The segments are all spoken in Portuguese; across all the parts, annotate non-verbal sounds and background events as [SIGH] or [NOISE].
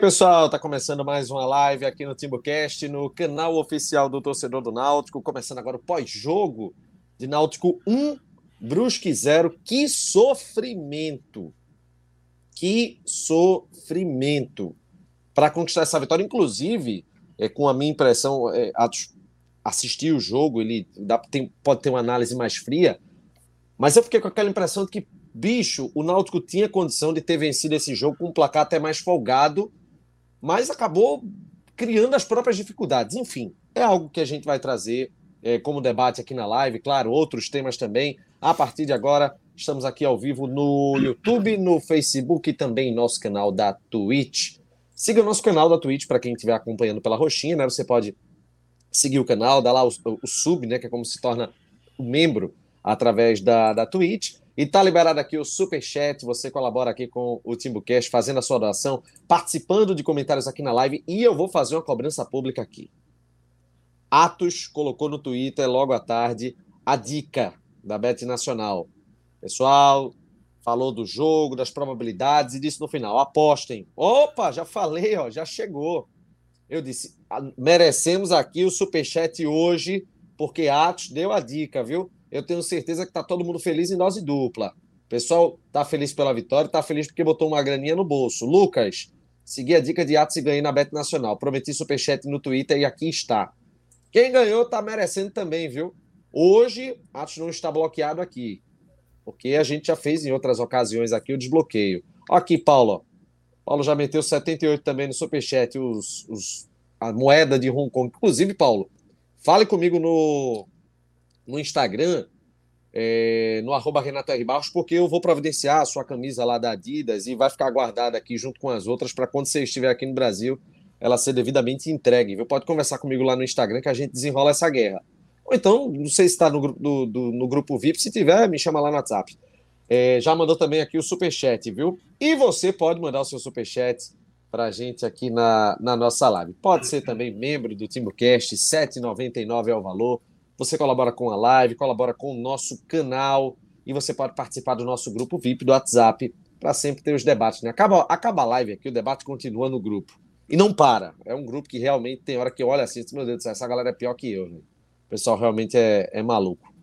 Pessoal, tá começando mais uma live aqui no TimbuCast, no canal oficial do torcedor do Náutico, começando agora o pós-jogo de Náutico 1, Brusque 0. Que sofrimento! Que sofrimento para conquistar essa vitória, inclusive, é, com a minha impressão, é, assistir o jogo, ele dá, tem, pode ter uma análise mais fria, mas eu fiquei com aquela impressão de que bicho, o Náutico tinha condição de ter vencido esse jogo com um placar até mais folgado, mas acabou criando as próprias dificuldades. Enfim, é algo que a gente vai trazer é, como debate aqui na live, claro, outros temas também. A partir de agora, estamos aqui ao vivo no YouTube, no Facebook e também nosso canal da Twitch. Siga o nosso canal da Twitch para quem estiver acompanhando pela roxinha, né? Você pode seguir o canal, dar lá o, o sub, né? Que é como se torna um membro através da, da Twitch. E tá liberado aqui o super chat, você colabora aqui com o Timbucast, fazendo a sua doação, participando de comentários aqui na live e eu vou fazer uma cobrança pública aqui. Atos colocou no Twitter logo à tarde a dica da Bet Nacional. Pessoal, falou do jogo, das probabilidades e disse no final: apostem. Opa, já falei, ó, já chegou. Eu disse: merecemos aqui o superchat hoje, porque Atos deu a dica, viu? Eu tenho certeza que está todo mundo feliz em dose dupla. O pessoal está feliz pela vitória, está feliz porque botou uma graninha no bolso. Lucas, segui a dica de Atos e ganhei na Bet Nacional. Prometi superchat no Twitter e aqui está. Quem ganhou está merecendo também, viu? Hoje, Atos não está bloqueado aqui, porque a gente já fez em outras ocasiões aqui o desbloqueio. Aqui, Paulo. Paulo já meteu 78 também no superchat, os, os, a moeda de Hong Kong. Inclusive, Paulo, fale comigo no, no Instagram, é, no arroba Renato R. Barros, porque eu vou providenciar a sua camisa lá da Adidas e vai ficar guardada aqui junto com as outras para quando você estiver aqui no Brasil ela ser devidamente entregue. Viu? Pode conversar comigo lá no Instagram que a gente desenrola essa guerra. Ou então, não sei se está no, do, do, no grupo VIP, se tiver, me chama lá no WhatsApp. É, já mandou também aqui o superchat, viu? E você pode mandar o seu superchat para a gente aqui na, na nossa live. Pode ser também membro do TimbuCast, R$ 7,99 é o valor. Você colabora com a live, colabora com o nosso canal e você pode participar do nosso grupo VIP do WhatsApp para sempre ter os debates. Né? Acaba, acaba a live aqui, o debate continua no grupo. E não para. É um grupo que realmente tem hora que olha assim, meu Deus essa galera é pior que eu. Né? O pessoal realmente é, é maluco.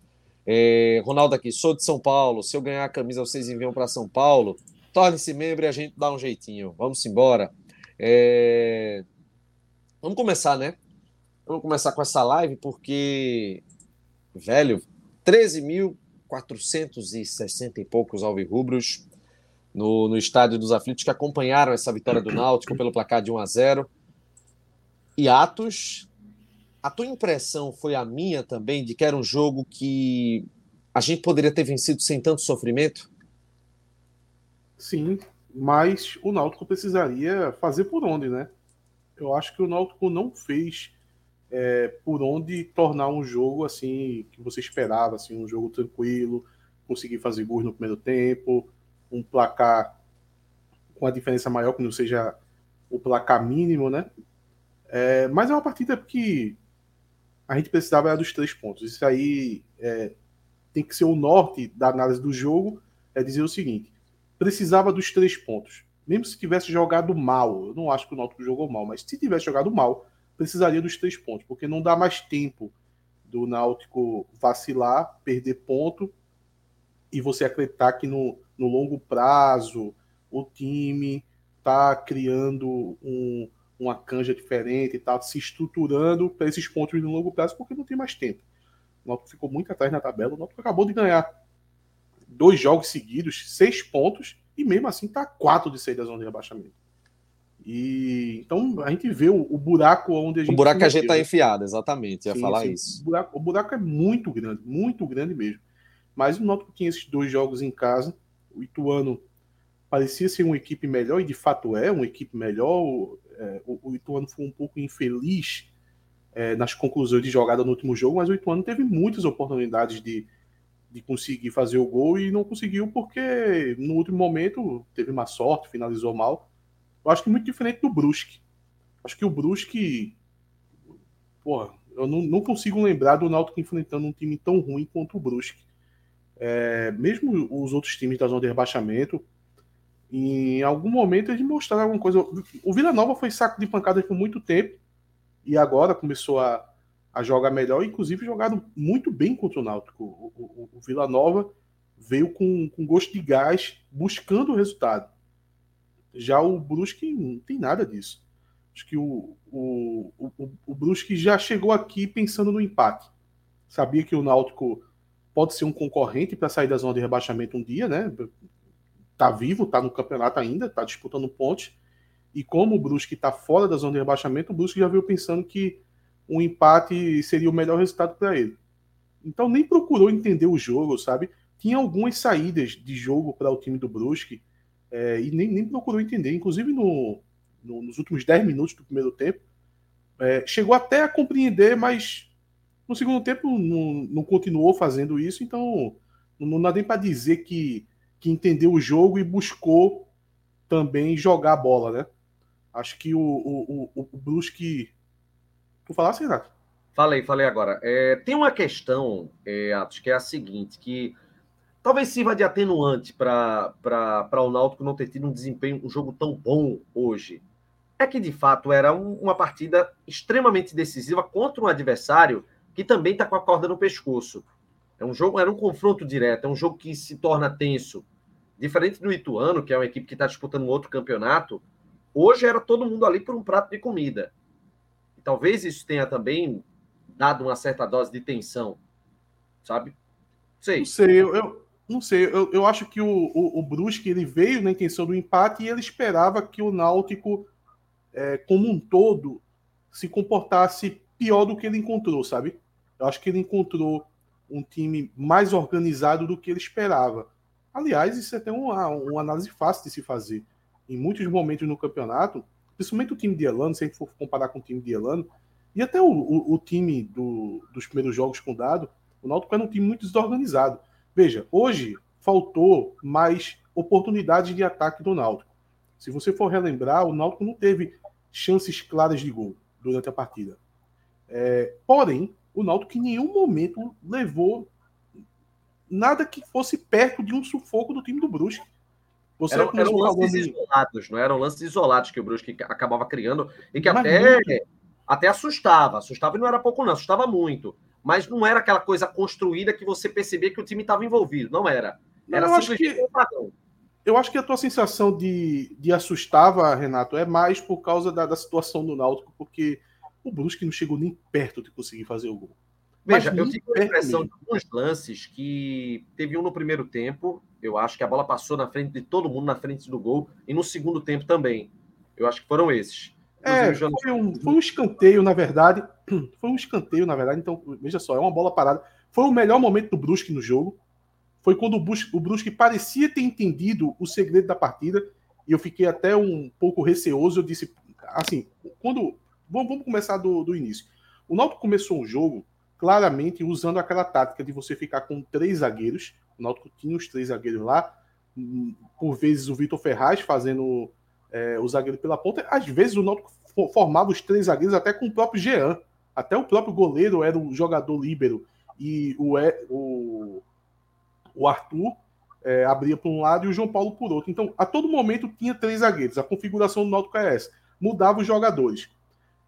É, Ronaldo aqui, sou de São Paulo. Se eu ganhar a camisa, vocês enviam para São Paulo. Torne-se membro e a gente dá um jeitinho. Vamos embora. É... Vamos começar, né? Vamos começar com essa live porque, velho, 13.460 e poucos alvirrubros no, no estádio dos aflitos que acompanharam essa vitória do Náutico pelo placar de 1 a 0. E Atos, a tua impressão foi a minha também de que era um jogo que a gente poderia ter vencido sem tanto sofrimento? Sim, mas o Náutico precisaria fazer por onde, né? Eu acho que o Náutico não fez é, por onde tornar um jogo assim que você esperava, assim, um jogo tranquilo, conseguir fazer gols no primeiro tempo, um placar com a diferença maior que não seja o placar mínimo, né? É, mas é uma partida que a gente precisava dos três pontos. Isso aí é, tem que ser o norte da análise do jogo, é dizer o seguinte: precisava dos três pontos. Mesmo se tivesse jogado mal, eu não acho que o Náutico jogou mal, mas se tivesse jogado mal, precisaria dos três pontos, porque não dá mais tempo do Náutico vacilar, perder ponto e você acreditar que no, no longo prazo o time está criando um, uma canja diferente, está se estruturando para esses pontos no longo prazo, porque não tem mais tempo. O Náutico ficou muito atrás na tabela, o Náutico acabou de ganhar dois jogos seguidos, seis pontos, e mesmo assim está quatro de sair da zona de rebaixamento. E então a gente vê o, o buraco onde a gente. O buraco que a gente está enfiado, exatamente, ia sim, falar sim. isso. O buraco, o buraco, é muito grande, muito grande mesmo. Mas o Náutico tinha esses dois jogos em casa. O Ituano parecia ser uma equipe melhor, e de fato é uma equipe melhor. O, é, o, Ituano foi um pouco infeliz é, nas conclusões de jogada no último jogo, mas o Ituano teve muitas oportunidades de, de conseguir fazer o gol e não conseguiu porque no último momento teve uma sorte, finalizou mal eu acho que muito diferente do Brusque. Acho que o Brusque. Porra, eu não, não consigo lembrar do Náutico enfrentando um time tão ruim quanto o Brusque. É, mesmo os outros times da zona de rebaixamento, em algum momento eles mostraram alguma coisa. O Vila Nova foi saco de pancadas por muito tempo e agora começou a, a jogar melhor, inclusive jogaram muito bem contra o Náutico. O, o, o Vila Nova veio com, com gosto de gás, buscando o resultado. Já o Brusque não tem nada disso. Acho que o, o, o, o Brusque já chegou aqui pensando no empate. Sabia que o Náutico pode ser um concorrente para sair da zona de rebaixamento um dia, né? Tá vivo, tá no campeonato ainda, tá disputando ponte. E como o Brusque está fora da zona de rebaixamento, o Brusque já veio pensando que um empate seria o melhor resultado para ele. Então nem procurou entender o jogo, sabe? Tinha algumas saídas de jogo para o time do Brusque é, e nem, nem procurou entender. Inclusive no, no, nos últimos 10 minutos do primeiro tempo, é, chegou até a compreender, mas no segundo tempo não, não continuou fazendo isso, então não, dá nem para dizer que, que entendeu o jogo e buscou também jogar a bola, né? Acho que o, o, o, o Brusque. Tu falasse, Renato? Falei, falei agora. É, tem uma questão, é, Atos, que é a seguinte, que talvez sirva de atenuante para o Náutico não ter tido um desempenho, um jogo tão bom hoje. É que, de fato, era um, uma partida extremamente decisiva contra um adversário que também está com a corda no pescoço. É um jogo, era um confronto direto, é um jogo que se torna tenso. Diferente do Ituano, que é uma equipe que está disputando um outro campeonato, hoje era todo mundo ali por um prato de comida. E talvez isso tenha também dado uma certa dose de tensão, sabe? Sei. Não sei, eu, eu não sei. Eu, eu acho que o, o, o, Brusque ele veio na intenção do empate e ele esperava que o Náutico, é, como um todo, se comportasse pior do que ele encontrou, sabe? Eu acho que ele encontrou um time mais organizado do que ele esperava. Aliás, isso é até uma, uma análise fácil de se fazer. Em muitos momentos no campeonato, principalmente o time de Elano, se a gente for comparar com o time de Elano, e até o, o, o time do, dos primeiros jogos com o Dado, o Náutico era um time muito desorganizado. Veja, hoje faltou mais oportunidades de ataque do Náutico. Se você for relembrar, o Náutico não teve chances claras de gol durante a partida. É, porém, o Náutico em nenhum momento levou nada que fosse perto de um sufoco do time do Brusque. Você eram, eram lances isolados, não eram lances isolados que o Brusque acabava criando e que até, até assustava. Assustava e não era pouco, não, assustava muito. Mas não era aquela coisa construída que você percebia que o time estava envolvido. Não era. Era eu simplesmente acho que, padrão. Eu acho que a tua sensação de, de assustava, Renato, é mais por causa da, da situação do Náutico, porque o Brusque não chegou nem perto de conseguir fazer o gol. Veja, eu tive a impressão mesmo. de alguns lances que teve um no primeiro tempo, eu acho que a bola passou na frente de todo mundo, na frente do gol, e no segundo tempo também. Eu acho que foram esses. É, foi um, foi um escanteio, na verdade. [CLEARS THROAT] Foi um escanteio, na verdade. Então, veja só, é uma bola parada. Foi o melhor momento do Brusque no jogo. Foi quando o Brusque, o Brusque parecia ter entendido o segredo da partida. E eu fiquei até um pouco receoso. Eu disse, assim, quando Vamos, vamos começar do, do início. O Náutico começou o jogo claramente usando aquela tática de você ficar com três zagueiros. O Náutico tinha os três zagueiros lá. Por vezes o Vitor Ferraz fazendo é, o zagueiro pela ponta. Às vezes o Náutico formava os três zagueiros até com o próprio Jean. Até o próprio goleiro era o jogador líbero. E o, o, o Arthur é, abria para um lado e o João Paulo por outro. Então, a todo momento tinha três zagueiros. A configuração do Náutico é essa. Mudava os jogadores.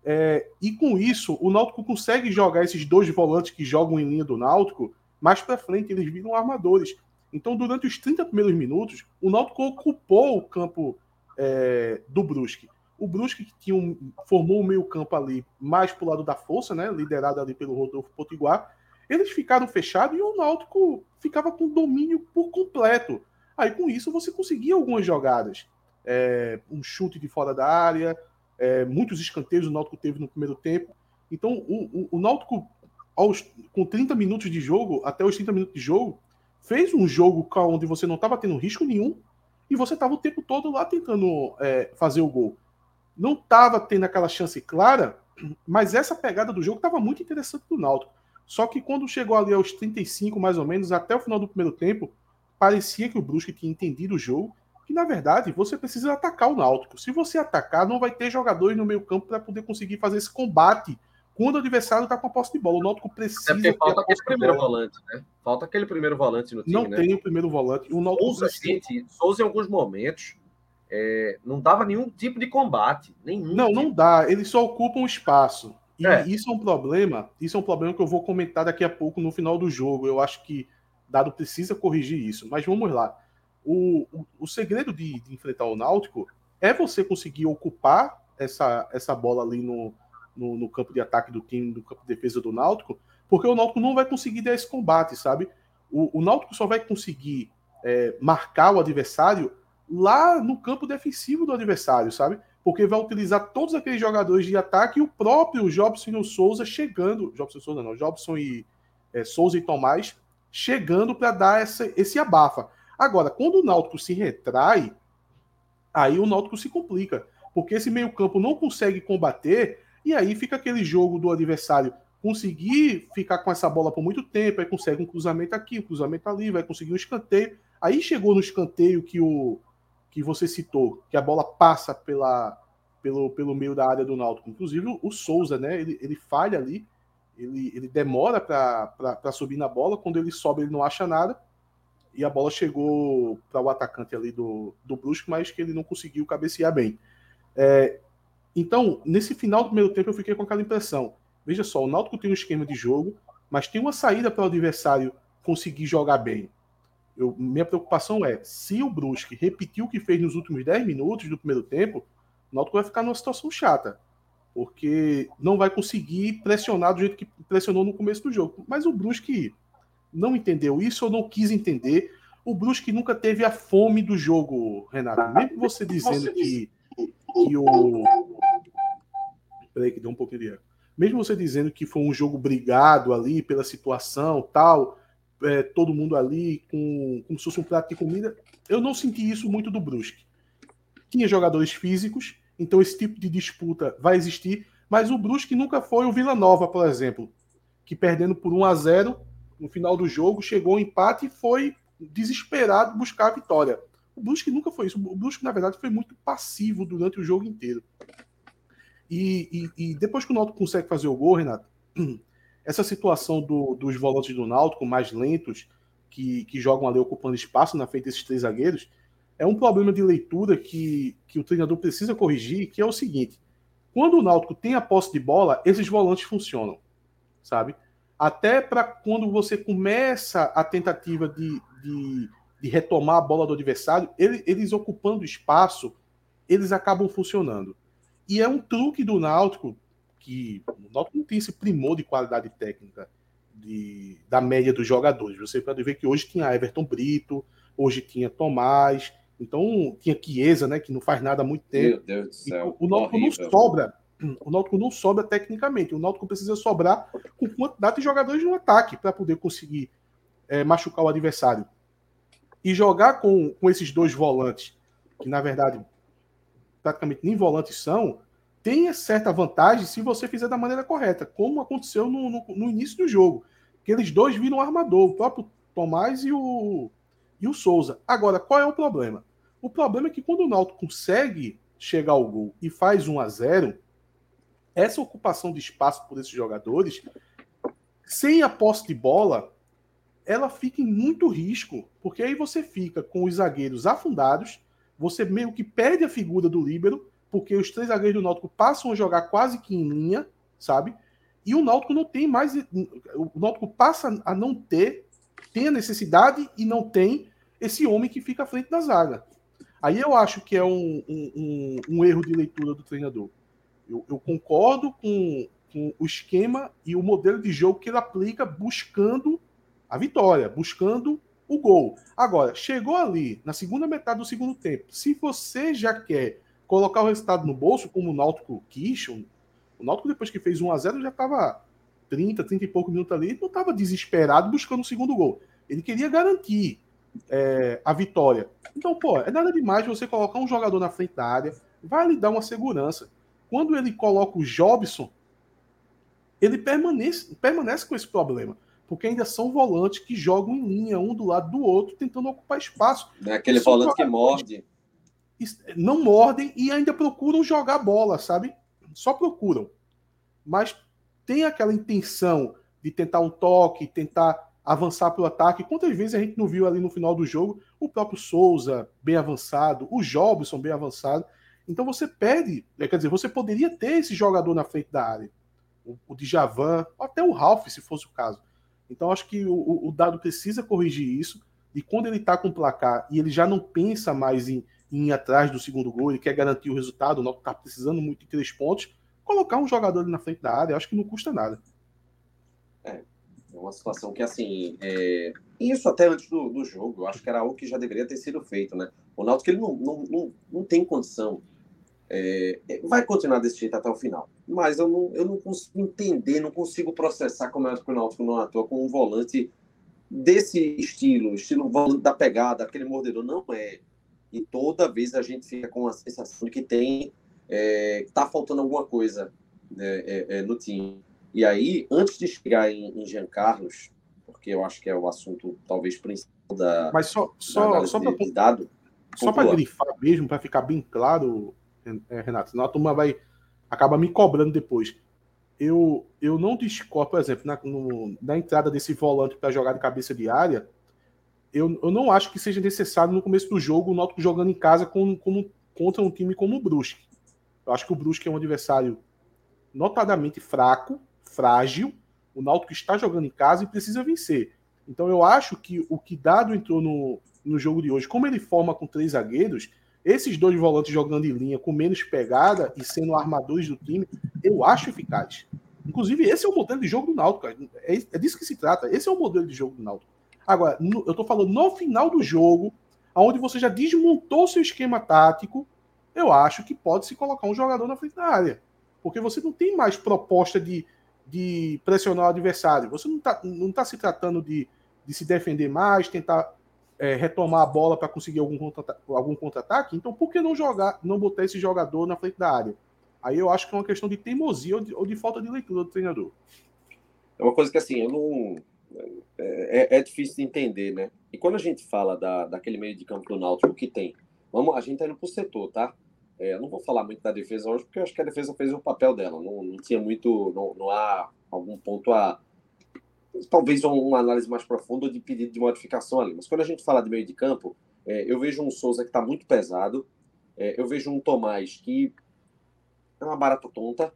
É, e com isso, o Náutico consegue jogar esses dois volantes que jogam em linha do Náutico mais para frente, eles viram armadores. Então, durante os 30 primeiros minutos, o Náutico ocupou o campo é, do Brusque. O Brusque que tinha um, formou o meio-campo ali mais para o lado da força, né, liderado ali pelo Rodolfo Potiguar. Eles ficaram fechados e o Náutico ficava com domínio por completo. Aí, com isso, você conseguia algumas jogadas. É, um chute de fora da área, é, muitos escanteios o Náutico teve no primeiro tempo. Então, o, o, o Náutico, aos, com 30 minutos de jogo, até os 30 minutos de jogo, fez um jogo onde você não estava tendo risco nenhum e você estava o tempo todo lá tentando é, fazer o gol. Não estava tendo aquela chance clara, mas essa pegada do jogo estava muito interessante do Náutico. Só que quando chegou ali aos 35, mais ou menos, até o final do primeiro tempo, parecia que o Brusque tinha entendido o jogo que na verdade você precisa atacar o Náutico. Se você atacar, não vai ter jogadores no meio campo para poder conseguir fazer esse combate quando o adversário está com a posse de bola. O Náutico precisa. É porque falta aquele primeiro volante, né? Falta aquele primeiro volante no time. Não né? tem o primeiro volante. O Náutico Souza, precisa... gente, Souza em alguns momentos é, não dava nenhum tipo de combate. Nenhum não, tipo. não dá. Eles só ocupam espaço. E é. isso é um problema. Isso é um problema que eu vou comentar daqui a pouco no final do jogo. Eu acho que Dado precisa corrigir isso. Mas vamos lá. O, o, o segredo de, de, enfrentar o Náutico é você conseguir ocupar essa, essa bola ali no, no, no, campo de ataque do time, no campo de defesa do Náutico, porque o Náutico não vai conseguir dar esse combate, sabe? O, o Náutico só vai conseguir é, marcar o adversário lá no campo defensivo do adversário, sabe? Porque vai utilizar todos aqueles jogadores de ataque e o próprio Jobson e o Souza chegando. Jobson e Souza não, Jobson e é, Souza e Tomás chegando para dar essa, esse abafa. Agora, quando o Náutico se retrai, aí o Náutico se complica. Porque esse meio-campo não consegue combater, e aí fica aquele jogo do adversário conseguir ficar com essa bola por muito tempo, aí consegue um cruzamento aqui, um cruzamento ali, vai conseguir um escanteio. Aí chegou no escanteio que o que você citou, que a bola passa pela, pelo, pelo meio da área do Náutico. Inclusive o Souza, né? Ele, ele falha ali, ele, ele demora para subir na bola. Quando ele sobe, ele não acha nada. E a bola chegou para o atacante ali do, do Brusque, mas que ele não conseguiu cabecear bem. É, então, nesse final do primeiro tempo, eu fiquei com aquela impressão. Veja só, o Náutico tem um esquema de jogo, mas tem uma saída para o adversário conseguir jogar bem. Eu, minha preocupação é, se o Brusque repetir o que fez nos últimos 10 minutos do primeiro tempo, o Náutico vai ficar numa situação chata, porque não vai conseguir pressionar do jeito que pressionou no começo do jogo. Mas o Brusque não entendeu isso ou não quis entender. O Brusque nunca teve a fome do jogo, Renato. Mesmo você dizendo que, que o... Peraí que deu um pouquinho de erro. Mesmo você dizendo que foi um jogo brigado ali pela situação, tal, é, todo mundo ali com como se fosse um prato de comida. Eu não senti isso muito do Brusque. Tinha jogadores físicos, então esse tipo de disputa vai existir, mas o Brusque nunca foi o Vila Nova, por exemplo, que perdendo por 1 a 0 no final do jogo, chegou ao empate e foi desesperado buscar a vitória. O Brusque nunca foi isso. O Brusque, na verdade, foi muito passivo durante o jogo inteiro. E, e, e depois que o Náutico consegue fazer o gol, Renato, [CLEARS THROAT] essa situação do, dos volantes do Náutico mais lentos, que, que jogam ali ocupando espaço na frente desses três zagueiros, é um problema de leitura que, que o treinador precisa corrigir, que é o seguinte: quando o Náutico tem a posse de bola, esses volantes funcionam, sabe? Até para quando você começa a tentativa de, de, de, retomar a bola do adversário, ele, eles ocupando espaço, eles acabam funcionando. E é um truque do Náutico que o Náutico não tem esse primor de qualidade técnica de, da média dos jogadores. Você pode ver que hoje tinha Everton Brito, hoje tinha Tomás, então tinha Chiesa, né, que não faz nada há muito tempo. Meu Deus do céu. o Náutico não sobra. O Náutico não sobra tecnicamente. O Náutico precisa sobrar com quantidade de jogadores no ataque para poder conseguir é, machucar o adversário. E jogar com, com esses dois volantes, que na verdade praticamente nem volantes são, tenha certa vantagem se você fizer da maneira correta, como aconteceu no, no, no início do jogo. Que eles dois viram armador, o próprio Tomás e o, e o Souza. Agora, qual é o problema? O problema é que quando o Náutico consegue chegar ao gol e faz 1 a 0 essa ocupação de espaço por esses jogadores, sem a posse de bola, ela fica em muito risco, porque aí você fica com os zagueiros afundados, você meio que perde a figura do líbero, porque os três zagueiros do Náutico passam a jogar quase que em linha, sabe? E o Náutico não tem mais. O Náutico passa a não ter, tem a necessidade e não tem esse homem que fica à frente da zaga. Aí eu acho que é um, um, um erro de leitura do treinador. Eu, eu concordo com, com o esquema e o modelo de jogo que ele aplica buscando a vitória, buscando o gol. Agora, chegou ali na segunda metade do segundo tempo. Se você já quer colocar o resultado no bolso, como o Náutico quis. O Náutico, depois que fez 1 a 0 já estava 30, 30 e pouco minutos ali, não estava desesperado buscando o segundo gol. Ele queria garantir é, a vitória. Então, pô, é nada demais você colocar um jogador na frente da área, vai lhe dar uma segurança. Quando ele coloca o Jobson, ele permanece, permanece com esse problema. Porque ainda são volantes que jogam em linha, um do lado do outro, tentando ocupar espaço. É aquele volante que morde não mordem e ainda procuram jogar bola, sabe? Só procuram. Mas tem aquela intenção de tentar um toque, tentar avançar para o ataque. Quantas vezes a gente não viu ali no final do jogo o próprio Souza bem avançado, o Jobson bem avançado. Então você perde, né, quer dizer, você poderia ter esse jogador na frente da área. O, o Djavan, até o Ralph, se fosse o caso. Então acho que o, o Dado precisa corrigir isso. E quando ele está com o placar e ele já não pensa mais em, em ir atrás do segundo gol, ele quer garantir o resultado, o Náutico está precisando muito de três pontos, colocar um jogador ali na frente da área, acho que não custa nada. É, é uma situação que, assim, é... isso até antes do, do jogo, eu acho que era algo que já deveria ter sido feito, né? O Náutico ele não, não, não, não tem condição, é... vai continuar desse jeito até o final, mas eu não, eu não consigo entender, não consigo processar como é que o Náutico não atua com um volante desse estilo, estilo volante da pegada, aquele mordedor, não é. E toda vez a gente fica com a sensação de que tem é, tá faltando alguma coisa né, é, é, no time. E aí, antes de chegar em, em Jean Carlos, porque eu acho que é o assunto talvez principal da. Mas só, só, só para dado. Só para grifar mesmo, para ficar bem claro, Renato, senão a turma vai acaba me cobrando depois. Eu, eu não discordo, por exemplo, na, no, na entrada desse volante para jogar de cabeça de área, eu, eu não acho que seja necessário no começo do jogo o Náutico jogando em casa com, contra um time como o Brusque. Eu acho que o Brusque é um adversário notadamente fraco, frágil. O Náutico está jogando em casa e precisa vencer. Então eu acho que o que Dado entrou no, no jogo de hoje, como ele forma com três zagueiros, esses dois volantes jogando em linha com menos pegada e sendo armadores do time, eu acho eficaz. Inclusive, esse é o modelo de jogo do Náutico. É, é disso que se trata. Esse é o modelo de jogo do Náutico. Agora, no, eu estou falando no final do jogo, onde você já desmontou seu esquema tático, eu acho que pode se colocar um jogador na frente da área. Porque você não tem mais proposta de, de pressionar o adversário. Você não está não tá se tratando de, de se defender mais, tentar é, retomar a bola para conseguir algum contra-ataque. Então, por que não jogar, não botar esse jogador na frente da área? Aí eu acho que é uma questão de teimosia ou de, ou de falta de leitura do treinador. É uma coisa que assim, eu não. É, é, difícil de entender, né? E quando a gente fala da, daquele meio de campo do Náutico que tem, vamos, a gente tá indo pro setor, tá? É, eu não vou falar muito da defesa hoje, porque eu acho que a defesa fez o papel dela. Não, não tinha muito. Não, não há algum ponto a. Talvez uma análise mais profunda de pedido de modificação ali. Mas quando a gente fala de meio de campo, é, eu vejo um Souza que está muito pesado. É, eu vejo um Tomás que é uma barata tonta.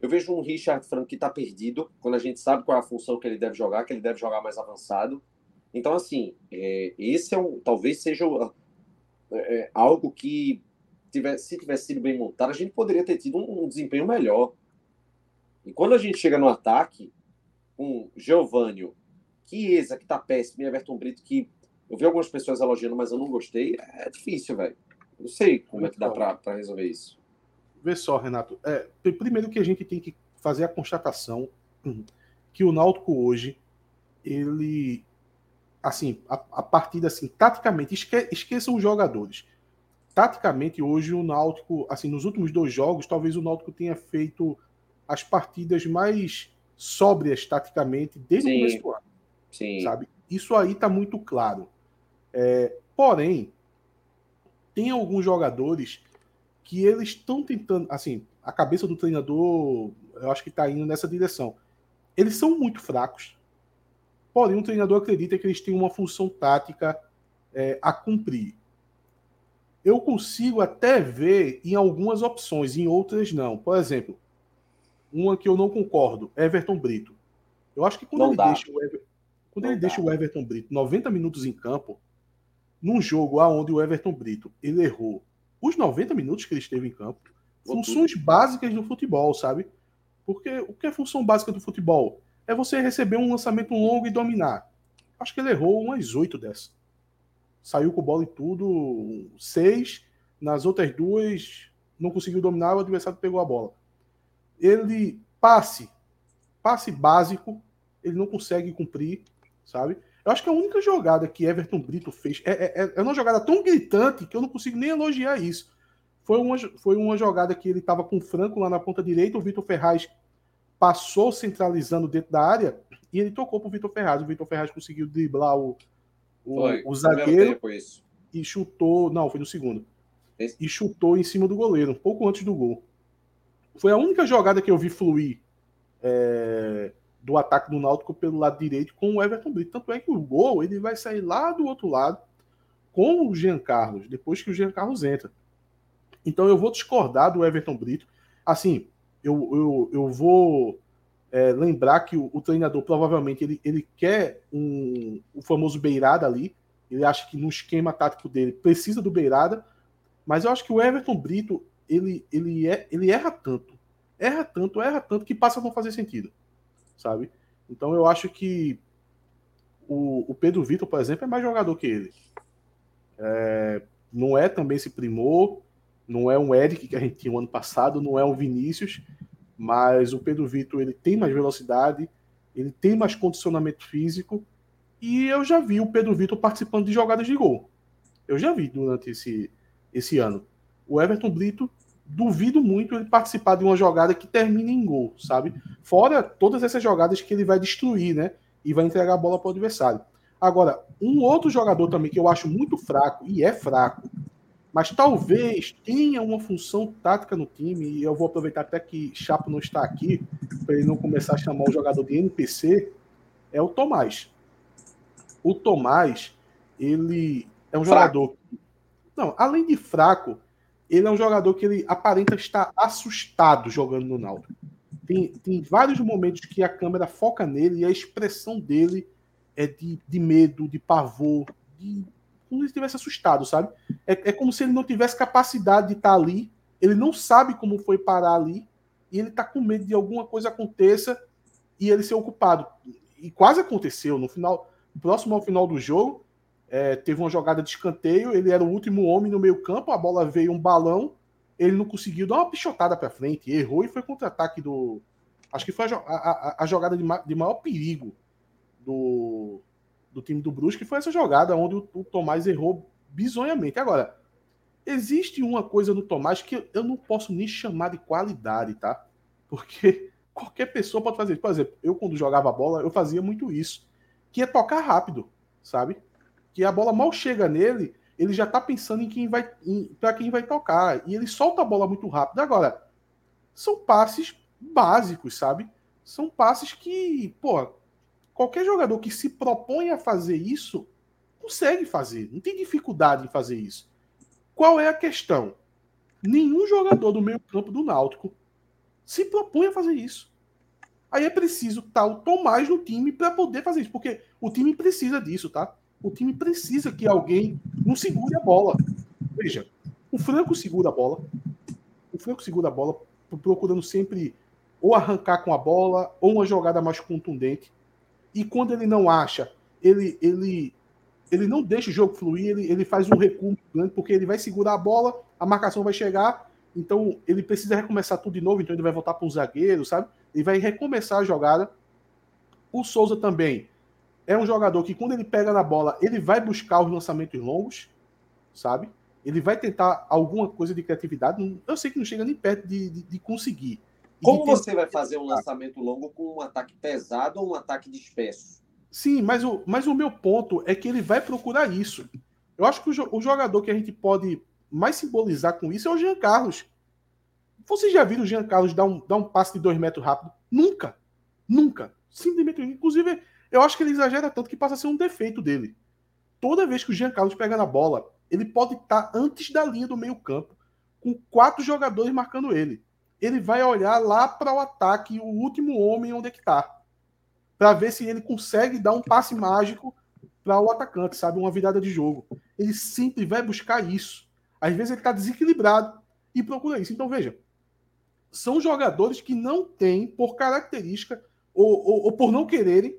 Eu vejo um Richard Franco que está perdido, quando a gente sabe qual é a função que ele deve jogar, que ele deve jogar mais avançado. Então, assim, é, esse é um, talvez seja é, algo que tivesse, se tivesse sido bem montado, a gente poderia ter tido um, um desempenho melhor. E quando a gente chega no ataque, com Giovanni, Chiesa, que tá péssimo, e Everton Brito, que eu vi algumas pessoas elogiando, mas eu não gostei, é difícil, velho. Não sei como é que dá para resolver isso. Vê só, Renato. É, primeiro que a gente tem que fazer a constatação que o Náutico hoje, ele, assim, a, a partida, assim, taticamente, esque, esqueçam os jogadores taticamente, hoje o Náutico, assim, nos últimos dois jogos, talvez o Náutico tenha feito as partidas mais sóbrias taticamente desde Sim. o começo do ano. Sim. Sabe? Isso aí está muito claro. É, porém, tem alguns jogadores que eles estão tentando, assim, a cabeça do treinador, eu acho que está indo nessa direção. Eles são muito fracos. Porém, o treinador acredita que eles têm uma função tática é, a cumprir eu consigo até ver em algumas opções, em outras não. Por exemplo, uma que eu não concordo, Everton Brito. Eu acho que quando, ele deixa, o, Ever... quando ele deixa o Everton Brito 90 minutos em campo, num jogo aonde o Everton Brito ele errou os 90 minutos que ele esteve em campo, funções básicas do futebol, sabe? Porque o que é função básica do futebol? É você receber um lançamento longo e dominar. Acho que ele errou umas oito dessas saiu com bola e tudo, seis. Nas outras duas, não conseguiu dominar, o adversário pegou a bola. Ele passe, passe básico, ele não consegue cumprir, sabe? Eu acho que a única jogada que Everton Brito fez é, é, é, é uma jogada tão gritante que eu não consigo nem elogiar isso. Foi uma, foi uma jogada que ele estava com o Franco lá na ponta direita, o Vitor Ferraz passou centralizando dentro da área e ele tocou para o Vitor Ferraz. O Vitor Ferraz conseguiu driblar o, o, o zagueiro e chutou. Não, foi no segundo. Esse? E chutou em cima do goleiro, um pouco antes do gol. Foi a única jogada que eu vi fluir é, do ataque do Náutico pelo lado direito com o Everton Brito. Tanto é que o gol ele vai sair lá do outro lado com o Jean Carlos, depois que o Jean Carlos entra. Então eu vou discordar do Everton Brito. Assim, eu, eu, eu vou é, lembrar que o, o, treinador provavelmente ele, ele quer um, o famoso beirada ali. Ele acha que no esquema tático dele precisa do beirada. Mas eu acho que o Everton Brito ele, ele, é, ele erra tanto, erra tanto, erra tanto que passa a não fazer sentido, sabe? Então eu acho que o, o Pedro Vitor, por exemplo, é mais jogador que ele. É, não é também esse primor, não é um Eric que a gente tinha no ano passado, não é um Vinícius, mas o Pedro Vitor ele tem mais velocidade, ele tem mais condicionamento físico e eu já vi o Pedro Vitor participando de jogadas de gol. Eu já vi durante esse, esse ano. O Everton Brito, duvido muito ele participar de uma jogada que termine em gol, sabe? Fora todas essas jogadas que ele vai destruir, né? E vai entregar a bola para o adversário. Agora, um outro jogador também que eu acho muito fraco, e é fraco, mas talvez tenha uma função tática no time, e eu vou aproveitar até que Chapo não está aqui, para ele não começar a chamar o jogador de NPC, é o Tomás. O Tomás, ele é um fraco. jogador. Não, além de fraco, ele é um jogador que ele aparenta estar assustado jogando no Náutico. Tem, tem vários momentos que a câmera foca nele e a expressão dele é de, de medo, de pavor, de como se estivesse assustado, sabe? É, é como se ele não tivesse capacidade de estar ali, ele não sabe como foi parar ali, e ele está com medo de alguma coisa aconteça e ele ser ocupado. E quase aconteceu, no final, próximo ao final do jogo, é, teve uma jogada de escanteio, ele era o último homem no meio campo, a bola veio um balão, ele não conseguiu dar uma pichotada para frente, errou e foi contra-ataque do. Acho que foi a, a, a jogada de, ma, de maior perigo do, do time do Brusque foi essa jogada onde o, o Tomás errou bizonhamente. Agora, existe uma coisa no Tomás que eu não posso nem chamar de qualidade, tá? Porque [LAUGHS] qualquer pessoa pode fazer. Por exemplo, eu quando jogava bola, eu fazia muito isso. Que é tocar rápido, sabe? Que a bola mal chega nele, ele já tá pensando em quem vai para quem vai tocar e ele solta a bola muito rápido. Agora, são passes básicos, sabe? São passes que, pô, Qualquer jogador que se propõe a fazer isso, consegue fazer. Não tem dificuldade em fazer isso. Qual é a questão? Nenhum jogador do meio campo do Náutico se propõe a fazer isso. Aí é preciso estar o Tomás no time para poder fazer isso, porque o time precisa disso, tá? O time precisa que alguém não segure a bola. Veja, o Franco segura a bola. O Franco segura a bola, procurando sempre ou arrancar com a bola ou uma jogada mais contundente. E quando ele não acha, ele, ele, ele não deixa o jogo fluir, ele, ele faz um recuo grande, porque ele vai segurar a bola, a marcação vai chegar, então ele precisa recomeçar tudo de novo, então ele vai voltar para o zagueiro, sabe? Ele vai recomeçar a jogada. O Souza também é um jogador que, quando ele pega na bola, ele vai buscar os lançamentos longos, sabe? Ele vai tentar alguma coisa de criatividade. Eu sei que não chega nem perto de, de, de conseguir. Como você vai fazer um lançamento longo com um ataque pesado ou um ataque disperso? Sim, mas o, mas o meu ponto é que ele vai procurar isso. Eu acho que o, o jogador que a gente pode mais simbolizar com isso é o Jean Carlos. Vocês já viram o Jean Carlos dar um, dar um passe de dois metros rápido? Nunca. Nunca. Simplesmente. Inclusive, eu acho que ele exagera tanto que passa a ser um defeito dele. Toda vez que o Jean Carlos pega na bola, ele pode estar antes da linha do meio-campo, com quatro jogadores marcando ele ele vai olhar lá para o ataque, o último homem onde é que está. Para ver se ele consegue dar um passe mágico para o atacante, sabe? Uma virada de jogo. Ele sempre vai buscar isso. Às vezes ele está desequilibrado e procura isso. Então, veja, são jogadores que não têm, por característica, ou, ou, ou por não quererem,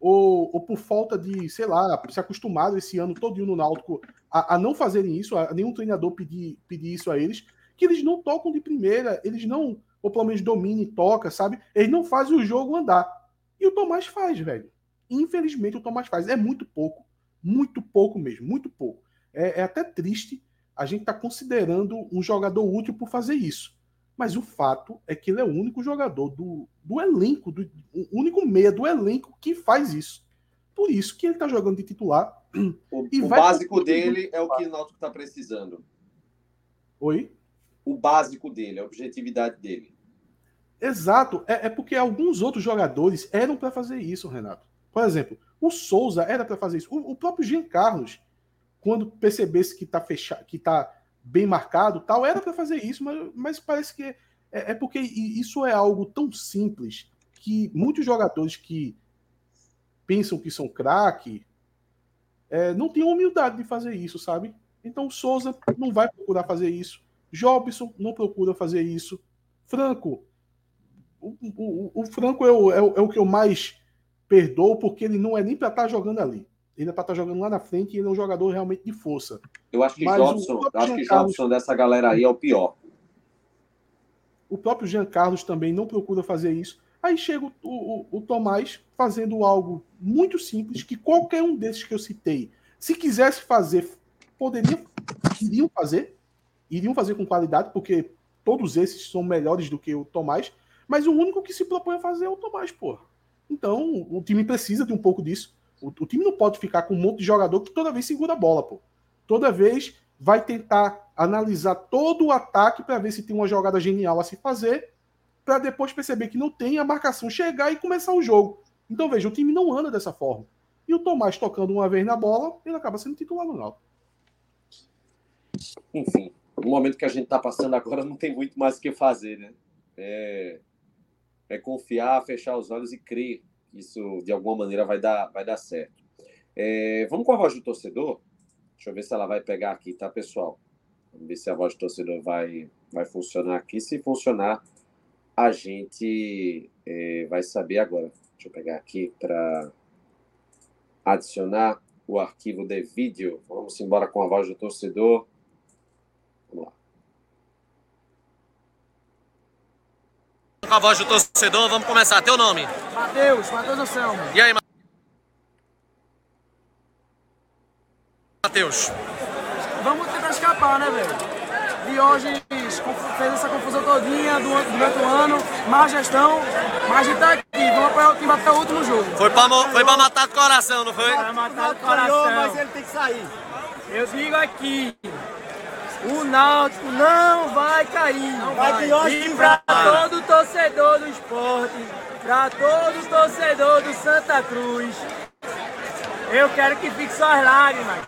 ou, ou, por falta de, sei lá, se acostumado esse ano todo no Náutico a, a, não fazerem isso, a nenhum treinador pedir, pedir isso a eles, que eles não tocam de primeira, eles não, ou pelo menos domina e toca, sabe? Eles não fazem o jogo andar. E o Tomás faz, velho. Infelizmente o Tomás faz. É muito pouco. Muito pouco mesmo, muito pouco. É, é até triste a gente estar tá considerando um jogador útil por fazer isso. Mas o fato é que ele é o único jogador do, do elenco, do, o único meia do elenco que faz isso. Por isso que ele está jogando de titular. [CLEARS THROAT] O, o básico dele é o que o Náutico está precisando. Oi? o básico dele, a objetividade dele. Exato. É, é porque alguns outros jogadores eram para fazer isso, Renato. Por exemplo, o Souza era para fazer isso. O, o, próprio Jean Carlos, quando percebesse que está fechado, que tá bem marcado, tal, era para fazer isso, mas, mas parece que é, é, porque isso é algo tão simples que muitos jogadores que pensam que são craque é, não têm humildade de fazer isso, sabe? Então Souza não vai procurar fazer isso. Jobson não procura fazer isso. Franco, o, o, o Franco é o, é, o, é o que eu mais perdoo, porque ele não é nem para estar tá jogando ali. Ele é para estar tá jogando lá na frente e ele é um jogador realmente de força. Eu acho que Mas Jobson, acho que Carlos, Jobson dessa galera aí é o pior. O próprio Jean Carlos também não procura fazer isso. Aí chega o, o, o Tomás fazendo algo muito simples que qualquer um desses que eu citei, se quisesse fazer, poderiam, iriam fazer, iriam fazer com qualidade, porque todos esses são melhores do que o Tomás, mas o único que se propõe a fazer é o Tomás, pô. Então, o time precisa de um pouco disso. O, o, time não pode ficar com um monte de jogador que toda vez segura a bola, pô. Toda vez vai tentar analisar todo o ataque para ver se tem uma jogada genial a se fazer, para depois perceber que não tem a marcação chegar e começar o jogo. Então, veja, o time não anda dessa forma. E o Tomás tocando uma vez na bola, ele acaba sendo titular no Náutico. Enfim, no momento que a gente está passando agora, não tem muito mais o que fazer, né? É, é confiar, fechar os olhos e crer isso, de alguma maneira, vai dar, vai dar certo. É, vamos com a voz do torcedor? Deixa eu ver se ela vai pegar aqui, tá, pessoal? Vamos ver se a voz do torcedor vai, vai funcionar aqui. Se funcionar, a gente é, vai saber agora. Deixa eu pegar aqui para adicionar o arquivo de vídeo. Vamos embora com a voz do torcedor. Vamos lá. Com a voz do torcedor, vamos começar. Teu nome? Matheus, Matheus Anselmo. E aí, Matheus? Vamos tentar escapar, né, velho? Diógenes fez essa confusão todinha durante o ano, má gestão, mas a gente tá aqui, vamos apoiar o time até o último jogo. Foi pra, foi pra matar do coração, não foi? Foi matar do coração. Mas ele tem que sair. Eu digo aqui, o Náutico não vai cair. Não vai. E para todo torcedor do esporte, para todo torcedor do Santa Cruz, eu quero que fique suas lágrimas.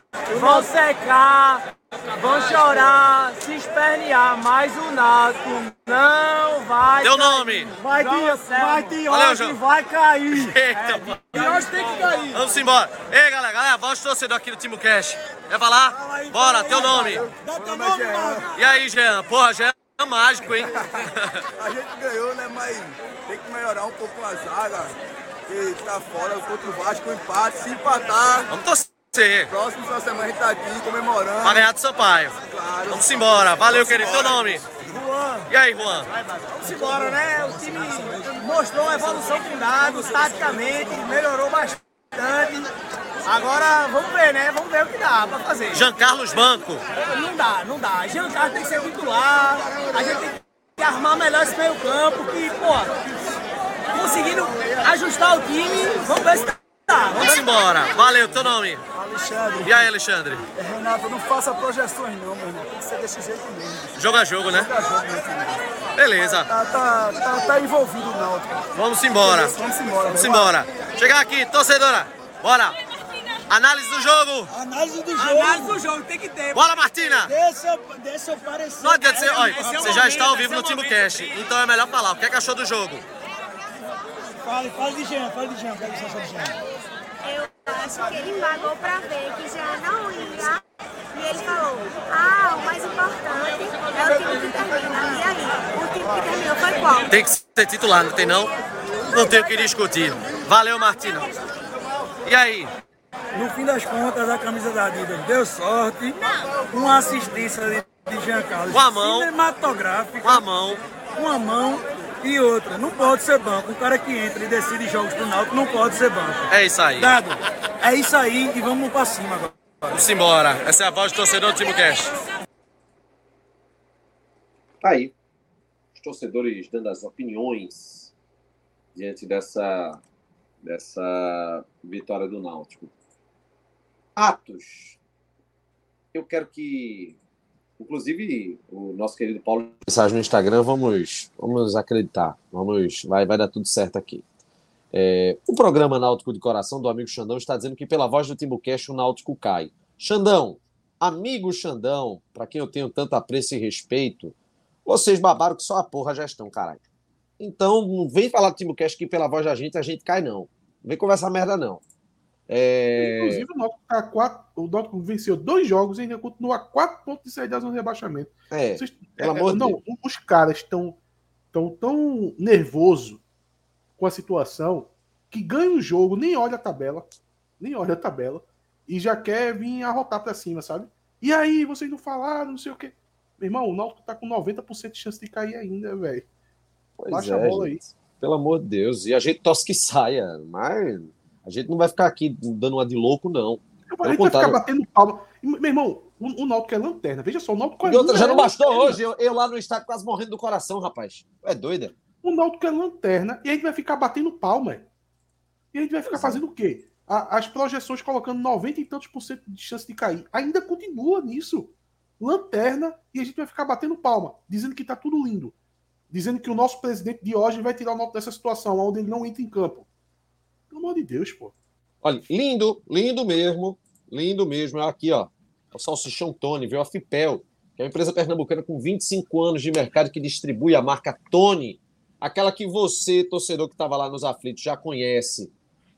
Vão secar, vão chorar, se espernear, mas o Náutico não vai Teu nome? Vai de, vai de hoje, vai cair. [LAUGHS] Eita, é, hoje tem que cair. Vamos embora. Ei, galera, galera, voz torcedor aqui do Timo Cash. Quer falar? Bora, teu nome. Dá teu nome, E aí, Jean? Porra, Jean é mágico, hein? [LAUGHS] a gente ganhou, né, mas tem que melhorar um pouco a zaga. Que tá fora contra o Vasco, empate, se empatar. Vamos torcer. Próximo final de semana a gente tá aqui comemorando. Pra ganhar do Sampaio. Claro. Vamos embora. Valeu, querido. Teu nome? Juan. E aí, Juan? Vamos embora, né? O time mostrou uma evolução com dados, taticamente, melhorou bastante. Agora, vamos ver, né? Vamos ver o que dá pra fazer. Jean Carlos Banco. Não dá, não dá. Jean Carlos tem que ser titular. A gente tem que armar melhor esse meio campo, que, pô, conseguindo ajustar o time, vamos ver se dá. Vamos embora. Valeu, teu nome? Alexandre. E aí, Alexandre? É, Renato, não faça projeções não, meu irmão. Tem que ser desse jeito mesmo. Jogo a jogo, né? Jogo a jogo, meu filho. Beleza. Tá, tá, tá, tá envolvido o Náutico. Vamos embora. Beleza, vamos embora. Vamos embora. Chegar aqui, torcedora. Bora. Análise do jogo. Análise do jogo. Análise do jogo, tem que ter. Bora, Martina. Deixa, deixa eu parecer. Não adianta ser, olha, você já está ao vivo no TimbuCast, então é melhor falar. O que é que achou do jogo? Fale, fale de Jean, fale de Jean. O que é que você achou de Jean? Eu acho que ele pagou para ver que já não ia. E ele falou: Ah, o mais importante é o time que termina. E aí, o time que terminou foi qual? Tem que ser titular, não tem não? Não tem o que discutir. Valeu, Martina. E aí? No fim das contas, a camisa da Adidas deu sorte. Uma assistência de, de Jean Carlos. Com a mão. Cinematográfica. Com a mão. Com a mão e outra, não pode ser banco. O cara que entra e decide jogos pro Náutico não pode ser banco. É isso aí. Dado. É isso aí e vamos pra cima agora. Vamos embora. Essa é a voz do torcedor do Timo Cash. Tá aí. Os torcedores dando as opiniões diante dessa, dessa vitória do Náutico. Atos. Eu quero que Inclusive, o nosso querido Paulo. Mensagem no Instagram, vamos, vamos acreditar. Vamos, vai, vai dar tudo certo aqui. É, o programa Náutico de Coração do amigo Xandão está dizendo que pela voz do Timbucast o Náutico cai. Xandão, amigo Xandão, para quem eu tenho tanto apreço e respeito, vocês babaram que só a porra já estão, caralho. Então, não vem falar do Timbucast que pela voz da gente a gente cai, não. Não vem conversar merda, não. É... Inclusive, o Náutico, tá quatro, o Náutico venceu dois jogos e ainda continua a quatro pontos de saída da zona de rebaixamento. É, Vocês- pelo é, amor de não, Deus. os caras estão tão, tão nervoso com a situação que ganha o jogo, nem olha a tabela, nem olha a tabela, e já quer vir arrotar pra cima, sabe? E aí, vocês não falaram, não sei o quê. Meu irmão, o Náutico tá com 90% de chance de cair ainda, velho. Pois Baixa é, a bola gente. Pelo amor de Deus. E a gente torce que saia, mas a gente não vai ficar aqui dando uma de louco, não. A Pelo gente vai ficar batendo palma. Meu irmão, o, o Náutico é lanterna. Veja só, o Náutico é outra, já não é bastou lanterna. hoje, eu, eu lá no estádio quase morrendo do coração, rapaz. É doida. O Náutico é lanterna e a gente vai ficar batendo palma. é. E a gente vai ficar é. fazendo o quê? A- as projeções colocando 90 e tantos por cento de chance de cair. Ainda continua nisso. Lanterna e a gente vai ficar batendo palma, dizendo que tá tudo lindo. Dizendo que o nosso presidente de hoje vai tirar o Náutico dessa situação, onde ele não entra em campo. Pelo amor de Deus, pô. Olha, lindo, lindo mesmo. Lindo mesmo. Aqui, ó. O Salsichão Tony, viu? A Fipel, que é uma empresa pernambucana com 25 anos de mercado que distribui a marca Tony. Aquela que você, torcedor que estava lá nos aflitos, já conhece.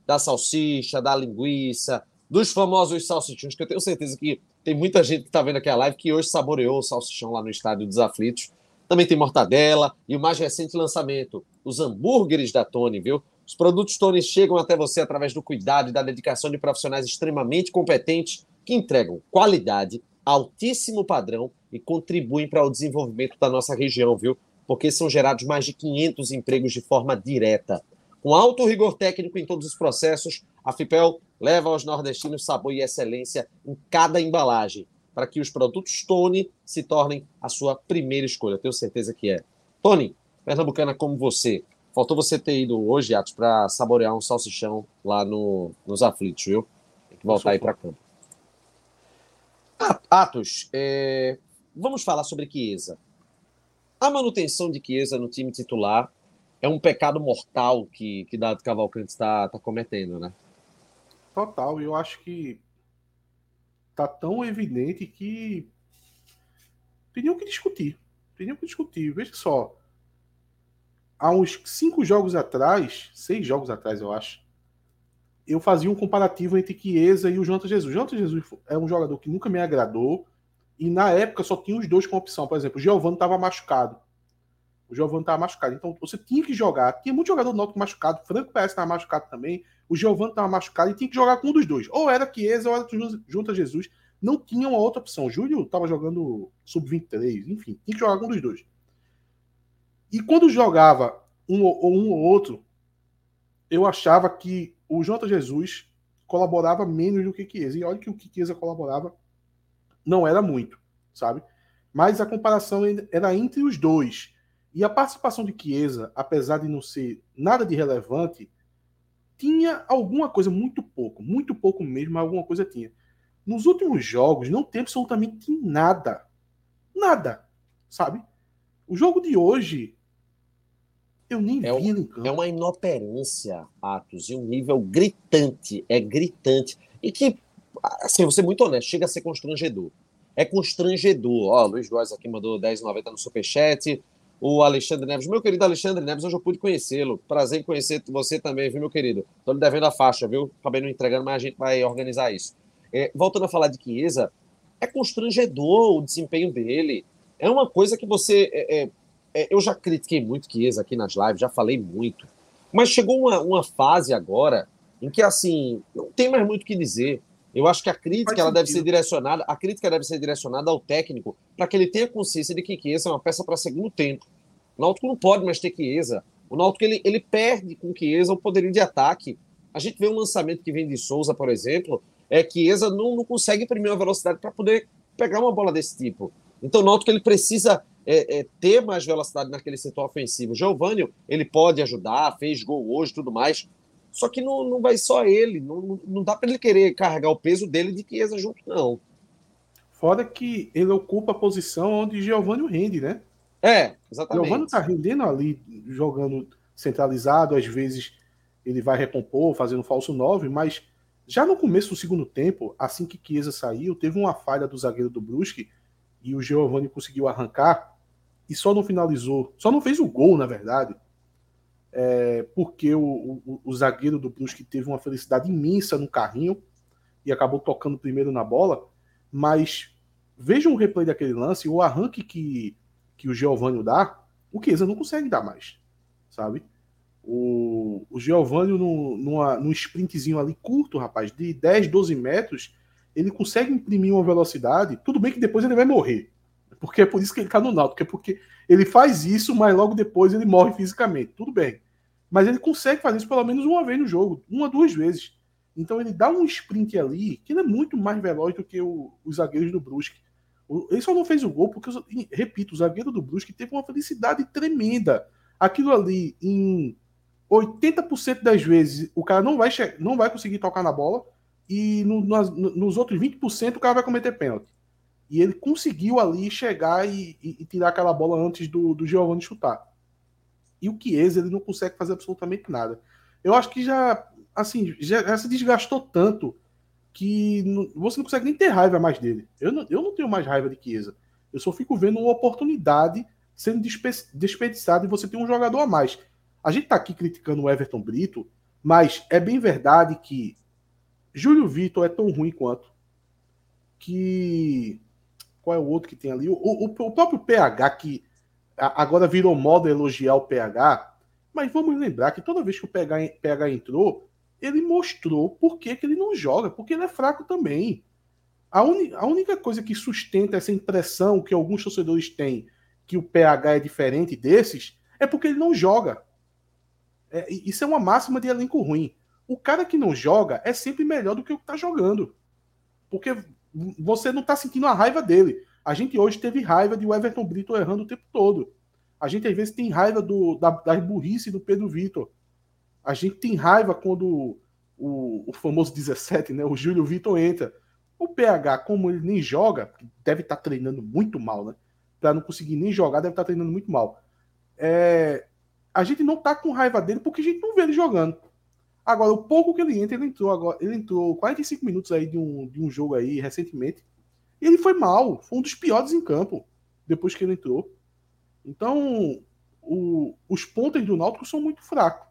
Da salsicha, da linguiça, dos famosos salsichões, que eu tenho certeza que tem muita gente que está vendo aqui a live que hoje saboreou o salsichão lá no estádio dos aflitos. Também tem mortadela e o mais recente lançamento, os hambúrgueres da Tony, viu? Os produtos Tony chegam até você através do cuidado e da dedicação de profissionais extremamente competentes que entregam qualidade, altíssimo padrão e contribuem para o desenvolvimento da nossa região, viu? Porque são gerados mais de 500 empregos de forma direta. Com alto rigor técnico em todos os processos, a Fipel leva aos nordestinos sabor e excelência em cada embalagem, para que os produtos Tony se tornem a sua primeira escolha. Tenho certeza que é. Tony, pernambucana como você, faltou você ter ido hoje, Atos, para saborear um salsichão lá no, nos aflitos, viu? Tem que voltar aí para campo. Atos, é, vamos falar sobre Chiesa. A manutenção de Chiesa no time titular é um pecado mortal que, que Dado Cavalcante está tá cometendo, né? Total, eu acho que tá tão evidente que teriam que discutir. Teriam que discutir. Veja só. Há uns cinco jogos atrás, seis jogos atrás, eu acho, eu fazia um comparativo entre Chiesa e o Jonathan Jesus. O Jonathan Jesus é um jogador que nunca me agradou e na época só tinha os dois com opção. Por exemplo, o Giovanni estava machucado. O Giovanni estava machucado. Então você tinha que jogar. Tinha muito jogador do Náutico machucado. Franco Pérez estava machucado também. O Giovanni estava machucado e tinha que jogar com um dos dois. Ou era Chiesa ou era Junta Jesus. Não tinha uma outra opção. O Júlio estava jogando sub-23. Enfim, tinha que jogar com um dos dois. E quando jogava um ou um ou outro, eu achava que o Jonathan Jesus colaborava menos do que Chiesa. E olha que o que Chiesa colaborava não era muito, sabe? Mas a comparação era entre os dois. E a participação de Chiesa, apesar de não ser nada de relevante, tinha alguma coisa, muito pouco, muito pouco mesmo, alguma coisa tinha. Nos últimos jogos, não tem absolutamente nada. Nada, sabe? O jogo de hoje, eu nem É vi em campo. É uma inoperância, Atos, e um nível gritante, é gritante. E que, assim, vou ser muito honesto, chega a ser constrangedor. É constrangedor. Ó, Luiz Góes aqui mandou 10,90 no Superchat. O Alexandre Neves, meu querido Alexandre Neves, hoje eu pude conhecê-lo. Prazer em conhecer você também, viu, meu querido? Tô lhe devendo a faixa, viu? Acabei não entregando, mas a gente vai organizar isso. É, voltando a falar de Chiesa, é constrangedor o desempenho dele. É uma coisa que você. é, é, é, eu já critiquei muito Chiesa aqui nas lives, já falei muito. Mas chegou uma, uma fase agora em que, assim, não tem mais muito o que dizer. Eu acho que a crítica Faz ela deve ser direcionada, a crítica deve ser direcionada ao técnico para que ele tenha consciência de que Chiesa é uma peça para segundo tempo. O Náutico não pode mais ter Chiesa. O Náutico ele, ele perde com Chiesa o poderio de ataque. A gente vê um lançamento que vem de Souza, por exemplo, é que Chiesa não, não consegue imprimir uma velocidade para poder pegar uma bola desse tipo. Então o Náutico ele precisa é, é, ter mais velocidade naquele setor ofensivo. Giovanni, ele pode ajudar, fez gol hoje tudo mais, só que não, não vai só ele, não, não- não dá para ele querer carregar o peso dele de Chiesa junto, não. Fora que ele ocupa a posição onde Giovanni rende, né? É, exatamente. Giovanni tá rendendo ali, jogando centralizado, às vezes ele vai recompor, fazendo falso 9, mas já no começo do segundo tempo, assim que Chiesa saiu, teve uma falha do zagueiro do Brusque e o Giovanni conseguiu arrancar e só não finalizou, só não fez o gol, na verdade, é, porque o, o, o, zagueiro do Brusque teve uma felicidade imensa no carrinho e acabou tocando primeiro na bola, mas vejam o replay daquele lance, o arranque que, que o Giovanni dá, o Chiesa não consegue dar mais, sabe? O, o Giovanni, no, numa, num sprintzinho ali curto, rapaz, de 10, 12 metros, ele consegue imprimir uma velocidade. Tudo bem que depois ele vai morrer. Porque é por isso que ele tá no Náutico. É porque ele faz isso, mas logo depois ele morre fisicamente. Tudo bem. Mas ele consegue fazer isso pelo menos uma vez no jogo. Uma, duas vezes. Então ele dá um sprint ali, que ele é muito mais veloz do que o, os zagueiros do Brusque. Ele só não fez o gol porque, repito, o zagueiro do Brusque teve uma felicidade tremenda. Aquilo ali, em 80% das vezes, o cara não vai, não vai conseguir tocar na bola e no, nos outros 20% o cara vai cometer pênalti. E ele conseguiu ali chegar e, e, e tirar aquela bola antes do, do Giovanni chutar. E o Chiesa, ele não consegue fazer absolutamente nada. Eu acho que já, assim, já, já se desgastou tanto que não, você não consegue nem ter raiva mais dele. Eu não, eu não tenho mais raiva de Chiesa. Eu só fico vendo uma oportunidade sendo desperdiçada e você tem um jogador a mais. A gente tá aqui criticando o Everton Brito, mas é bem verdade que Júlio Vitor é tão ruim quanto. Que. Qual é o outro que tem ali? O, o, o próprio PH, que agora virou moda elogiar o PH. Mas vamos lembrar que toda vez que o PH, PH entrou, ele mostrou por que, que ele não joga, porque ele é fraco também. A, a única coisa que sustenta essa impressão que alguns torcedores têm que o PH é diferente desses é porque ele não joga. É, isso é uma máxima de elenco ruim o cara que não joga é sempre melhor do que o que tá jogando. Porque você não tá sentindo a raiva dele. A gente hoje teve raiva de o Everton Brito errando o tempo todo. A gente às vezes tem raiva do, da, das burrice do Pedro Vitor. A gente tem raiva quando o, o famoso 17, né, o Júlio Vitor entra. O PH, como ele nem joga, deve estar tá treinando muito mal, né? Para não conseguir nem jogar, deve estar tá treinando muito mal. É, a gente não tá com raiva dele porque a gente não vê ele jogando. Agora, o pouco que ele entra, ele entrou agora, ele entrou 45 minutos aí de um, de um jogo aí recentemente. E ele foi mal, foi um dos piores em campo depois que ele entrou. Então, o, os pontos do Náutico são muito fracos.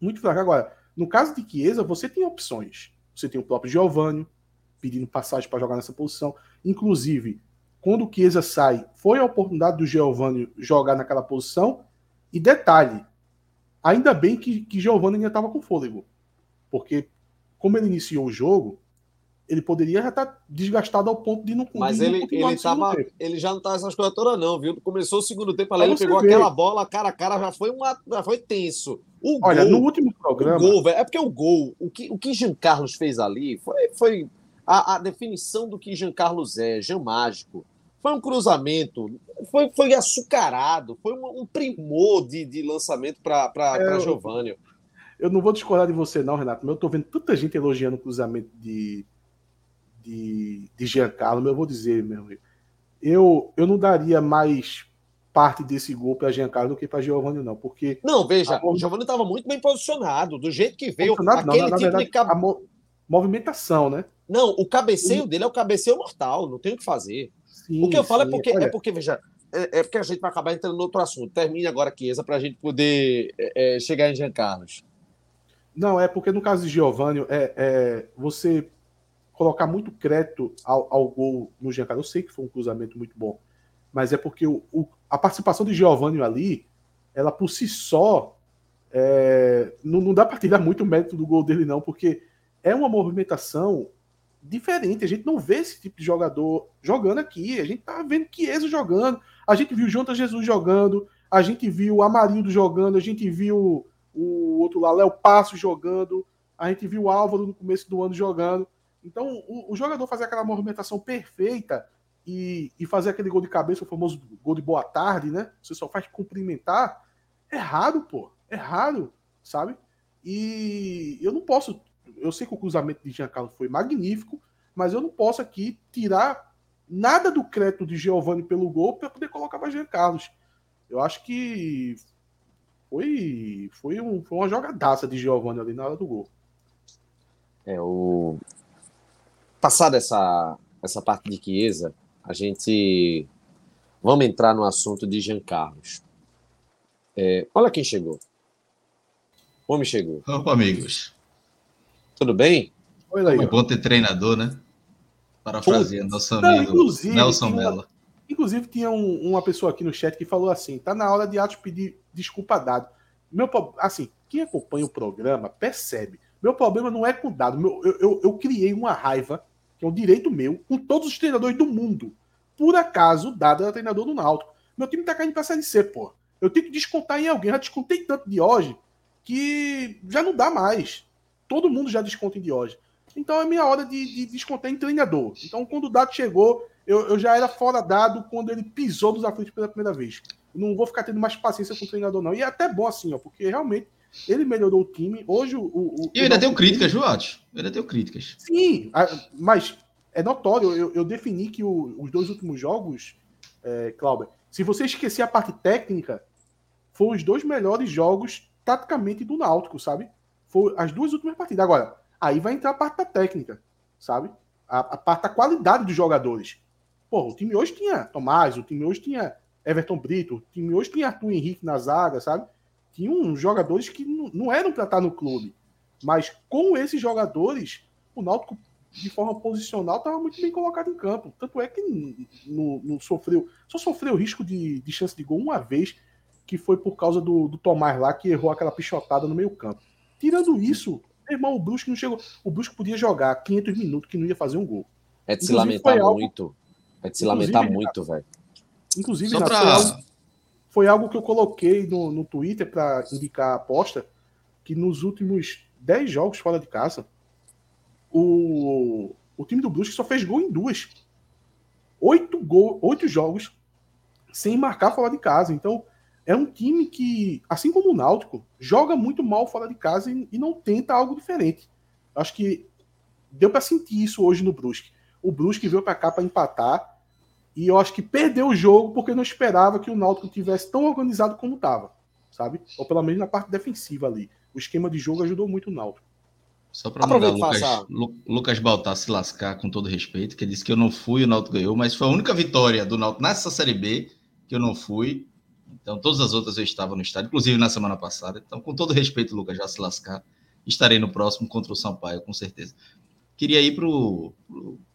Muito fracos. Agora, no caso de Chiesa, você tem opções. Você tem o próprio Giovanni pedindo passagem para jogar nessa posição. Inclusive, quando o Chiesa sai, foi a oportunidade do Giovanni jogar naquela posição. E detalhe, Ainda bem que, que Giovanni ainda estava com fôlego. Porque, como ele iniciou o jogo, ele poderia já estar tá desgastado ao ponto de não Mas de ele, ele, tava, ele já não estava essas coisas todas, não, viu? Começou o segundo tempo, ali, ele pegou vê. aquela bola, cara a cara, já foi, uma, já foi tenso. O Olha, gol, no último programa. Gol, véio, é porque o gol, o que, o que Jean Carlos fez ali foi, foi a, a definição do que Jean Carlos é, Jean Mágico. Foi um cruzamento, foi, foi açucarado, foi um, um primor de, de lançamento para é, Giovanni. Eu não vou discordar de você, não, Renato, mas eu tô vendo tanta gente elogiando o cruzamento de, de, de Giancarlo, mas eu vou dizer, meu amigo, eu, eu não daria mais parte desse gol para Giancarlo do que para Giovanni, não, porque. Não, veja, a... o Giovanni estava muito bem posicionado, do jeito que veio. Aquele não, na, na tipo verdade, de cab... mo... movimentação, né? Não, o cabeceio dele é o cabeceio mortal, não tem o que fazer. Sim, o que eu falo é sim. é porque, Olha, é porque, veja, é, é, porque a gente vai acabar entrando no outro assunto. Termine agora, Chiesa, para a gente poder é, é, chegar em Jean Carlos. Não, é porque no caso de Giovanni, é, é você colocar muito crédito ao, ao, gol no Jean Carlos. Eu sei que foi um cruzamento muito bom, mas é porque o, o, a participação de Giovanni ali, ela por si só, é, não, não dá para tirar muito mérito do gol dele, não, porque é uma movimentação diferente. A gente não vê esse tipo de jogador jogando aqui. A gente tá vendo Chiesa jogando. A gente viu Jonathan Jesus jogando. A gente viu Amarildo jogando. A gente viu o outro lá, Léo Passo jogando. A gente viu o Álvaro no começo do ano jogando. Então, o, o jogador fazer aquela movimentação perfeita e, e, fazer aquele gol de cabeça, o famoso gol de boa tarde, né? Você só faz cumprimentar. É raro, pô. É raro, sabe? E eu não posso eu sei que o cruzamento de Giancarlo foi magnífico, mas eu não posso aqui tirar nada do crédito de Giovanni pelo gol para poder colocar para Jean Carlos. Eu acho que foi, foi, um, foi uma jogadaça de Giovanni ali na hora do gol. É, o... Passada essa, essa parte de Chiesa, a gente. Vamos entrar no assunto de Jean Carlos. É, olha quem chegou. O homem chegou. Opa, amigos. Tudo bem? Oi. É bom ter treinador, né? Parafraseando nosso amigo Nelson Mello. Inclusive, tinha um, uma pessoa aqui no chat que falou assim: tá na hora de Atos pedir desculpa dado. Meu, assim, quem acompanha o programa percebe. Meu problema não é com dado. Meu, eu, eu, eu, criei uma raiva, que é um direito meu, com todos os treinadores do mundo. Por acaso, dado era treinador do Náutico. Meu time tá caindo pra Série C, pô. Eu tenho que descontar em alguém. Já descontei tanto de hoje que já não dá mais. Todo mundo já desconta em hoje. Então é minha hora de, de descontar em treinador. Então, quando o dado chegou, eu, eu, já era fora dado quando ele pisou nos aflitos pela primeira vez. Não vou ficar tendo mais paciência com o treinador, não. E é até bom assim, ó, porque realmente ele melhorou o time. Hoje o. o e eu ainda tenho críticas, time... Joate. Eu ainda tenho críticas. Sim, mas é notório. Eu, eu defini que o, os dois últimos jogos, é, Cláudio, se você esquecer a parte técnica, foram os dois melhores jogos taticamente do Náutico, sabe? Foi as duas últimas partidas. Agora, aí vai entrar a parte da técnica, sabe? A, a parte da qualidade dos jogadores. Pô, o time hoje tinha Tomás, o time hoje tinha Everton Brito, o time hoje tinha Arthur Henrique na zaga, sabe? Tinha uns jogadores que não, não eram para estar no clube. Mas com esses jogadores, o Náutico, de forma posicional, estava muito bem colocado em campo. Tanto é que não, não sofreu, só sofreu risco de, de chance de gol uma vez, que foi por causa do, do Tomás lá, que errou aquela pichotada no meio campo. Tirando isso, meu irmão, o Brusque não chegou. O Brusque podia jogar 500 minutos que não ia fazer um gol. É de se lamentar algo... muito. É de se lamentar muito, velho. Inclusive, Só pra... foi, algo, foi, algo, que eu coloquei no, no Twitter para indicar a aposta, que nos últimos 10 jogos fora de casa, o, o time do Brusque só fez gol em duas. Oito, gol, oito jogos sem marcar fora de casa. Então, é um time que, assim como o Náutico, joga muito mal fora de casa e, e não tenta algo diferente. Acho que deu para sentir isso hoje no Brusque. O Brusque veio para cá para empatar e eu acho que perdeu o jogo porque não esperava que o Náutico tivesse tão organizado como estava, sabe? Ou pelo menos na parte defensiva ali. O esquema de jogo ajudou muito o Náutico. Só para mandar Lucas, Lucas Baltar se lascar com todo respeito, que ele disse que eu não fui, o Náutico ganhou, mas foi a única vitória do Náutico nessa Série B que eu não fui. Então, todas as outras eu estava no estádio, inclusive na semana passada. Então, com todo respeito, Lucas, já se lascar, estarei no próximo contra o Sampaio, com certeza. Queria ir para o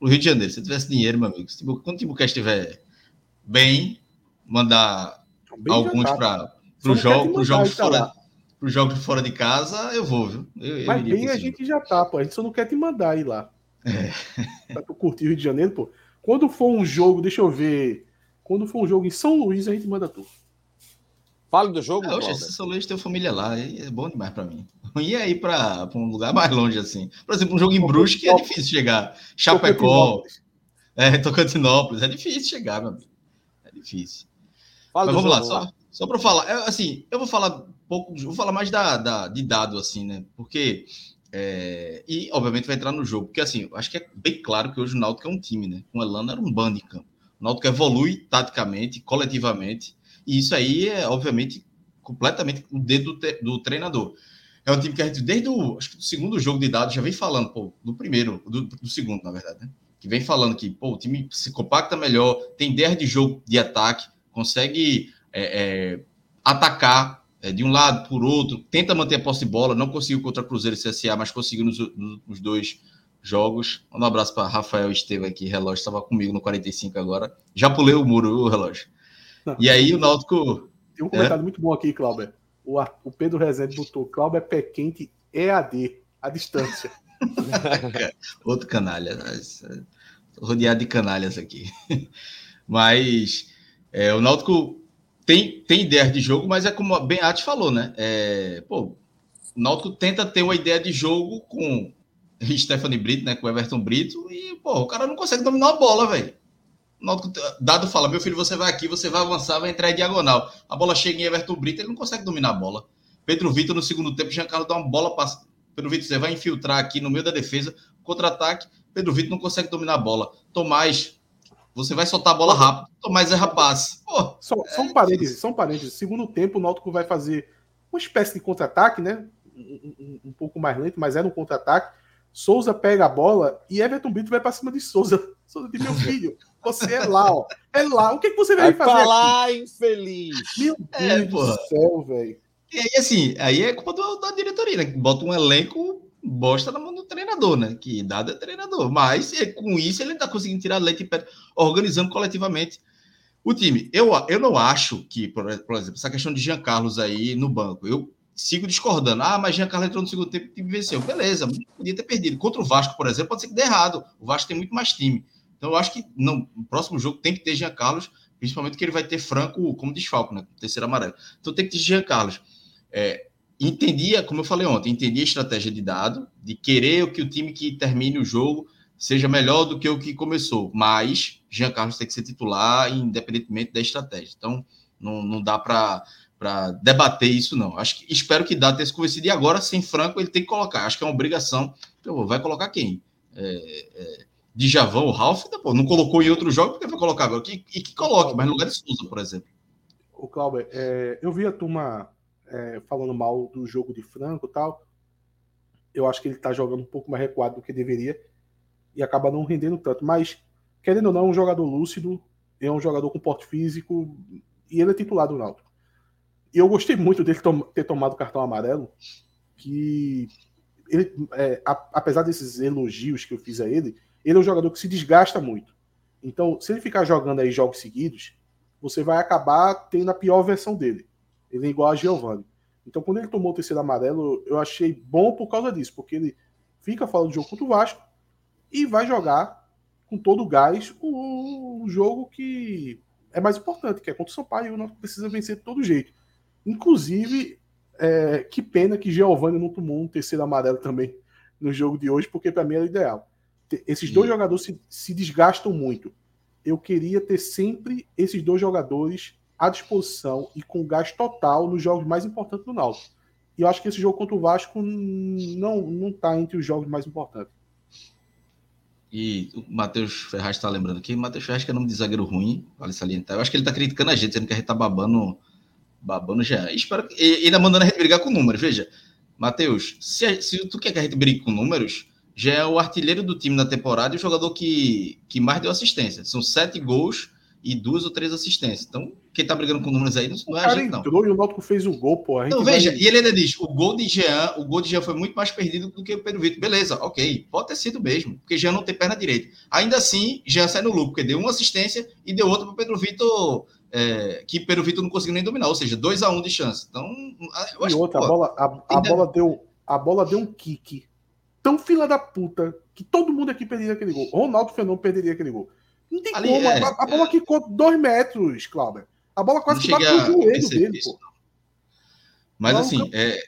Rio de Janeiro. Se tivesse dinheiro, meu amigo, quando o Timbucast estiver bem, mandar bem alguns para o jogo, pro jogo fora. Para os jogos fora de casa, eu vou, viu? Eu, Mas bem a gente já tá, pô. A gente só não quer te mandar ir lá. É. Pra tu curtir o Rio de Janeiro, pô. Quando for um jogo, deixa eu ver. Quando for um jogo em São Luís, a gente manda tu. Fale do jogo. É, hoje, São Luís tem família lá, é bom demais para mim. [LAUGHS] E aí para um lugar mais longe, assim. Por exemplo, um jogo em Brusque é difícil chegar. Chapecó, é, Tocantinópolis, é difícil chegar, meu amigo. É difícil. Fala Mas vamos lá, só, só para falar. Assim, eu vou falar pouco, vou falar mais da, da, de dado, assim, né? Porque. É, e, obviamente, vai entrar no jogo. Porque, assim, acho que é bem claro que hoje o Náutico é um time, né? Com o Elano era um bando de campo. O Náutico evolui taticamente, coletivamente e isso aí é, obviamente, completamente o dedo do, do treinador. É um time que a gente, desde o acho que do segundo jogo de dados, já vem falando, pô, do primeiro, do, do segundo, na verdade, né? Que vem falando que, pô, o time se compacta melhor, tem ideia de jogo de ataque, consegue é, é, atacar é, de um lado por outro, tenta manter a posse de bola, não conseguiu contra Cruzeiro e CSA, mas conseguiu nos, nos dois jogos. Um abraço para Rafael Estevam aqui, relógio, estava comigo no 45 agora. Já pulei o muro, o relógio. E aí o Náutico. Tem um comentário é? muito bom aqui, Cláudio. O, o Pedro Rezende botou: Cláudio é pé quente EAD, a distância. [LAUGHS] Outro canalha. Rodeado de canalhas aqui. [LAUGHS] Mas é, o Náutico tem, tem ideias de jogo, mas é como bem Ati falou, né? É, pô, o Náutico tenta ter uma ideia de jogo com [LAUGHS] Stephanie Brito, né? Com Everton Brito, e pô, o cara não consegue dominar a bola, velho. Dado fala, meu filho, você vai aqui, você vai avançar, vai entrar em diagonal. A bola chega em Everton Brito, ele não consegue dominar a bola. Pedro Vitor, no segundo tempo, Giancarlo dá uma bola para Pedro Vitor, você vai infiltrar aqui no meio da defesa, contra-ataque. Pedro Vitor não consegue dominar a bola. Tomás Você vai soltar a bola rápido, mas é rapaz. Pô, só, só um parênteses, só um parênteses. Segundo tempo, o Náutico vai fazer uma espécie de contra-ataque, né? Um, um, um, pouco mais lento, mas era um contra-ataque. Souza pega a bola e Everton Brito vai para cima de Souza. [LAUGHS] Souza de meu [LAUGHS] filho, você é lá, ó. É lá. O que, que você vai, vai fazer? lá, infeliz. Meu é, Deus é, do céu, velho. E aí, assim, aí é culpa do, da diretoria, né? Bota um elenco bosta na mão do treinador, né? Que dado é treinador. Mas com isso ele está conseguindo tirar leite e pé, organizando coletivamente o time. Eu, eu não acho que, por, por, exemplo, essa questão de Jean Carlos aí no banco, eu sigo discordando. Ah, mas Jean Carlos entrou no segundo tempo e venceu. Beleza, podia ter perdido. Contra o Vasco, por exemplo, pode ser que dê errado. O Vasco tem muito mais time. Então eu acho que no próximo jogo tem que ter Jean Carlos, principalmente que ele vai ter Franco como desfalco, né? Terceiro amarelo. Então tem que ter Jean Carlos. É, entendia, como eu falei ontem, entendia a estratégia de dado, de querer que o time que termine o jogo seja melhor do que o que começou, mas Jean Carlos tem que ser titular, independentemente da estratégia. Então, não, não dá para debater isso, não. Acho que espero que dá ter se convencido. E agora, sem Franco, ele tem que colocar. Acho que é uma obrigação. Então, vai colocar quem? É, é, Djavão, o Ralf, pô, não colocou em outro jogo, porque vai colocar agora? E que, que coloque, mas no lugar de Souza, por exemplo. O Cláudio, é, eu vi a turma é, falando mal do jogo de Franco e tal. Eu acho que ele está jogando um pouco mais recuado do que deveria e acaba não rendendo tanto. Mas, querendo ou não, é um jogador lúcido, é um jogador com porte físico e ele é titular do Náutico. E eu gostei muito dele tom ter tomado cartão amarelo, que ele, é, a, apesar desses elogios que eu fiz a ele, ele é um jogador que se desgasta muito. Então, se ele ficar jogando aí jogos seguidos, você vai acabar tendo a pior versão dele. Ele é igual a Giovanni. Então, quando ele tomou o terceiro amarelo, eu achei bom por causa disso, porque ele fica falando do jogo contra o Vasco e vai jogar com todo o gás o, o jogo que é mais importante, que é contra o Sampaio, e o Náutico precisa vencer de todo jeito. Inclusive, é, que pena que Giovanni não tomou um terceiro amarelo também no jogo de hoje, porque para mim era ideal. Esses dois jogadores se, se desgastam muito. Eu queria ter sempre esses dois jogadores à disposição e com gás total nos jogos mais importantes do Náutico. E eu acho que esse jogo contra o Vasco não não está entre os jogos mais importantes. E o Matheus Ferraz está lembrando aqui, Matheus Ferraz que é nome de zagueiro ruim, vale salientar. Eu acho que ele está criticando a gente, dizendo que a gente está babando, babando já. E espero que, e ainda mandando a gente brigar com números. Veja, Matheus, se, se tu quer que a gente brigue com números, já é o artilheiro do time na temporada e o jogador que, que mais deu assistência. São sete gols e duas ou três assistências. Então, quem tá brigando com números aí não, é a gente, não. Entrou e o Náutico fez o gol, pô. Então, veja, vai... e ele ainda diz: o gol de Jean, o gol de Jean foi muito mais perdido do que o Pedro Vitor. Beleza, ok, pode ter sido mesmo, porque Jean não tem perna direita. Ainda assim, Jean sai no lucro, porque deu uma assistência e deu outra para Pedro Vitor. É, que Pedro Vitor não conseguiu nem dominar, ou seja, 2 a 1 um de chance. Então, eu acho e outra, que, pô, a bola, a, a bola deu, a bola deu um kick tão fila da puta que todo mundo aqui perderia aquele gol. Ronaldo Fenômeno perderia aquele gol. Não tem Ali, como. É, a, a, bola é... quicou dois metros, Cláudio. A bola quase que bateu no joelho dele, pô. Mas assim, é,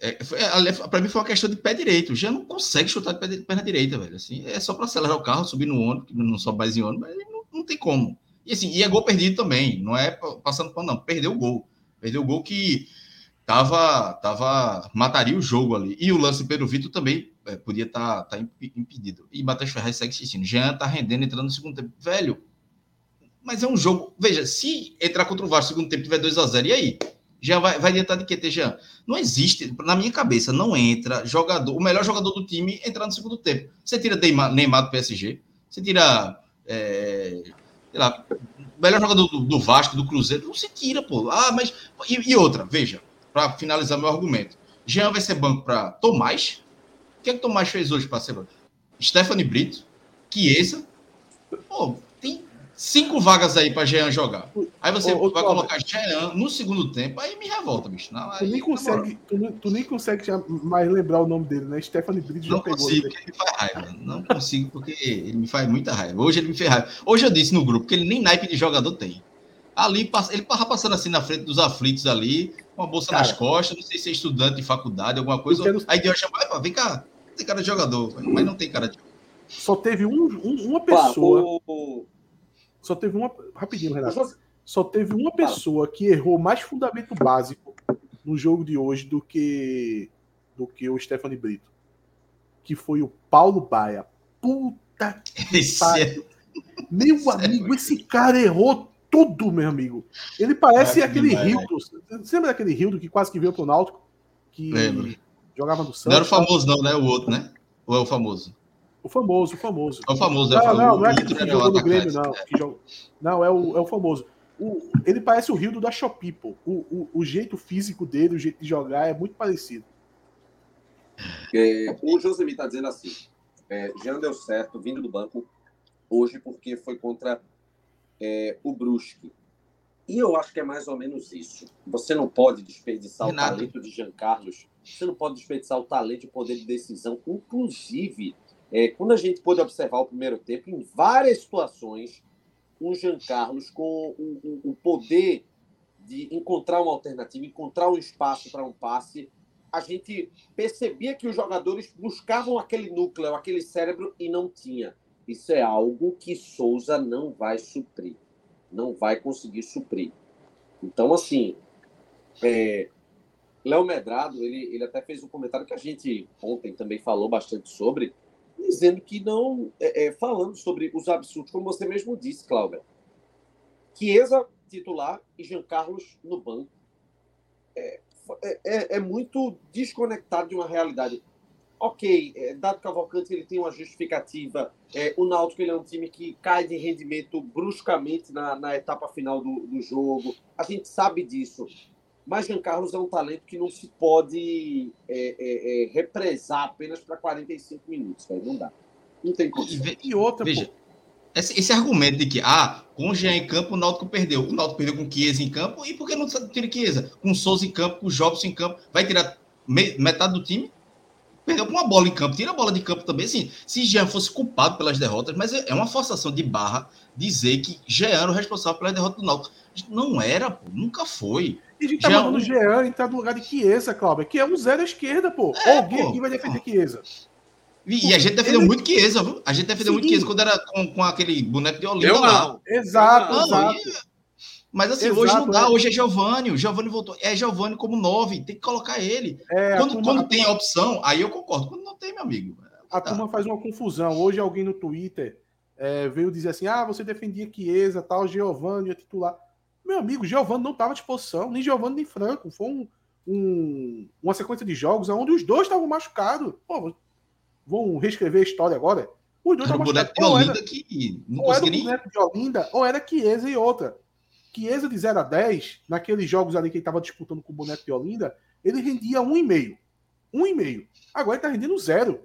é, é para mim foi uma questão de pé direito. Já não consegue chutar de pé, perna direita, velho. Assim, é só para acelerar o carro, subir no ônibus, que não sobe mais em ônibus, mas não, não, tem como. E assim, e é gol perdido também. Não é passando pano, não. Perdeu o gol. Perdeu o gol que tava, tava mataria o jogo ali. E o lance Pedro Vitor também é, podia estar tá, tá impedido. E Matheus Ferraz segue assistindo. Jean tá rendendo, entrando no segundo tempo. Velho, mas é um jogo. Veja, se entrar contra o Vasco no segundo tempo tiver 2 a 0 e aí? Já vai, vai adiantar de que, Jean? Não existe, na minha cabeça, não entra jogador, o melhor jogador do time entrar no segundo tempo. Você tira Neymar, Neymar do PSG, você tira. É, sei lá, o melhor jogador do, do, Vasco, do Cruzeiro, não se tira, pô. Ah, mas. E, e outra, veja, para finalizar meu argumento. Jean vai ser banco para Tomás, que é que o Tomás fez hoje para ser Stephanie Brito, Chiesa. Pô, tem cinco vagas aí para Jean jogar. Aí você ô, ô, vai colocar Jean no segundo tempo, aí me revolta, bicho. Não, tu, nem consegue, tu, tu, nem consegue mais lembrar o nome dele, né? Stephanie Brito já não pegou. Consigo, ele. me faz raiva. Não consigo, porque ele me faz muita raiva. Hoje ele me fez raiva. Hoje eu disse no grupo que ele nem naipe de jogador tem. Ali, ele passa passando assim na frente dos aflitos ali, com a bolsa Cara, nas costas, não sei se é estudante de faculdade, alguma coisa. Quero... Aí Deus chama, vem cá, tem cara de jogador, mas não tem cara de Só teve um, um, uma pessoa. Só teve uma. Rapidinho, Renato. Só teve uma pessoa que errou mais fundamento básico no jogo de hoje do que do que o Stephanie Brito. Que foi o Paulo Baia. Puta que pariu. Meu amigo, esse cara errou tudo, meu amigo. Ele parece É, aquele demais. Hildo. Você lembra daquele Hildo que quase que veio pro Náutico? Que Lembro. Jogava no Santos? Não era o famoso, não, né? O outro, né? Ou é o famoso? O famoso, o famoso. É o famoso, é o Não, famoso. não, não é O aquele que jogou no. Grêmio, não. que joga- Não, é o, é o famoso. O- ele parece o Rildo da Shopee, pô. O, o, o jeito físico dele, o jeito de jogar é muito parecido. É, o Josemi está dizendo assim: é, Jean deu certo vindo do banco hoje porque foi contra é, o Brusque. E eu acho que é mais ou menos isso. Você não pode desperdiçar Renato. o talento de Jean Carlos, você não pode desperdiçar o talento e o poder de decisão. Inclusive, é, quando a gente pôde observar o primeiro tempo, em várias situações, um Jean Carlos com o, o- o poder de encontrar uma alternativa, encontrar um espaço para um passe, a gente percebia que os jogadores buscavam aquele núcleo, aquele cérebro e não tinha. Isso é algo que Souza não vai suprir, não vai conseguir suprir. Então, assim, é, Léo Medrado, ele, ele até fez um comentário que a gente ontem também falou bastante sobre, dizendo que não, é, é, falando sobre os absurdos, como você mesmo disse, Cláudia. Chiesa titular e Jean Carlos no banco. É, é, é muito desconectado de uma realidade. Ok, é, Dado Cavalcante ele tem uma justificativa. É, o Náutico ele é um time que cai de rendimento bruscamente na, na etapa final do, do jogo. A gente sabe disso. Mas Jean Carlos é um talento que não se pode é, é, é, represar apenas para 45 minutos. velho. Não dá. Não tem E condição. E outra, Veja, pô. esse, esse argumento de que, ah, com o Jean em campo, o Náutico perdeu. O Náutico perdeu com o Chiesa em campo, e por que não tira Chiesa? Com o Souza em campo, com o Jobson em campo, vai tirar me- metade do time? Perdeu com uma bola em campo, tira a bola de campo também. Assim, se Jean fosse culpado pelas derrotas, mas é é uma forçação de barra dizer que Jean era o responsável pelas derrotas do Náutico. Não era, pô, nunca foi. E a gente tá Já mandando o Jean entrar no lugar de Chiesa, Cláudio, que é um zero à esquerda, pô. É, Alguém pô. aqui vai defender Chiesa. E, e a gente defendeu Ele- muito Chiesa, viu? A gente defendeu muito Sim. Chiesa quando era com, com aquele boneco de Olinda Eu lá. não. Exato, Não, exato. e- Mas assim, Exato, hoje não dá. é. Hoje é Giovanni. O Giovanni voltou. É Giovanni como nove. Tem que colocar ele. É, a quando turma- quando a tem a opção, aí eu concordo. Quando não tem, meu amigo. A tá. turma faz uma confusão. Hoje alguém no Twitter é, veio dizer assim: ah, você defendia Chiesa, tal, Giovanni é titular. Meu amigo, Giovanni não estava à disposição, nem Giovanni nem Franco. Foi um, um- uma sequência de jogos onde os dois estavam machucados. Pô, vão reescrever a história agora? Os dois estavam machucados. Ou era- Olinda que não ou era nem. boneco de Olinda, ou era Chiesa e outra. Chiesa de 0 a 10, naqueles jogos ali que ele estava disputando com o boneco de Olinda, ele rendia 1,5. 1,5. Agora ele está rendendo zero.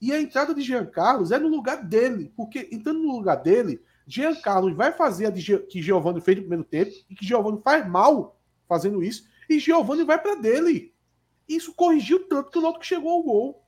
E a entrada de Jean Carlos é no lugar dele, porque entrando no lugar dele, Jean Carlos vai fazer a de que Giovanni fez no primeiro tempo, e que Giovanni faz mal fazendo isso, e Giovanni vai para dele. Isso corrigiu tanto que o Náutico chegou ao gol.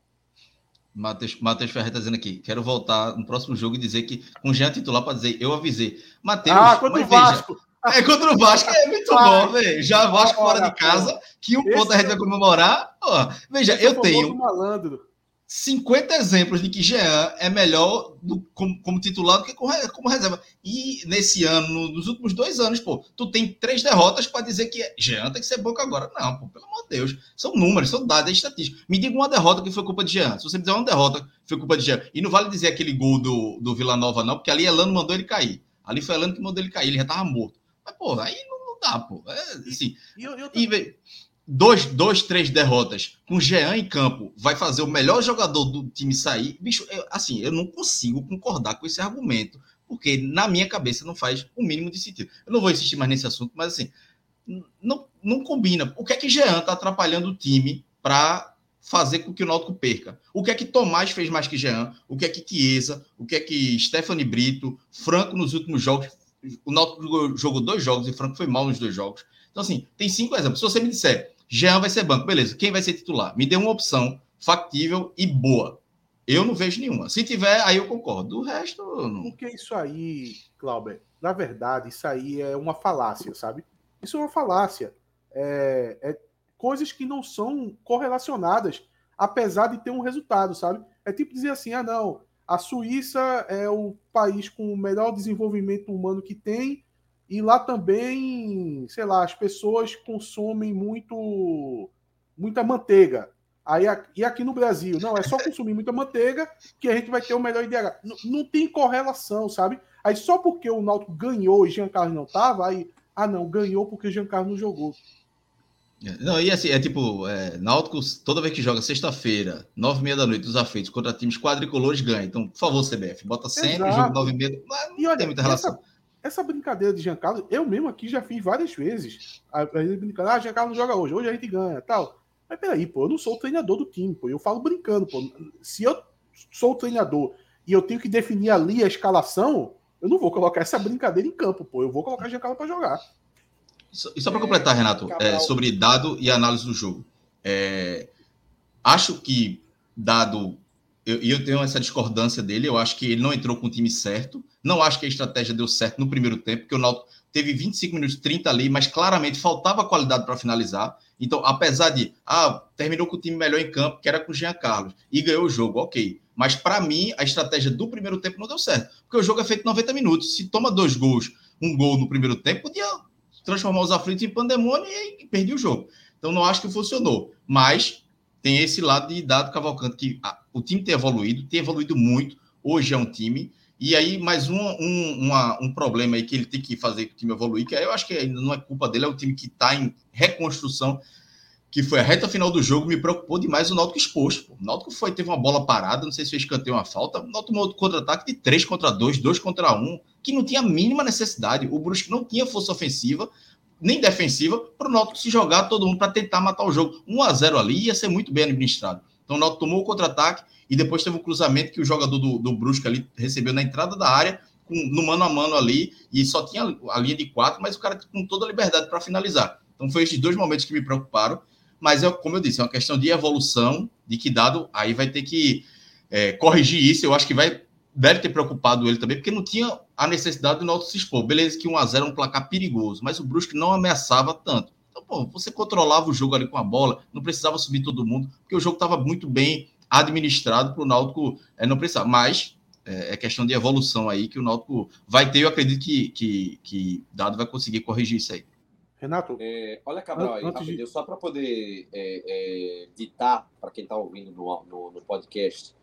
Matheus, Matheus Ferreira está dizendo aqui. Quero voltar no próximo jogo e dizer que com o Jean titular para dizer, eu avisei. Matheus, ah, contra o mas veja, Vasco. É contra o Vasco, é muito Ai. bom, velho. Já Vasco fora de casa, que um ponto a gente vai comemorar. Ó, veja, é eu tenho malandro. 50 exemplos de que Jean é melhor do- como, como titular do que como, como reserva. E nesse ano, no- nos últimos dois anos, pô, tu tem três derrotas para dizer que Jean tem que ser banco agora. Não, pô, pelo amor de Deus. São números, são dados, é estatística. Me diga uma derrota que foi culpa de Jean. Se você me dizer uma derrota que foi culpa de Jean. E não vale dizer aquele gol do, do Vila Nova, não, porque ali Elano mandou ele cair. Ali foi Elano que mandou ele cair, ele já tava morto. Mas, pô, aí não, não dá, pô. É, assim, E eu, eu e dois, dois, três derrotas com Jean em campo vai fazer o melhor jogador do time sair. Bicho, eu- assim, eu não consigo concordar com esse argumento, porque na minha cabeça não faz o mínimo de sentido. Eu não vou insistir mais nesse assunto, mas assim, não, não combina. O que é que Jean tá atrapalhando o time para fazer com que o Náutico perca? O que é que Tomás fez mais que Jean? O que é que Chiesa? O que é que Stephanie Brito, Franco nos últimos jogos? O Náutico jogou dois jogos e Franco foi mal nos dois jogos. Então, assim, tem cinco exemplos. Se você me disser, Jean vai ser banco, beleza, quem vai ser titular? Me dê uma opção factível e boa. Eu não vejo nenhuma. Se tiver, aí eu concordo. O resto, não. Porque isso aí, Clauber, na verdade, isso aí é uma falácia, sabe? Isso é uma falácia. É, é coisas que não são correlacionadas, apesar de ter um resultado, sabe? É tipo dizer assim: ah, não, a Suíça é o país com o melhor desenvolvimento humano que tem, e lá também, sei lá, as pessoas consomem muito muita manteiga. Aí, e aqui no Brasil, não, é só consumir muita manteiga que a gente vai ter o melhor IDH. Não, não tem correlação, sabe? Aí só porque o Náutico ganhou e Jean Carlos não tava, aí, ah não, ganhou porque Jean Carlos não jogou. Não, e assim, é tipo, é, Náutico, toda vez que joga sexta-feira, nove e meia da noite, os afeitos contra times quadricolores ganha. Então, por favor, CBF, bota sempre Exato. jogo nove e meia. Não, e olha, tem muita relação. Essa, essa brincadeira de Giancarlo, eu mesmo aqui já fiz várias vezes. A, a brincando, ah, Giancarlo não joga hoje, hoje a gente ganha, tal. Mas peraí, pô, eu não sou o treinador do time, pô. Eu falo brincando, pô. Se eu sou o treinador e eu tenho que definir ali a escalação, eu não vou colocar essa brincadeira em campo, pô. Eu vou colocar Giancarlo para jogar. E só para completar, Renato, é, sobre dado e análise do jogo. É, acho que dado. Eu, eu tenho essa discordância dele, eu acho que ele não entrou com o time certo. Não acho que a estratégia deu certo no primeiro tempo, porque o Náutico teve 25 minutos 30 ali, mas claramente faltava qualidade para finalizar. Então, apesar de, ah, terminou com o time melhor em campo, que era com o Jean Carlos, e ganhou o jogo, ok. Mas para mim, a estratégia do primeiro tempo não deu certo, porque o jogo é feito 90 minutos. Se toma dois gols, um gol no primeiro tempo, podia transformar os aflitos em pandemônio e, e perder o jogo. Então, não acho que funcionou. Mas tem esse lado de dado Cavalcante, que a, o time tem evoluído, tem evoluído muito. Hoje é um time e aí, mais um, um, uma, um problema aí que ele tem que fazer que o time evoluir, que eu acho que ainda não é culpa dele, é o time que está em reconstrução, que foi a reta final do jogo, me preocupou demais o Náutico exposto. Pô. O Náutico foi, teve uma bola parada, não sei se fez canteio uma falta, o Náutico tomou contra-ataque de 3 contra 2, 2 contra 1, que não tinha a mínima necessidade. O Brusque não tinha força ofensiva, nem defensiva, para o Náutico se jogar todo mundo para tentar matar o jogo. 1 a 0 ali ia ser muito bem administrado. Então o Náutico tomou o contra-ataque, e depois teve um cruzamento que o jogador do, do Brusque ali recebeu na entrada da área, com, no mano a mano ali, e só tinha a linha de quatro, mas o cara com toda a liberdade para finalizar. Então foi esses dois momentos que me preocuparam, mas é como eu disse, é uma questão de evolução, de que dado aí vai ter que é, corrigir isso, eu acho que vai deve ter preocupado ele também, porque não tinha a necessidade do Náutico se expor. Beleza que 1 a 0 é um placar perigoso, mas o Brusque não ameaçava tanto. Então, pô, você controlava o jogo ali com a bola, não precisava subir todo mundo, porque o jogo estava muito bem administrado para o Náutico é, não precisar. Mas é, é, questão de evolução aí que o Náutico vai ter. Eu acredito que, que, que Dado vai conseguir corrigir isso aí. Renato? É, olha, Cabral, aí, rapidinho, de... só para poder é, é, ditar para quem está ouvindo no, no, no podcast.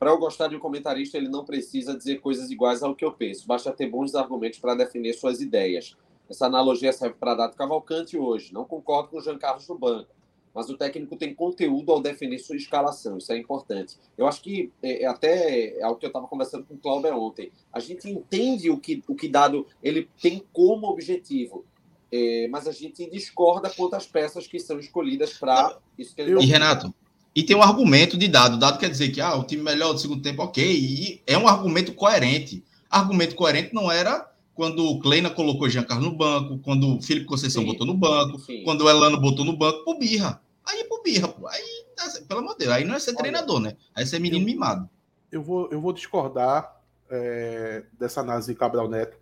Para eu gostar de um comentarista, ele não precisa dizer coisas iguais ao que eu penso. Basta ter bons argumentos para defender suas ideias. Essa analogia serve para Dado Cavalcante hoje. Não concordo com o Jean Carlos do banco mas o técnico tem conteúdo ao definir sua escalação, isso é importante. Eu acho que é, é até é o que eu estava conversando com o Cláudio ontem. A gente entende o que o que dado ele tem como objetivo, é, mas a gente discorda quanto às peças que são escolhidas para isso que ele E Renato, e tem um argumento de dado. Dado quer dizer que ah, o time melhor do segundo tempo, ok. E é um argumento coerente. Argumento coerente não era quando o Kleina colocou o Giancarlo no banco, quando o Felipe Conceição sim, botou no banco, sim. quando o Elano botou no banco, por birra. Aí por birra, pô. Aí, pelo amor de Deus, aí não é ser Olha, treinador, né? Aí é ser menino eu, mimado. Eu vou, eu vou discordar é, dessa análise de Cabral Neto.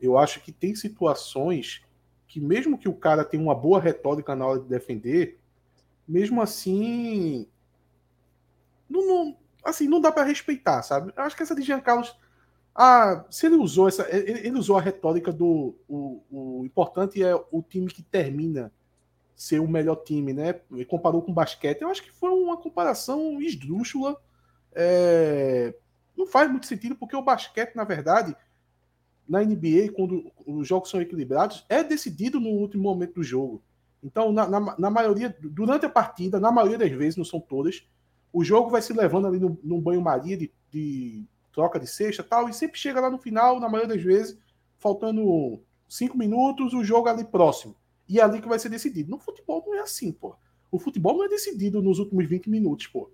Eu acho que tem situações que, mesmo que o cara tenha uma boa retórica na hora de defender, mesmo assim. Não, não assim, não dá para respeitar, sabe? Eu acho que essa de Jean Carlos ah, se ele usou essa, ele, ele usou a retórica do o, o, importante é o time que termina ser o melhor time, né? E comparou com o basquete. Eu acho que foi uma comparação esdrúxula. É, não faz muito sentido porque o basquete, na verdade, na NBA, quando os jogos são equilibrados, é decidido no último momento do jogo. Então, na, na, na maioria, durante a partida, na maioria das vezes, não são todas, o jogo vai se levando ali num banho-maria de, de troca de sexta tal, e sempre chega lá no final, na maioria das vezes, faltando cinco minutos, o jogo ali próximo. E é ali que vai ser decidido. No futebol não é assim, pô. O futebol não é decidido nos últimos 20 minutos, pô.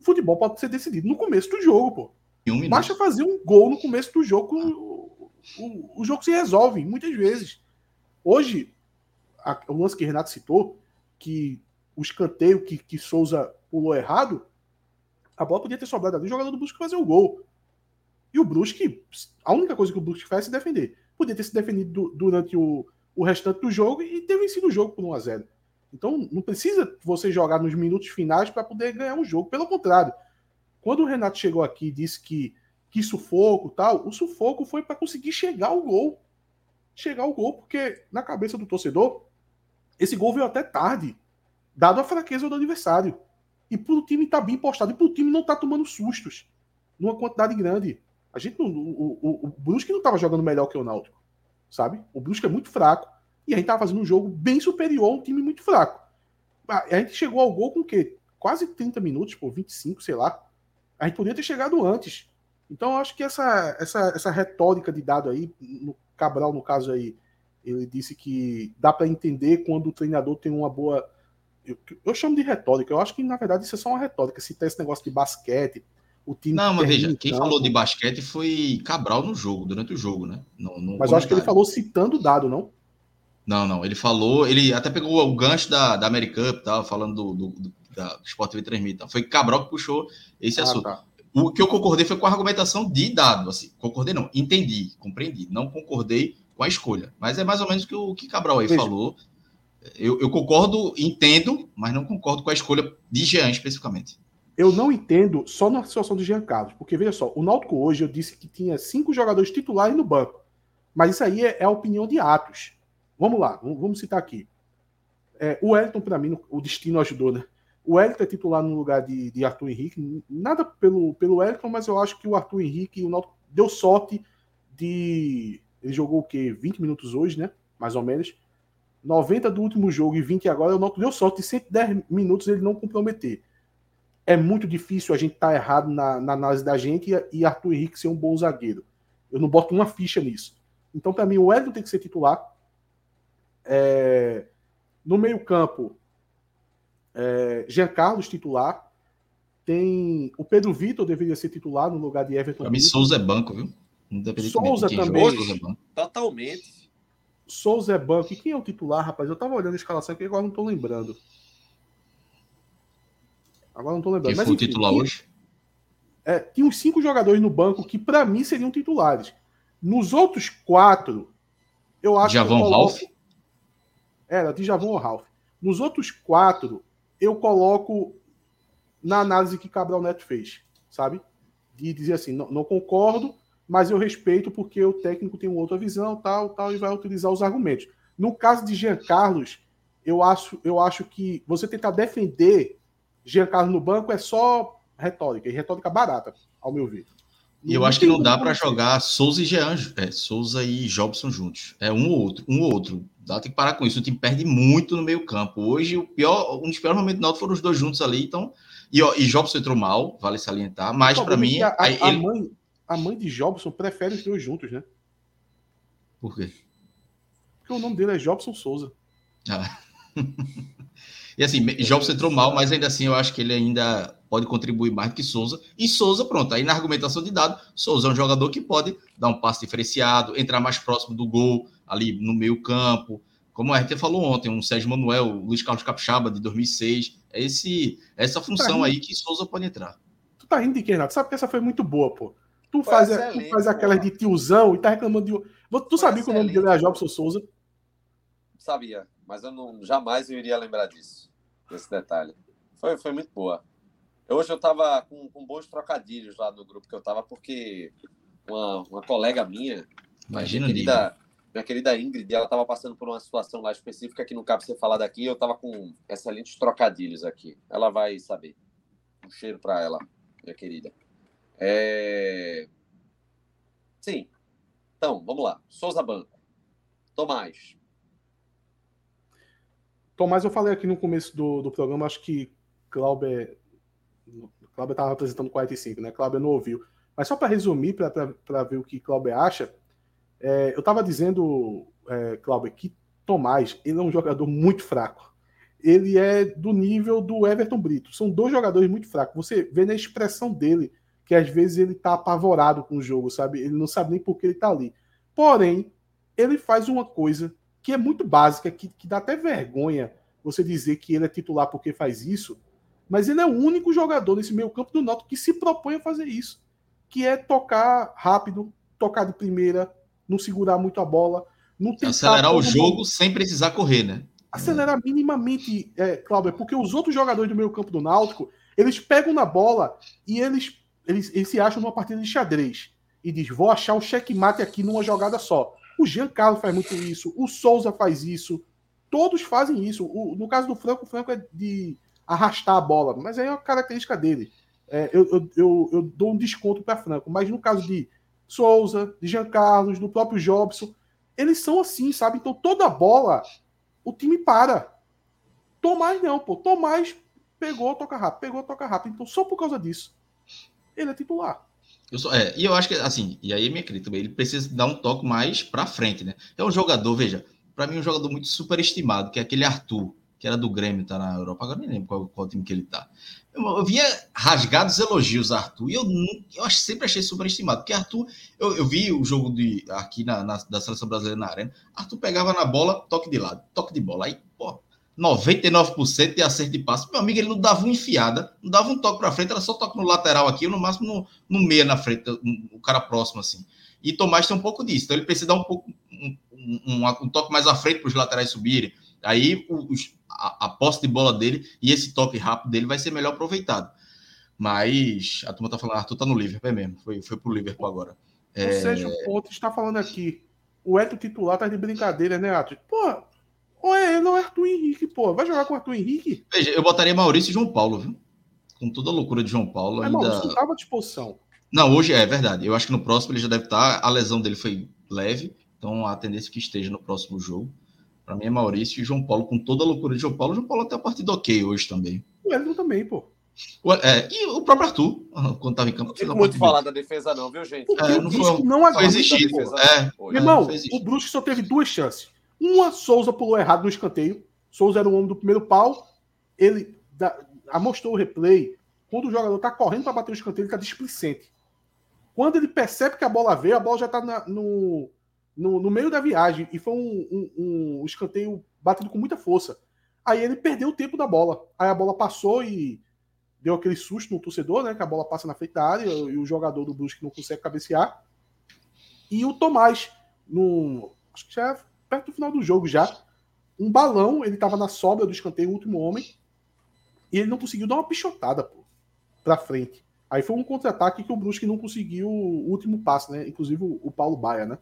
O futebol pode ser decidido no começo do jogo, pô. Um Basta fazer um gol no começo do jogo, o, o, o jogo se resolve, muitas vezes. Hoje, a, o lance que o Renato citou, que o escanteio que, que Souza pulou errado, a bola podia ter sobrado ali, o jogador do Busca fazer o gol. E o Brusque, a única coisa que o Brusque faz é se defender. Podia ter se defendido durante o, o restante do jogo e ter vencido o jogo por 1 a 0 Então não precisa você jogar nos minutos finais para poder ganhar um jogo. Pelo contrário, quando o Renato chegou aqui e disse que, que sufoco tal, o sufoco foi para conseguir chegar ao gol. Chegar ao gol, porque na cabeça do torcedor, esse gol veio até tarde, dado a fraqueza do adversário. E pro time estar tá bem postado, e pro time não tá tomando sustos numa quantidade grande. A gente não, o, o, o Brusque não estava jogando melhor que o Náutico, sabe? O Brusque é muito fraco e a gente estava fazendo um jogo bem superior a um time muito fraco. A gente chegou ao gol com o quê? Quase 30 minutos, por 25, sei lá. A gente poderia ter chegado antes. Então, eu acho que essa, essa, essa retórica de dado aí, no Cabral, no caso aí, ele disse que dá para entender quando o treinador tem uma boa. Eu, eu, chamo de retórica, eu acho que na verdade isso é só uma retórica. Se tem esse negócio de basquete, o time. Não, mas veja, quem campo... falou de basquete foi Cabral no jogo, durante o jogo, né? No, no mas eu acho que ele falou citando o dado, não? Não, não. Ele falou, ele até pegou o gancho da, da American Cup, tava falando do, do, do da Sport TV transmita. Foi Cabral que puxou esse ah, assunto. Tá. O que eu concordei foi com a argumentação de dado, assim. Concordei não, entendi, compreendi. Não concordei com a escolha. Mas é mais ou menos o que o que Cabral aí Veja. falou. Eu, eu, concordo, entendo, mas não concordo com a escolha de Jean especificamente. Eu não entendo só na situação de Jean Carlos, porque veja só, o Náutico hoje eu disse que tinha cinco jogadores titulares no banco, mas isso aí é, é a opinião de Atos. Vamos lá, vamos citar aqui. É, o Wellington, para mim, o destino ajudou, né? O Wellington é titular no lugar de, de Arthur Henrique. Nada pelo, pelo Wellington, mas eu acho que o Arthur Henrique o Náutico deu sorte de. Ele jogou o quê? 20 minutos hoje, né? Mais ou menos. 90 do último jogo e 20 agora, o Náutico deu sorte de 110 minutos ele não comprometer. É muito difícil a gente estar tá errado na, na, análise da gente e, e Arthur Henrique ser um bom zagueiro. Eu não boto uma ficha nisso. Então, para mim, o Wellington tem que ser titular. É... No meio-campo, é, Jean Carlos titular. Tem o Pedro Vitor deveria ser titular no lugar de Everton. Para mim, Souza é banco, viu? Souza também. Totalmente. Souza é banco. E quem é o titular, rapaz? Eu tava olhando a escalação aqui agora não tô lembrando. Agora não tô lembrando. Quem Mas, foi enfim, o titular tinha, hoje? É, tinha uns cinco jogadores no banco que, para mim, seriam titulares. Nos outros quatro, eu acho Javon que. Javon Ralph? Era, de Javon Ralph. Nos outros quatro, eu coloco na análise que Cabral Neto fez, sabe? De dizer assim, não, não, concordo, mas eu respeito porque o técnico tem uma outra visão, tal, tal, e vai utilizar os argumentos. No caso de Jean Carlos, eu acho, eu acho que você tentar defender Jean Carlos no banco é só retórica, e retórica barata, ao meu ver. E eu acho que não dá para jogar Souza e Jean, é, Souza e Jobson juntos. É um ou outro, um ou outro. Dá, tem que parar com isso. O time perde muito no meio campo. Hoje, o pior, um dos piores momentos do Náutico foram os dois juntos ali. Então, e, ó, e Jobson entrou mal, vale salientar. Mas para mim, a, a, ele... mãe, a mãe de Jobson prefere os dois juntos, né? Por quê? Porque o nome dele é Jobson Souza. Ah. [LAUGHS] e assim, Jobson entrou mal, mas ainda assim eu acho que ele ainda pode contribuir mais do que Souza. E Souza, pronto, aí na argumentação de dado, Souza é um jogador que pode dar um passe diferenciado, entrar mais próximo do gol, ali no meio campo. Como a gente falou ontem, um Sérgio Manuel, o Luiz Carlos Capixaba, de 2006. É esse, essa função tá aí que Souza pode entrar. Tu tá rindo de quem, Renato? Sabe que essa foi muito boa, pô. Tu faz, tu faz aquelas de tiozão e tá reclamando de. Tu foi sabia que o nome dele era Jobson Souza? Sabia, mas eu não, jamais eu iria lembrar disso, desse detalhe. Foi, foi muito boa. Hoje eu estava com, com bons trocadilhos lá no grupo que eu estava, porque uma, uma colega minha, Imagina minha querida, minha querida Ingrid, ela estava passando por uma situação lá específica que não cabe ser falar daqui, eu estava com excelentes trocadilhos aqui. Ela vai saber. Um cheiro para ela, minha querida. É... Sim. Então, vamos lá. Souza Banco. Tomás. Tomás, eu falei aqui no começo do, do programa, acho que Glauber Cláudio estava apresentando 45, né? Cláudio não ouviu. Mas só para resumir, para ver o que Cláudio acha, é, eu estava dizendo, é, que Tomás ele é um jogador muito fraco. Ele é do nível do Everton Brito. São dois jogadores muito fracos. Você vê na expressão dele que às vezes ele está apavorado com o jogo, sabe? Ele não sabe nem por que ele está ali. Porém, ele faz uma coisa que é muito básica, que, que dá até vergonha você dizer que ele é titular porque faz isso, mas ele é o único jogador nesse meio campo do Náutico que se propõe a fazer isso, que é tocar rápido, tocar de primeira, não segurar muito a bola, não tentar acelerar o jogo mundo. sem precisar correr, né? Acelerar minimamente, é, Cláudio, porque os outros jogadores do meio campo do Náutico, eles pegam na bola e eles, eles, eles se acham numa partida de xadrez e diz: vou achar um checkmate aqui numa jogada só. O Giancarlo faz muito isso, o Souza faz isso, todos fazem isso. O, no caso do Franco, o Franco é de arrastar a bola, mas aí é uma característica dele. É, eu, eu, eu, eu, dou um desconto para Franco, mas no caso de Souza, de Jean Carlos, do próprio Jobson, eles são assim, sabe? Então toda bola o time para. Tomás não, pô. Tomás pegou, toca rápido, pegou, toca rápido. Então só por causa disso, ele é titular. Eu sou, é, e eu acho que, assim, e aí é minha crítica, ele precisa dar um toque mais para frente, né? É um jogador, veja, para mim, um jogador muito superestimado, que é aquele Arthur, que era do Grêmio, tá na Europa, agora nem lembro qual, qual time que ele tá. Eu, eu via rasgados elogios a Arthur, e eu, eu sempre achei superestimado, porque Arthur, eu, eu vi o jogo de, aqui na, na, da Seleção Brasileira na Arena, Arthur pegava na bola, toque de lado, toque de bola, aí, pô, 99% de acerto de passe. Meu amigo, ele não dava uma enfiada, não dava um toque para frente, era só toque no lateral aqui, ou no máximo no, no meia na frente, o cara próximo assim. E Tomás tem um pouco disso, então ele precisa dar um pouco um, um, um toque mais à frente para os laterais subirem. Aí os, a, a posse de bola dele e esse toque rápido dele vai ser melhor aproveitado. Mas a turma tá falando, Arthur tá no Liverpool, é mesmo, foi, foi pro Liverpool agora. É... O Sérgio Ponte está falando aqui, o Eto titular tá de brincadeira, né, Arthur? Pô, ou é ou é Arthur Henrique, pô. Vai jogar com Arthur Henrique? Veja, eu botaria Maurício e João Paulo, viu? Com toda a loucura de João Paulo. Mas ainda... Maurício estava à disposição. Não, hoje é verdade. Eu acho que no próximo ele já deve estar. Tá, a lesão dele foi leve, então a tendência é que esteja no próximo jogo. Para mim é Maurício e João Paulo, com toda a loucura de João Paulo. João Paulo até a partida ok hoje também. O Elton também, pô. O, é, e o próprio Arthur, quando estava em campo. Não tem muito falar da defesa, não, viu, gente? É, não foi, não foi exigido. É, Meu irmão, o Brusque só teve duas chances. Uma, Souza pulou errado no escanteio. Souza era o homem do primeiro pau. Ele da, o replay. Quando o jogador está correndo para bater o escanteio, ele está displicente. Quando ele percebe que a bola veio, a bola já está no, no, no, meio da viagem. E foi um, um, um escanteio batido com muita força. Aí ele perdeu o tempo da bola. Aí a bola passou e deu aquele susto no torcedor, né? Que a bola passa na frente da área e o jogador do Brusque não consegue cabecear. E o Tomás, no, acho que já perto do final do jogo já, um balão, ele tava na sobra do escanteio, o último homem, e ele não conseguiu dar uma pichotada, pô, pra frente. Aí foi um contra-ataque que o Brusque não conseguiu o último passe, né? Inclusive o Paulo Baia, né?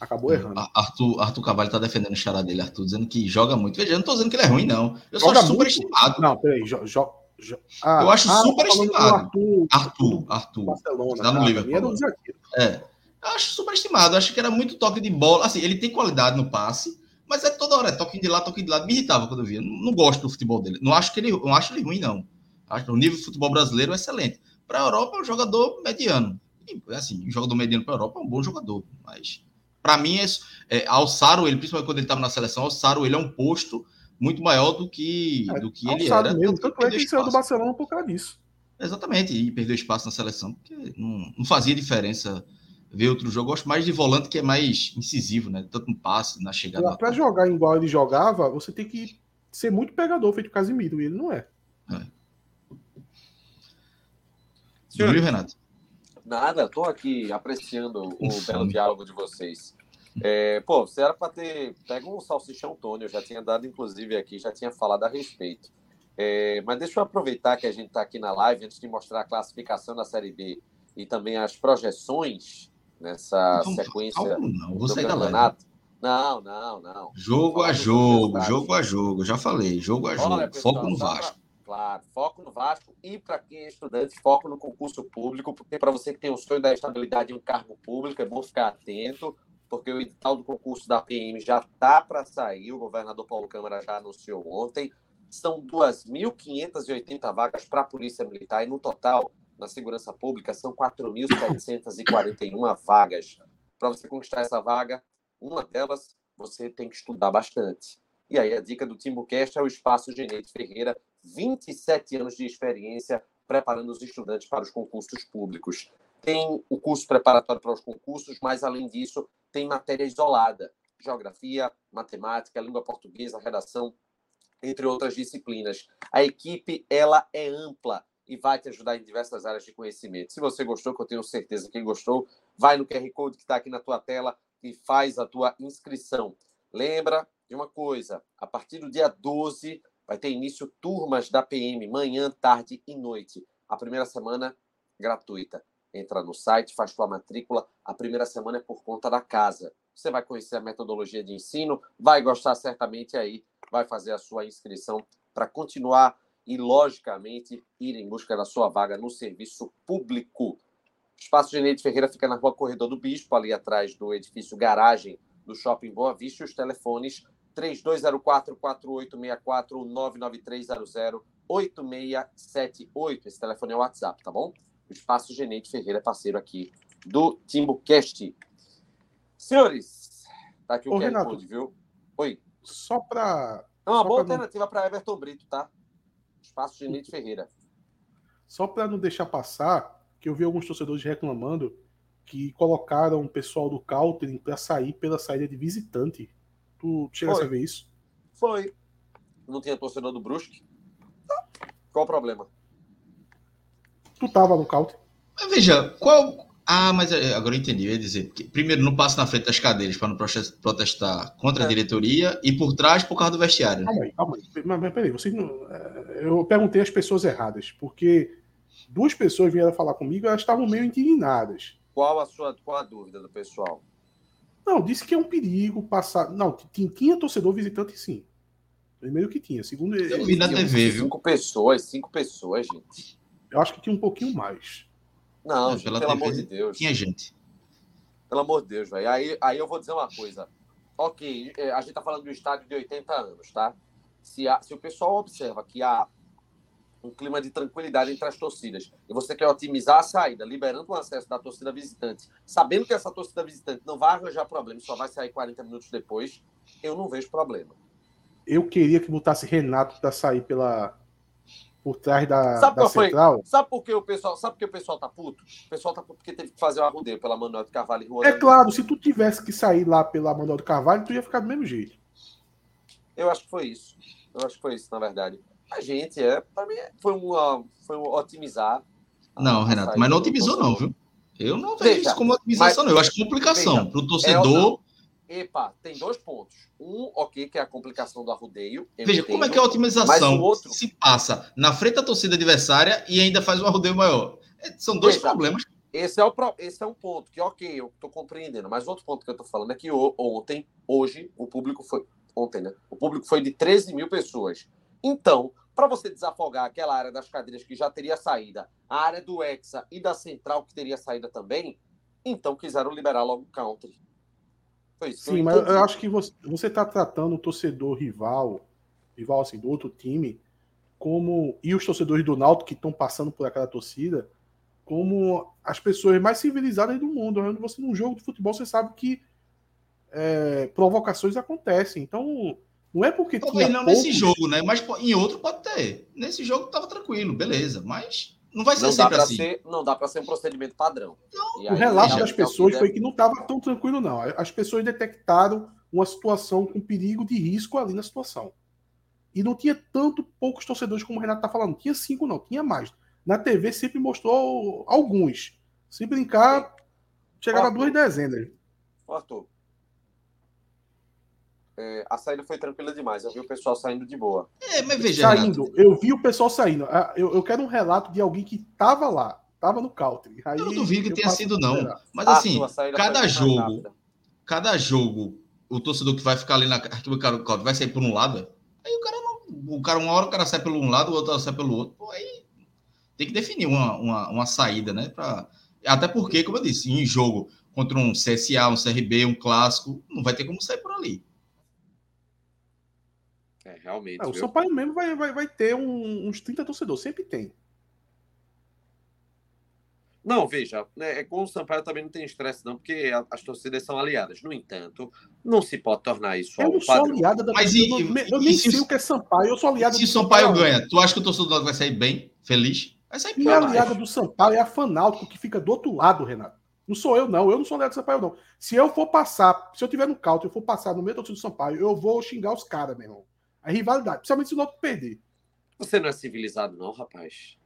Acabou errando. Arthur, Arthur Cavalho tá defendendo o xará dele, Arthur, dizendo que joga muito. Veja, eu não tô dizendo que ele é ruim, não. Eu joga sou super estimado. Não, peraí, jo, jo, jo... Ah, eu acho ah, super estimado. Arthur, Arthur, Arthur. Barcelona. Tá no Liverpool. É. Eu acho super estimado. Eu acho que era muito toque de bola. Assim, ele tem qualidade no passe. Mas é toda hora, é toque de lá, toque de lá. Me irritava quando eu via. Não, não, gosto do futebol dele. Não acho que ele, não acho ele ruim, não. Acho o nível de futebol brasileiro é excelente. Para a Europa é um jogador mediano. E, assim, um jogador mediano para a Europa é um bom jogador. Mas, para mim, é, é, alçaram ele, principalmente quando ele estava na seleção, alçaram ele a um posto muito maior do que, é, do que ele era. Mesmo. Tanto é que ele saiu do Barcelona por causa disso. Exatamente, e perdeu espaço na seleção, porque não, não fazia diferença ver outro jogo. Eu gosto mais de volante que é mais incisivo, né? Tanto no passe, na chegada. Para jogar igual ele jogava, você tem que ser muito pegador, feito Casimiro, e ele não é. é. Júlio, Renato? Nada, estou aqui apreciando o belo diálogo de vocês. É, pô, você era para ter pega um salsichão Tony, eu já tinha dado, inclusive, aqui, já tinha falado a respeito. É, mas deixa eu aproveitar que a gente está aqui na live, antes de mostrar a classificação da Série B e também as projeções nessa não, sequência calma, não, do campeonato. Não, não, não. Jogo a jogo, jogo a jogo. Já falei, jogo a jogo. Olha, pessoal, foco no Vasco. Pra, claro, foco no Vasco e para quem é estudante, foco no concurso público, porque para você que tem o sonho da estabilidade em um cargo público, é bom ficar atento, porque o edital do concurso da PM já está para sair, o governador Paulo Câmara já anunciou ontem. São 2.580 vagas para a Polícia Militar e, no total, na segurança pública são 4.741 vagas. Para você conquistar essa vaga, uma delas você tem que estudar bastante. E aí a dica do Timbucast é o Espaço Genete Ferreira, 27 anos de experiência preparando os estudantes para os concursos públicos. Tem o curso preparatório para os concursos, mas além disso, tem matéria isolada: geografia, matemática, língua portuguesa, redação, entre outras disciplinas. A equipe ela é ampla e vai te ajudar em diversas áreas de conhecimento. Se você gostou, que eu tenho certeza que gostou, vai no QR Code que está aqui na tua tela e faz a tua inscrição. Lembra de uma coisa, a partir do dia 12 vai ter início turmas da PM, manhã, tarde e noite. A primeira semana gratuita. Entra no site, faz tua matrícula. A primeira semana é por conta da casa. Você vai conhecer a metodologia de ensino, vai gostar certamente aí, vai fazer a sua inscrição para continuar e, logicamente, ir em busca da sua vaga no serviço público. O Espaço Geneide Ferreira fica na rua Corredor do Bispo, ali atrás do edifício Garagem do Shopping Boa Vista. Os telefones 3204-4864 99300-8678. Esse telefone é o WhatsApp, tá bom? O Espaço Geneide Ferreira é parceiro aqui do TimbuCast. Senhores, tá aqui o QR. Code, viu? Oi. Só para É uma boa alternativa para Everton Brito, tá? Espaço Geneide Ferreira. Só para não deixar passar, que eu vi alguns torcedores reclamando que colocaram o pessoal do Countering para sair pela saída de visitante. Tu chegasse Foi. a ver isso? Foi. Não tinha torcedor do Brusque? Qual o problema? Tu tava no? Mas veja, qual. Ah, mas é, agora eu entendi. Eu ia dizer, primeiro, não passa na frente das cadeiras para não prote- protestar contra a É. diretoria e por trás por causa do vestiário. Calma aí, calma aí. Mas, mas peraí, vocês não. é, Eu perguntei às pessoas erradas, porque duas pessoas vieram falar comigo e elas estavam meio indignadas. Qual a sua qual a dúvida do pessoal? Não, disse que é um perigo passar. Não, tinha, torcedor visitante sim. Primeiro que tinha. Segundo, Eu vi na TV, viu? Cinco pessoas, cinco pessoas, gente. eu acho que tinha um pouquinho mais. Não, É, gente, pelo TV amor de Deus. Tinha gente. Pelo amor de Deus, velho. Aí, aí eu vou dizer uma coisa. Ok, é, a gente tá falando de um estádio de 80 anos, tá? Se, há- se o pessoal observa que há um clima de tranquilidade entre as torcidas e você quer otimizar a saída, liberando o acesso da torcida visitante, sabendo que essa torcida visitante não vai arranjar problema, só vai sair 40 minutos depois, eu não vejo problema. Eu queria que botasse Renato para sair pela. Por trás da, Sabe da qual foi? central. Sabe por que o pessoal, sabe por que o pessoal tá puto? O pessoal tá puto porque teve que fazer o arrudeio pela Manuel de Carvalho e Rua É claro, se tu tivesse que sair lá pela Manuel do Carvalho, tu ia ficar do mesmo jeito. Eu acho que foi isso. Eu acho que foi isso, na verdade. A gente, é, para mim, foi um, foi um otimizar. Não, Renato, mas não otimizou, não, viu? Eu não vejo Veja, isso como otimização, mas- não. Eu acho complicação. veja, Para o É, torcedor. Epa, tem dois pontos. Um, ok, que é a complicação do arrudeio. Veja, como é entendo. que é a otimização outro- se passa na frente da torcida adversária e ainda faz um arrodeio maior? É, São dois problemas. Esse é, o, esse é um ponto que, ok, eu tô compreendendo. Mas outro ponto que eu tô falando é que ontem, hoje, o público foi. Ontem, né? O público foi de 13 mil pessoas. Então, para você desafogar aquela área das cadeiras que já teria saída, a área do Hexa e da Central que teria saída também, então quiseram liberar logo o country. Foi isso. Sim, eu mas entendi. eu acho que você, você tá tratando o torcedor rival, rival assim, do outro time, como. E os torcedores do Náutico que estão passando por aquela torcida, como as pessoas mais civilizadas do mundo. Você, num jogo de futebol, você sabe que é, provocações acontecem. Então, não é porque Talvez não nesse poucos- jogo, né? Mas em outro pode ter. Nesse jogo tava tranquilo, beleza. Mas não vai ser Não dá sempre para assim. ser, não dá para ser um procedimento padrão. E O aí, relato é das o que pessoas der- foi que não estava tão tranquilo, não. As pessoas detectaram uma situação com perigo de risco ali na situação. E não tinha tanto poucos torcedores como o Renato está falando. Tinha cinco, não, tinha mais. Na TV sempre mostrou alguns. Se brincar, chegava a Arthur. duas dezenas. Arthur. É, a saída foi tranquila demais. Eu vi o pessoal saindo de boa. É, mas veja, Saindo, Renato, eu vi o pessoal saindo. Ah, Eu, eu quero um relato de alguém que estava lá, estava no country. Aí eu não duvido que tenha sido, não. Mas Ah, assim, cada jogo, cada jogo, o torcedor que vai ficar ali na arquibancada do Cláudio vai sair por um lado. Aí o cara não. O cara, uma hora o cara sai pelo um lado, o outro sai pelo outro. Pô, aí tem que definir uma, uma, uma saída, né? Pra... Até porque, como eu disse, em jogo contra um CSA, um CRB, um clássico, não vai ter como sair por ali. Realmente. Ah, o? Sampaio mesmo vai, vai, vai ter um- uns 30 torcedores, sempre tem. Não, veja, né, é com o Sampaio também não tem estresse, não, porque a- as torcidas são aliadas. No entanto, não se pode tornar isso Eu algo não sou padrão. aliada da Mas eu e- não- e- eu e nem se sei o- o que é Sampaio, eu sou aliada Se o do Sampaio Sampaio. ganha, tu acha que o torcedor vai sair bem, feliz? Vai sair pior. é aliada do Sampaio é a Fanáutico, que fica do outro lado, Renato. Não sou eu, não. Eu não sou aliado do Sampaio, não. Se eu for passar, se eu tiver no cauto, eu for passar no meio do torcedor do Sampaio, eu vou xingar os caras, meu irmão. A rivalidade, principalmente se o Náutico perder. Você não é civilizado, não, rapaz.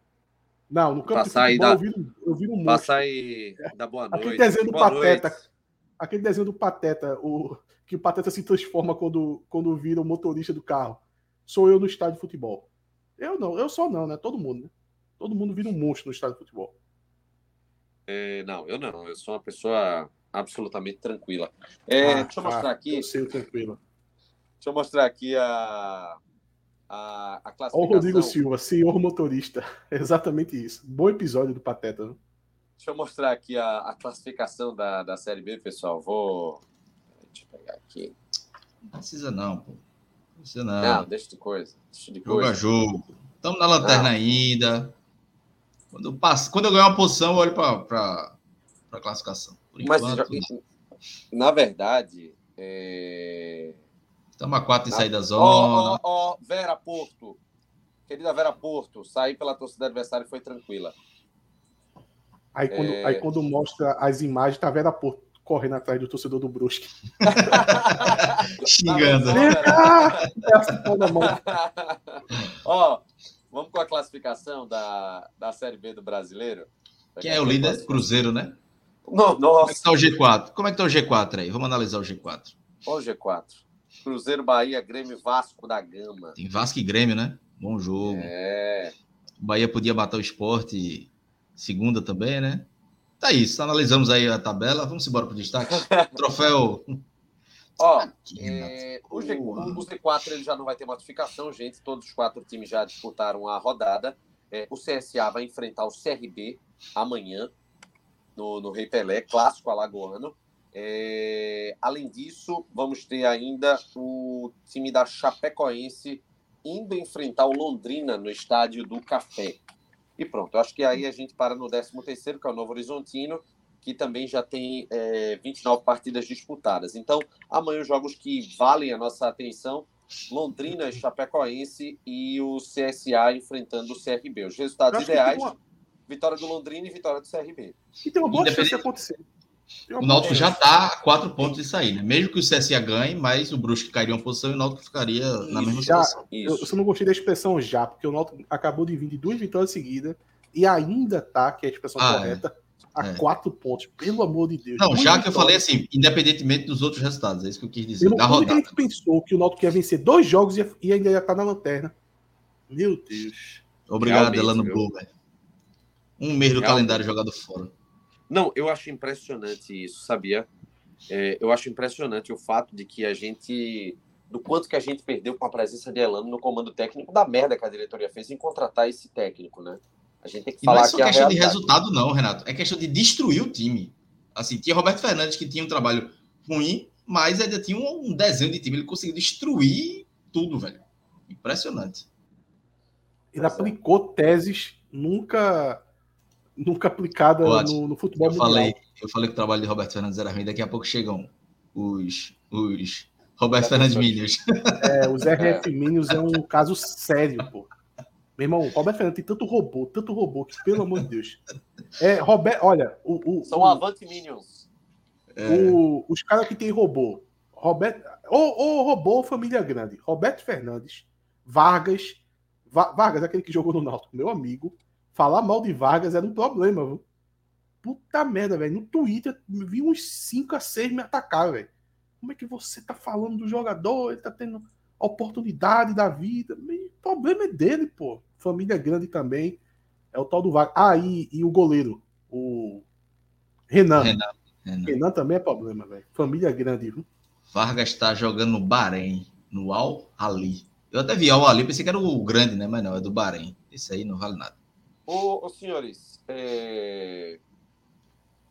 Não, no campo Passar de futebol da- eu viro, eu viro um monstro. Passa aí da boa noite. Aquele desenho do Boa Pateta. noite. Aquele desenho do Pateta, o, que o Pateta se transforma quando, quando vira o motorista do carro. Sou eu no estádio de futebol. Eu não, eu só não, né? Todo mundo, né? Todo mundo vira um monstro no estádio de futebol. É, não, eu não. Eu sou uma pessoa absolutamente tranquila. É, Ah, deixa eu mostrar ah, aqui. Eu sei, tranquilo. Deixa eu mostrar aqui a, a, a Olha o classificação. Rodrigo Silva, senhor motorista. [LAUGHS] É exatamente isso. Bom episódio do Pateta. né? Deixa eu mostrar aqui a, a classificação da, da Série B, pessoal. Vou. Deixa eu pegar aqui. Não precisa não, pô. Não precisa Não, não. deixa de coisa. Deixa de Jogo a coisa. jogo. Estamos na lanterna Não. ainda. Quando eu, passo, quando eu ganhar uma posição, eu olho para a classificação. Por Mas, enquanto, na verdade, é... estamos a quatro de Na- sair da Ó, zona. ó, ó, Vera Porto. Querida Vera Porto, sair pela torcida adversária foi tranquila. Aí quando, É. aí quando mostra as imagens, tá Vera Porto correndo atrás do torcedor do Brusque. [LAUGHS] Xingando. Tá? Ah. [LAUGHS] Ó, vamos com a classificação da, da Série B do Brasileiro. Quem é o líder? Cruzeiro, né? Não, Como é nossa, que tá o G4? Como é que tá o G4 aí? Vamos analisar o G4. Ó o G4. Cruzeiro, Bahia, Grêmio, Vasco da Gama. Tem Vasco e Grêmio, né? Bom jogo. É. O Bahia podia matar o esporte segunda também, né? Tá isso. Analisamos aí a tabela. Vamos embora pro destaque. [LAUGHS] Troféu. Ó, Aqui, é, o, G, o Z4 ele já não vai ter modificação, gente. Todos os quatro times já disputaram a rodada. É, o CSA vai enfrentar o CRB amanhã no, no Rei Pelé, clássico alagoano. É, além disso, vamos ter ainda o time da Chapecoense indo enfrentar o Londrina no estádio do Café. E pronto, acho que aí a gente para no 13º, que é o Novo Horizontino, que também já tem é, 29 partidas disputadas. Então, amanhã os jogos que valem a nossa atenção, Londrina, Chapecoense e o CSA enfrentando o CRB. Os resultados ideais, uma- vitória do Londrina e vitória do CRB. E tem uma boa chance de acontecer. O Náutico já chance. tá a quatro pontos de sair, né? Mesmo que o CSA ganhe, mas o Brusque cairia uma posição e o Náutico ficaria na mesma Já- situação. Eu, Isso. eu só não gostei da expressão já, porque o Náutico acabou de vir de duas vitórias seguidas e ainda tá, que é a expressão Ah, correta, a É. quatro pontos. Pelo amor de Deus. Não, já que eu falei vitórias. assim, independentemente dos outros resultados, é isso que eu quis dizer, Irmão, da é que a rodada. gente pensou que o Náutico ia vencer dois jogos e e ainda ia estar na lanterna? Meu Deus. Obrigado, viu? Blue, velho. Um mês do Realmente. calendário jogado fora. Não, eu acho impressionante isso, sabia? É, eu acho impressionante o fato de que a gente. Do quanto que a gente perdeu com a presença de Elano no comando técnico, da merda que a diretoria fez em contratar esse técnico, né? A gente tem que E não falar é só aqui a questão de resultado, não, Renato. É questão de destruir o time. Assim, tinha Roberto Fernandes que tinha um trabalho ruim, mas ainda tinha um um desenho de time. Ele conseguiu destruir tudo, velho. Impressionante. Ele é. aplicou teses nunca nunca aplicada no, no futebol Eu mundial. falei, eu falei que o trabalho de Roberto Fernandes era ruim. Daqui a pouco chegam os, os Roberto Fernandes Minions. É, os RF Minions é um caso sério, pô. Meu irmão, o Roberto Fernandes tem tanto robô, tanto robô, que pelo amor de Deus. É, Roberto, olha, o, o, São o- Avante Minions. É. o- os caras que tem robô, Roberto, ou, ou robô ou família grande, Roberto Fernandes, Vargas, Va- Vargas, aquele que jogou no Náutico, meu amigo, falar mal de Vargas era um problema, viu? Puta merda, velho. No Twitter, vi uns 5 a 6 me atacar, velho. Como é que você tá falando do jogador? Ele tá tendo oportunidade da vida. O problema é dele, pô. Família grande também. É o tal do Vargas. Ah, e, e o goleiro, o Renan. Renan, Renan. Renan também é problema, velho. Família grande, viu? Vargas está jogando no Bahrein, no Al Ali. Eu até vi Al Ali, pensei que era o grande, né? Mas não, é do Bahrein. Esse aí não vale nada. Ô, ô, senhores, é,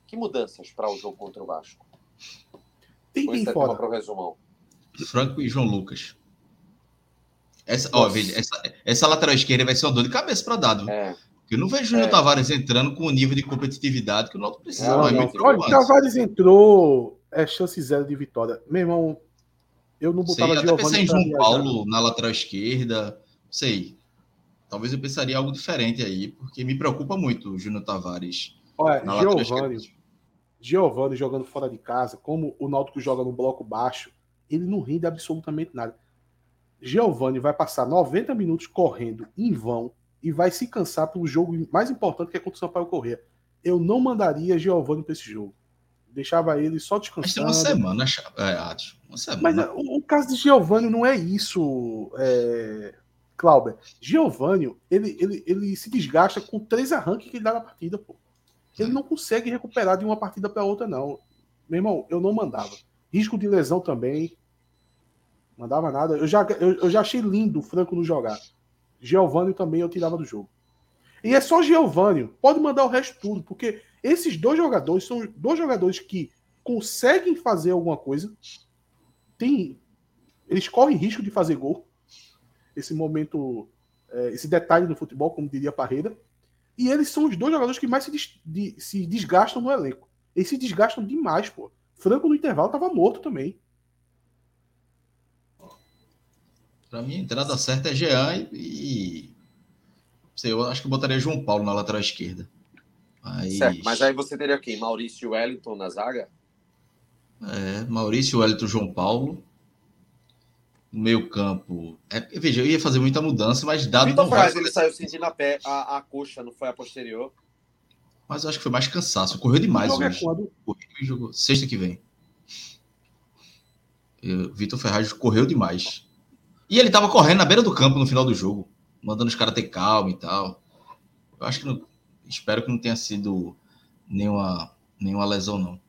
que mudanças para o jogo contra o Vasco? Tem é, fora. para o resumão. Franco e João Lucas. Essa, ó, veja, essa, essa lateral esquerda vai ser uma dor de cabeça para dado. É, Porque eu não vejo o Júnior É. Tavares entrando com o nível de competitividade que o Náutico precisa. Não, Não, é Olha, o. Tavares entrou, é chance zero de vitória. Meu irmão, eu não Sei, botava até pensei em João. Paulo na lateral esquerda. Sei. Talvez eu pensaria algo diferente aí, porque me preocupa muito o Júnior Tavares Olha, Giovanni, jogando fora de casa, como o Náutico joga no bloco baixo, ele não rende absolutamente nada. Giovanni vai passar 90 minutos correndo em vão e vai se cansar pelo jogo mais importante que é contra o Sampaio Corrêa. Eu não mandaria Giovanni para esse jogo. Deixava ele só Mas tem descansando. uma semana, é, Atos. Uma Mas semana. é, o, o caso de Giovanni não é isso, é, Clauber. Giovanni, ele, ele, ele se desgasta com três arranques que ele dá na partida, pô. Ele não consegue recuperar de uma partida para outra, não. Meu irmão, eu não mandava. Risco de lesão também. Mandava nada. Eu já, eu, eu já achei lindo o Franco não jogar. Giovanni também eu tirava do jogo. E é só Giovanni. Pode mandar o resto tudo, porque esses dois jogadores são dois jogadores que conseguem fazer alguma coisa. Tem, eles correm risco de fazer gol. Esse momento, é, esse detalhe do futebol, como diria Parreira. E eles são os dois jogadores que mais se, des, de, se desgastam no elenco. Eles se desgastam demais, pô. Franco no intervalo tava morto também. Para mim, a entrada certa é Jean e. Sei, eu acho que eu botaria João Paulo na lateral esquerda. Mas... Certo, mas aí você teria quem? Maurício Wellington na zaga? É, Maurício Wellington João Paulo. No meio campo. É, veja, eu ia fazer muita mudança, mas dado Vitor Ferraz, ele saiu sentindo a, pé, a, a coxa, não foi a posterior. Mas eu acho que foi mais cansaço. Correu demais hoje. Correu e jogou. Sexta que vem. Vitor Ferraz correu demais. E ele tava correndo na beira do campo no final do jogo, mandando os caras ter calma e tal. Eu acho que não, espero que não tenha sido nenhuma, nenhuma lesão, não.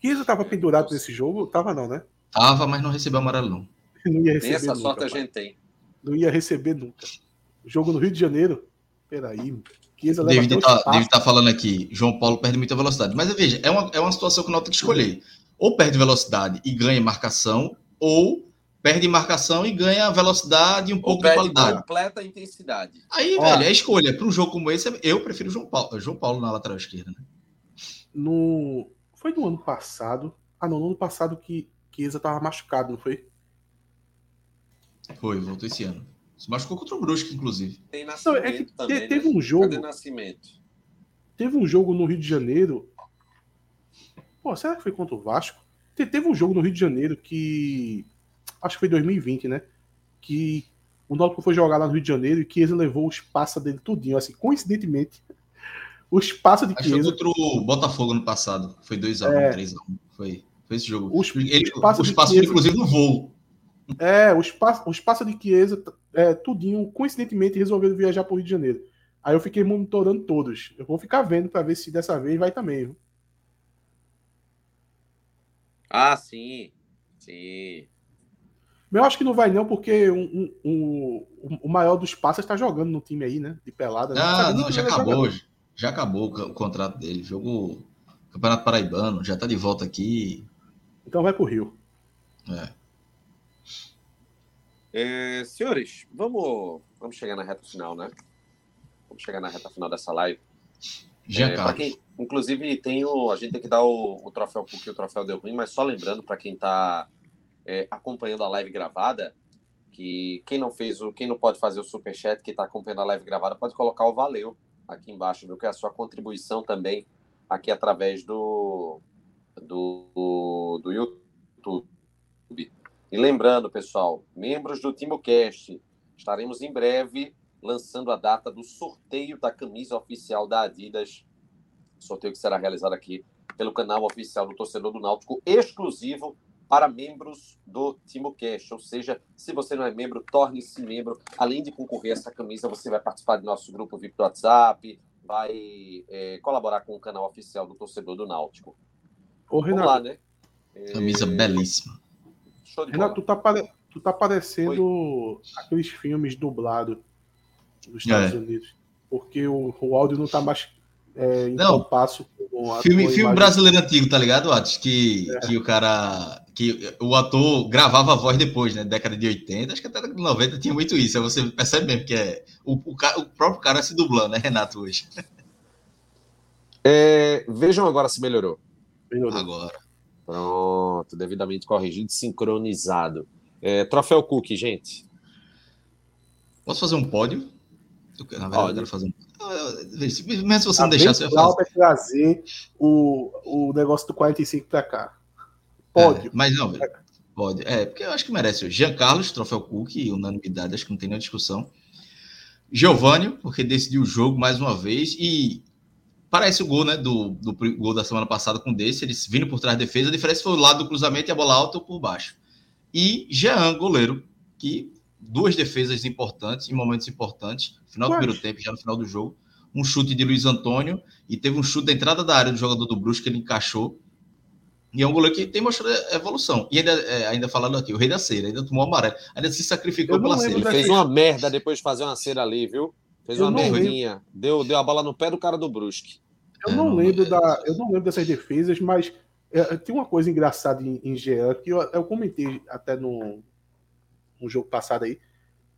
Kiesa tava pendurado nesse jogo? Tava não, né? Tava, mas não recebeu amarelo, não. [LAUGHS] não ia receber Essa nunca, sorte a gente tem. Não ia receber nunca. Jogo no Rio de Janeiro. Peraí. Chiesa David tá, David tá falando aqui, João Paulo perde muita velocidade. Mas veja, é uma, é uma situação que o Náutico tem que escolher. Ou perde velocidade e ganha marcação, ou perde marcação e ganha velocidade e um pouco de qualidade. completa intensidade. Aí, Ó, velho, é escolha. Para um jogo como esse, eu prefiro João Paulo, João Paulo na lateral esquerda. Né? No... Foi no ano passado. Ah, não, no ano passado que Chiesa tava machucado, não foi? Foi, voltou esse ano. Se machucou contra o Brusque, inclusive. Tem nascimento não, é que também, teve né? um jogo. Cadê nascimento? Teve um jogo no Rio de Janeiro. Pô, será que foi contra o Vasco? Teve um jogo no Rio de Janeiro que. Acho que foi 2020, né? Que o Náutico foi jogar lá no Rio de Janeiro e Chiesa levou os passos dele tudinho. Assim, coincidentemente, os passos de Chiesa. Acho que contra o Botafogo no passado. Foi 2x1, é... 3x1. Foi, foi esse jogo. Os, Ele, os passos, os passos Chiesa... inclusive, no voo. É, os passos, os passos de Chiesa é, tudinho, coincidentemente, resolveram viajar para o Rio de Janeiro. Aí eu fiquei monitorando todos. Eu vou ficar vendo para ver se dessa vez vai também. Viu? Ah, sim. Sim. Eu acho que não vai não, porque um, um, um, o maior dos passos está jogando no time aí, né? De pelada. Né? Ah, não, já acabou. Já acabou o contrato dele. Jogou Campeonato Paraibano, já está de volta aqui. Então vai pro Rio. É. É, senhores, vamos, vamos chegar na reta final, né? Vamos chegar na reta final dessa live. Já, é, quem, inclusive, tem o, a gente tem que dar o, o troféu porque o troféu deu ruim, mas só lembrando para quem está é, acompanhando a live gravada, que quem não fez o, quem não pode fazer o super chat, que está acompanhando a live gravada, pode colocar o valeu aqui embaixo, viu? Que é a sua contribuição também aqui através do do, do YouTube. E lembrando, pessoal, membros do TimoCast, estaremos em breve lançando a data do sorteio da camisa oficial da Adidas. Sorteio que será realizado aqui pelo canal oficial do Torcedor do Náutico, exclusivo para membros do TimoCast. Ou seja, se você não é membro, torne-se membro. Além de concorrer a essa camisa, você vai participar do nosso grupo VIP do WhatsApp, vai é, colaborar com o canal oficial do Torcedor do Náutico. Ô, Renato. Vamos lá, né? Camisa é... belíssima. Renato, tu tá, pare... tu tá parecendo Oi. aqueles filmes dublados dos Estados é. Unidos. Porque o, o áudio não tá mais é, em não, passo com filme, filme brasileiro antigo, tá ligado, Atos? Que, é. que o cara. Que o ator gravava a voz depois, né? Década de 80, acho que até de 90 tinha muito isso. Aí você percebe mesmo que é. O, o, o próprio cara se dublando, né, Renato, hoje. É, vejam agora se melhorou. Melhorou. Agora. Pronto, devidamente corrigido, sincronizado. É, troféu Cook, gente. Posso fazer um pódio? Eu, na verdade, eu quero fazer um. Mas se você não deixar, você vai fazer. trazer o, o negócio do 45 para cá. Pode. É, mas não, velho. Pode. É, porque eu acho que merece. O Jean Carlos, troféu Cook, unanimidade, acho que não tem nenhuma discussão. Giovanni, porque decidiu o jogo mais uma vez. E Parece o gol, né? Do, do gol da semana passada com desse, eles vindo por trás da defesa. A diferença foi o lado do cruzamento e a bola alta ou por baixo. E Jean, goleiro, que duas defesas importantes, em momentos importantes, final do primeiro tempo, já no final do jogo. Um chute de Luiz Antônio e teve um chute da entrada da área do jogador do Brusque que ele encaixou. E é um goleiro que tem mostrado evolução. E ainda, é, ainda falando aqui, o rei da cera, ainda tomou amarelo, ainda se sacrificou pela cera. Ele fez uma merda depois de fazer uma cera ali, viu? Fez Eu uma não merdinha. Deu, deu a bola no pé do cara do Brusque. Eu É, não não- lembro é- da, eu não lembro dessas defesas, mas é, tem uma coisa engraçada em, em Jean que eu, eu comentei até no, no jogo passado aí,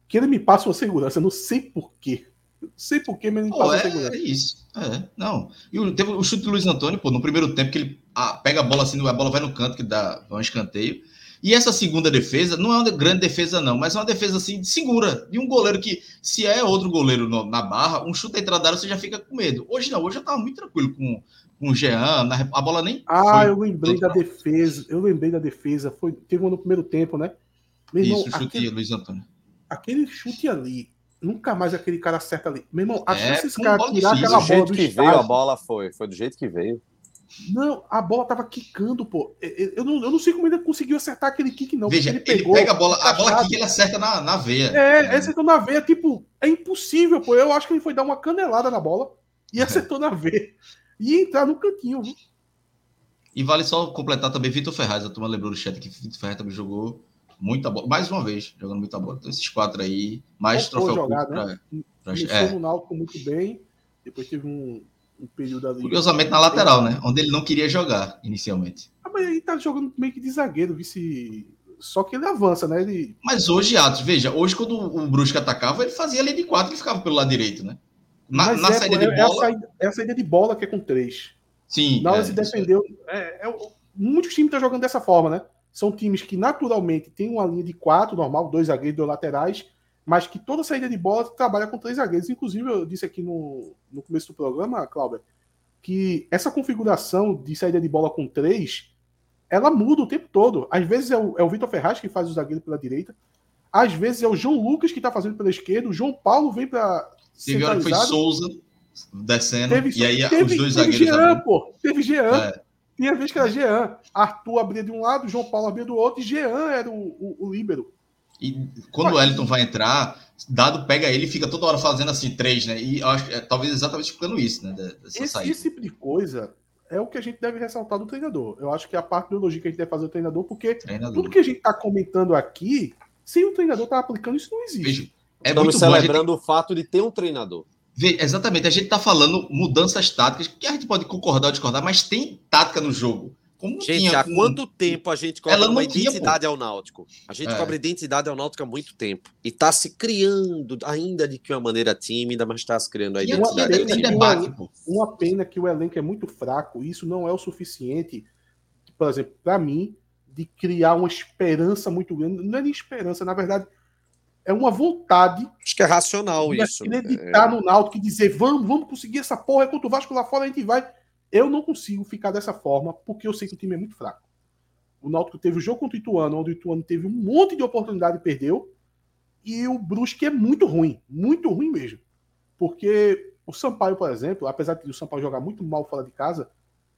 que ele me passa uma segurança, eu não sei porquê. Não sei porquê, mas ele me passa uma é, segurança. é isso. É, não. E o, teve o chute do Luiz Antônio, pô, no primeiro tempo que ele ah, pega a bola assim, a bola vai no canto, que dá um escanteio. E essa segunda defesa não é uma grande defesa, não, mas é uma defesa assim, segura, de um goleiro que, se é outro goleiro no- na barra, um chute entrada da área você já fica com medo. Hoje não, hoje eu tava muito tranquilo com, com o Jean, na- a bola nem. Ah, foi eu lembrei da pra- defesa. Eu lembrei da defesa. Foi, teve uma no primeiro tempo, né? Meu irmão, Isso, chute aquele, de Luiz Antônio. aquele chute ali, nunca mais aquele cara acerta ali. Meu irmão, É, chance desse foi cara uma bola tirar aquela Do bola jeito do que veio estádio. a bola foi. Foi do jeito que veio. Não, a bola tava quicando, pô. Eu, não, eu não sei como ele conseguiu acertar aquele kick, não. Veja, ele, pegou, pega a bola, a bola aqui ele acerta na, na veia. É, acertou na veia, tipo, é impossível, pô. Eu acho que ele foi dar uma canelada na bola e [LAUGHS] acertou na veia. E entrar no cantinho. viu? E vale só completar também Vitor Ferraz. A turma lembrou do chat que Vitor Ferraz também jogou muita bola. Mais uma vez, jogando muita bola. Então, esses quatro aí, mais Boa troféu pra- né? pra- Começou é. no Náutico muito bem, depois teve um, um período ali. Curiosamente na lateral, né? Onde ele não queria jogar inicialmente. Ah, mas ele tá jogando meio que de zagueiro, vice. Só que ele avança, né? Ele. Mas hoje, Atos, veja, hoje quando o Brusque atacava, ele fazia ali de quatro e ficava pelo lado direito, né? Na, mas na é, saída pô, de é, é a bola, saída, é a saída de bola que é com três. sim. Na hora é, se isso é. defendeu. É, é, muitos times estão jogando dessa forma, né? São times que naturalmente têm uma linha de quatro, normal, dois zagueiros, dois laterais, mas que toda saída de bola trabalha com três zagueiros. Inclusive, eu disse aqui no, no começo do programa, Cláudia, que essa configuração de saída de bola com três, ela muda o tempo todo. Às vezes é o, é o Vitor Ferraz que faz o zagueiro pela direita, às vezes é o João Lucas que está fazendo pela esquerda, o João Paulo vem para Teve hora que foi Souza descendo, Teve, e aí teve, os dois teve zagueiros Jean, abrindo. pô. Teve Jean. É. Tinha vez que era Jean. Arthur abria de um lado, João Paulo abria do outro, e Jean era o, o, o líbero. E quando o Wellington vai entrar, Dado pega ele e fica toda hora fazendo assim, três, né? E eu acho que é, talvez exatamente explicando isso, né? Dessa Esse, saída. esse tipo de coisa é o que a gente deve ressaltar do treinador. Eu acho que é a parte do elogio que a gente deve fazer do treinador, porque Treinador. tudo que a gente está comentando aqui, se o treinador tá aplicando, isso não existe. Veja, é Estamos muito bom a gente celebrando o fato de ter um treinador. Vê, exatamente, a gente tá falando mudanças táticas, que a gente pode concordar ou discordar, mas tem tática no jogo. Como Gente, tinha há com- quanto tempo a gente cobra uma tinha, identidade ao Náutico? A gente É. cobra identidade ao Náutico há muito tempo. E tá se criando, ainda de que uma maneira tímida, mas está se criando a tinha, identidade. tinha, time. debate, pô. Uma pena que o elenco é muito fraco, e isso não é o suficiente, por exemplo, para mim, de criar uma esperança muito grande. Não é nem esperança, na verdade, é uma vontade Acho que é racional de isso. né? acreditar no Náutico e dizer vamos, vamos conseguir essa porra, é contra o Vasco lá fora a gente vai. Eu não consigo ficar dessa forma, porque eu sei que o time é muito fraco. O Náutico teve o jogo contra o Ituano, onde o Ituano teve um monte de oportunidade e perdeu. E o Brusque é muito ruim, muito ruim mesmo. Porque o Sampaio, por exemplo, apesar de o Sampaio jogar muito mal fora de casa,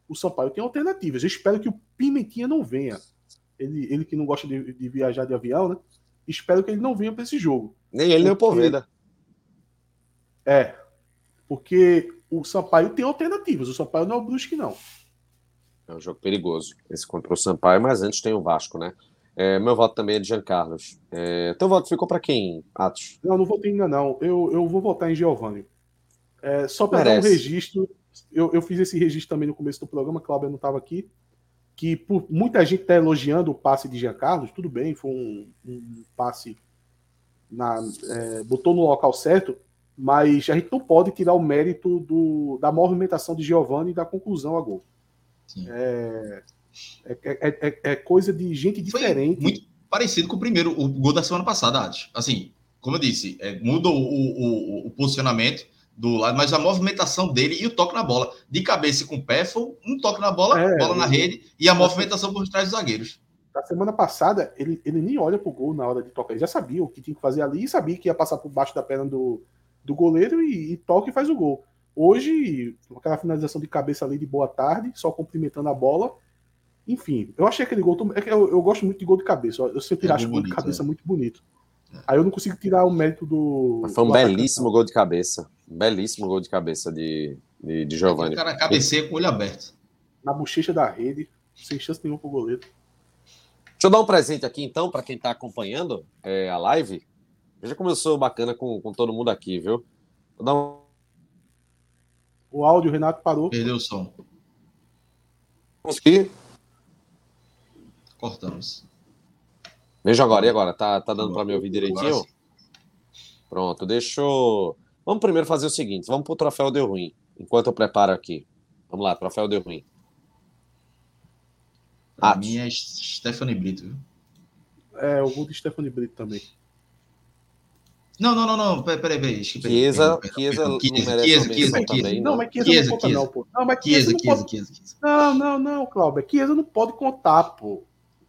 o Sampaio tem alternativas. Eu espero que o Pimentinha não venha. Ele, ele que não gosta de, de viajar de avião, né? Espero que ele não venha para esse jogo. Nem ele, nem o Porque- Poveda. É. Porque o Sampaio tem alternativas. O Sampaio não é o Brusque, não. É um jogo perigoso. Esse contra o Sampaio, mas antes tem o Vasco, né? É, meu voto também é de Jean Carlos. É, teu voto ficou para quem, Atos? Não, não votei ainda, não. Eu, eu vou votar em Giovanni. É, só para dar um registro, eu, eu fiz esse registro também no começo do programa, Cláudia não estava aqui, que por muita gente está elogiando o passe de Jean Carlos, tudo bem, foi um, um passe, na, é, botou no local certo, mas a gente não pode tirar o mérito do, da movimentação de Giovanni e da conclusão a gol. É, é, é- é- é coisa de gente Foi diferente. muito parecido com o primeiro, o gol da semana passada, Ades. Assim, como eu disse, é, muda o, o- o- posicionamento do lado, mas a movimentação dele e o toque na bola. De cabeça e com o pé, foi um toque na bola, É, bola na rede e a movimentação por trás dos zagueiros. Na semana passada, ele, ele nem olha pro gol na hora de tocar. Ele já sabia o que tinha que fazer ali e sabia que ia passar por baixo da perna do, do goleiro e, e toca e faz o gol. Hoje, aquela finalização de cabeça ali de boa tarde, só cumprimentando a bola. Enfim, eu achei aquele gol. é que Eu, eu gosto muito de gol de cabeça. Eu sempre É acho gol gol de bonito, cabeça é. muito bonito. Aí eu não consigo tirar o mérito do. Mas foi um do atacante, belíssimo gol de cabeça. Belíssimo gol de cabeça de, de, de O Giovanni. cara cabeceia com o olho aberto. Na bochecha da rede. sem chance nenhuma pro goleiro. Deixa eu dar um presente aqui, então, para quem está acompanhando é, a live. Já começou bacana com, com todo mundo aqui, viu? Vou dar um... O áudio, o Renato parou. Perdeu o som. Consegui? Cortamos. Veja agora, e agora? Tá, tá dando para me ouvir direitinho? Pronto, deixa eu... Vamos primeiro fazer o seguinte, vamos pro troféu deu ruim, enquanto eu preparo aqui. Vamos lá, troféu deu ruim. Ah, mim é Stephanie Brito, viu? É, o de Stephanie Brito também. Não, não, não, não. Peraí, peraí. peraí. Chiesa, Chiesa- Chiesa Chiesa, Chiesa, também, Não, mas Chiesa, Chiesa, não conta Chiesa. não, pô. Não, mas Chiesa, Chiesa não Chiesa, pode... Chiesa, Chiesa. Não, não, não, Cláudio. Chiesa não pode contar, pô.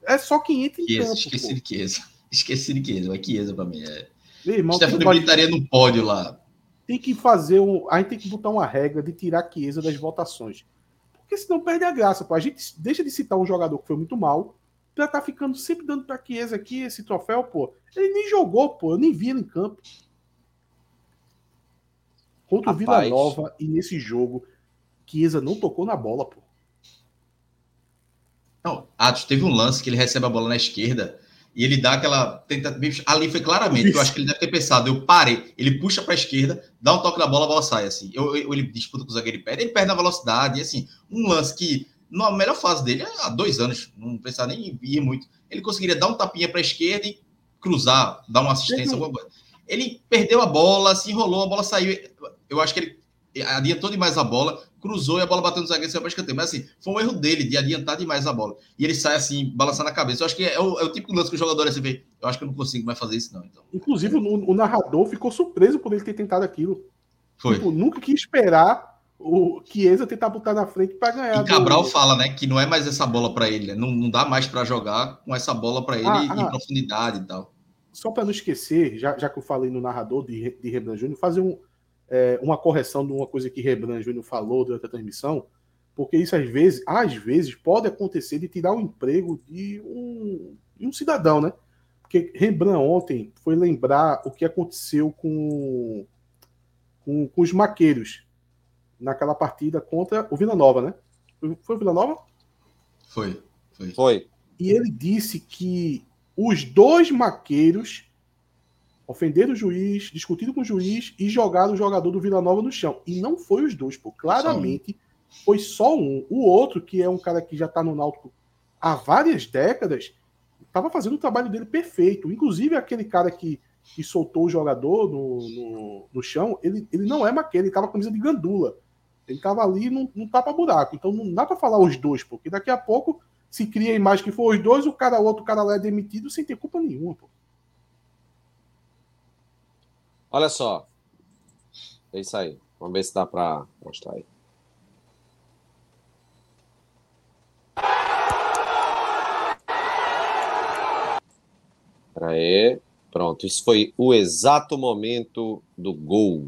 É só quem entra em Chiesa, campo, esqueci pô. de Chiesa. Esqueci de Chiesa, mas Chiesa pra mim é. Meu irmão, Brito estaria no pódio lá. tem que fazer um... A gente tem que botar uma regra de tirar Chiesa das votações. Porque senão perde a graça, pô. A gente deixa de citar um jogador que foi muito mal pra tá ficando sempre dando pra Chiesa aqui esse troféu, pô. Ele nem jogou, pô. Eu nem vi ele em campo. Contra o Vila. Nova e nesse jogo, Chiesa não tocou na bola, pô. Não, Atos, teve um lance que ele recebe a bola na esquerda e ele dá aquela. Tenta, ali foi claramente, eu acho que ele deve ter pensado, eu parei, ele puxa para a esquerda, dá um toque na bola, a bola sai assim. Eu, eu- ele disputa com o zagueiro e perde, ele perde na velocidade, e assim, um lance que, na melhor fase dele, há dois anos, não pensava nem ir muito, ele conseguiria dar um tapinha para a esquerda e cruzar, dar uma assistência, alguma coisa. Ele perdeu a bola, se enrolou, a bola saiu. Eu acho que ele adiantou demais a bola, cruzou e a bola bateu no zagueiro e saiu para escanteio. Mas assim, foi um erro dele de adiantar demais a bola. E ele sai assim, balançando a cabeça. Eu acho que é o, é o tipo de lance que o jogador assim vê. Eu acho que eu não consigo mais fazer isso, não. Então, Inclusive, o, o narrador ficou surpreso por ele ter tentado aquilo. foi. Tipo, nunca quis esperar o Chiesa tentar botar na frente pra ganhar. E do- Cabral fala, né, que não é mais essa bola para ele, né? Não, não dá mais para jogar com essa bola para ele Ah, em ah. profundidade e tal. Só para não esquecer, já, já que eu falei no narrador de, de Rebran Júnior, fazer um, é, uma correção de uma coisa que Rebran Júnior falou durante a transmissão, porque isso às vezes, às vezes pode acontecer de tirar o emprego de um, de um cidadão, né? Porque Rembrandt ontem foi lembrar o que aconteceu com, com, com os maqueiros naquela partida contra o Vila Nova, né? Foi, o Vila Nova? Foi, foi. Foi. E ele disse que os dois maqueiros ofenderam o juiz, discutiram com o juiz e jogaram o jogador do Vila Nova no chão. E não foi os dois, pô. Claramente foi só um. O outro, que é um cara que já tá no Náutico há várias décadas, estava fazendo o trabalho dele perfeito. Inclusive, aquele cara que, que soltou o jogador no, no, no chão, ele, ele não é maqueiro, ele tava com a camisa de gandula. Ele tava ali num, num tapa-buraco. Então não dá para falar os dois, porque daqui a pouco se cria a imagem que for os dois, o cara, o outro cara lá é demitido sem ter culpa nenhuma, pô. Olha só. É isso aí. Vamos ver se dá para mostrar aí. Pera aí. Pronto, isso foi o exato momento do gol.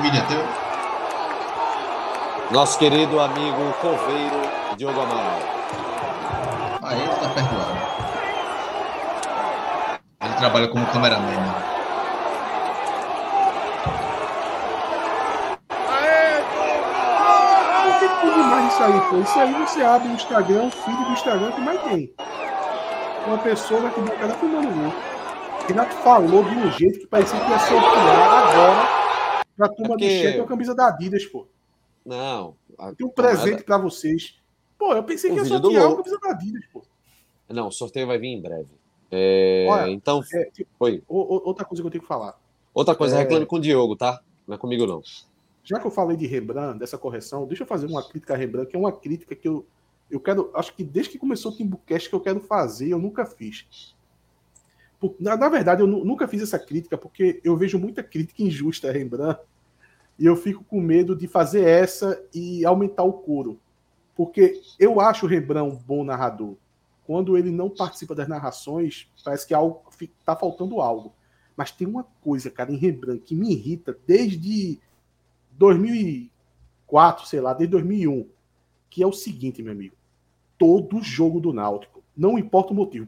Vídeo é teu? Nosso querido amigo coveiro Diogo Amaral. Aí ele tá perdoado. Ele trabalha como cameraman. Né? Isso aí, pô. Isso aí você abre o Instagram, o feed do Instagram que mais tem. Uma pessoa que o cara filmando gol. Renato falou de um jeito que parecia que ia sortear agora pra turma do Porque- chat com a camisa da Adidas, pô. Não. a- Tem um presente pra vocês. Pô, eu pensei O que ia do sortear gol. a camisa da Adidas, pô. Não, o sorteio vai vir em breve. É, Olha, então, É, tipo, foi. outra coisa que eu tenho que falar. Outra coisa, É. reclame com o Diogo, tá? Não é comigo, não. Já que eu falei de Rembrandt, dessa correção, deixa eu fazer uma crítica a Rembrandt, que é uma crítica que eu, eu quero. Acho que desde que começou o Timbucast que eu quero fazer, eu nunca fiz. Na, na verdade, eu nu- nunca fiz essa crítica, porque eu vejo muita crítica injusta a Rembrandt, e eu fico com medo de fazer essa e aumentar o couro. Porque eu acho o Rembrandt um bom narrador. Quando ele não participa das narrações, parece que algo tá faltando algo. Mas tem uma coisa, cara, em Rembrandt que me irrita desde 2004, sei lá, desde 2001, que é o seguinte, meu amigo. Todo jogo do Náutico, não importa o motivo.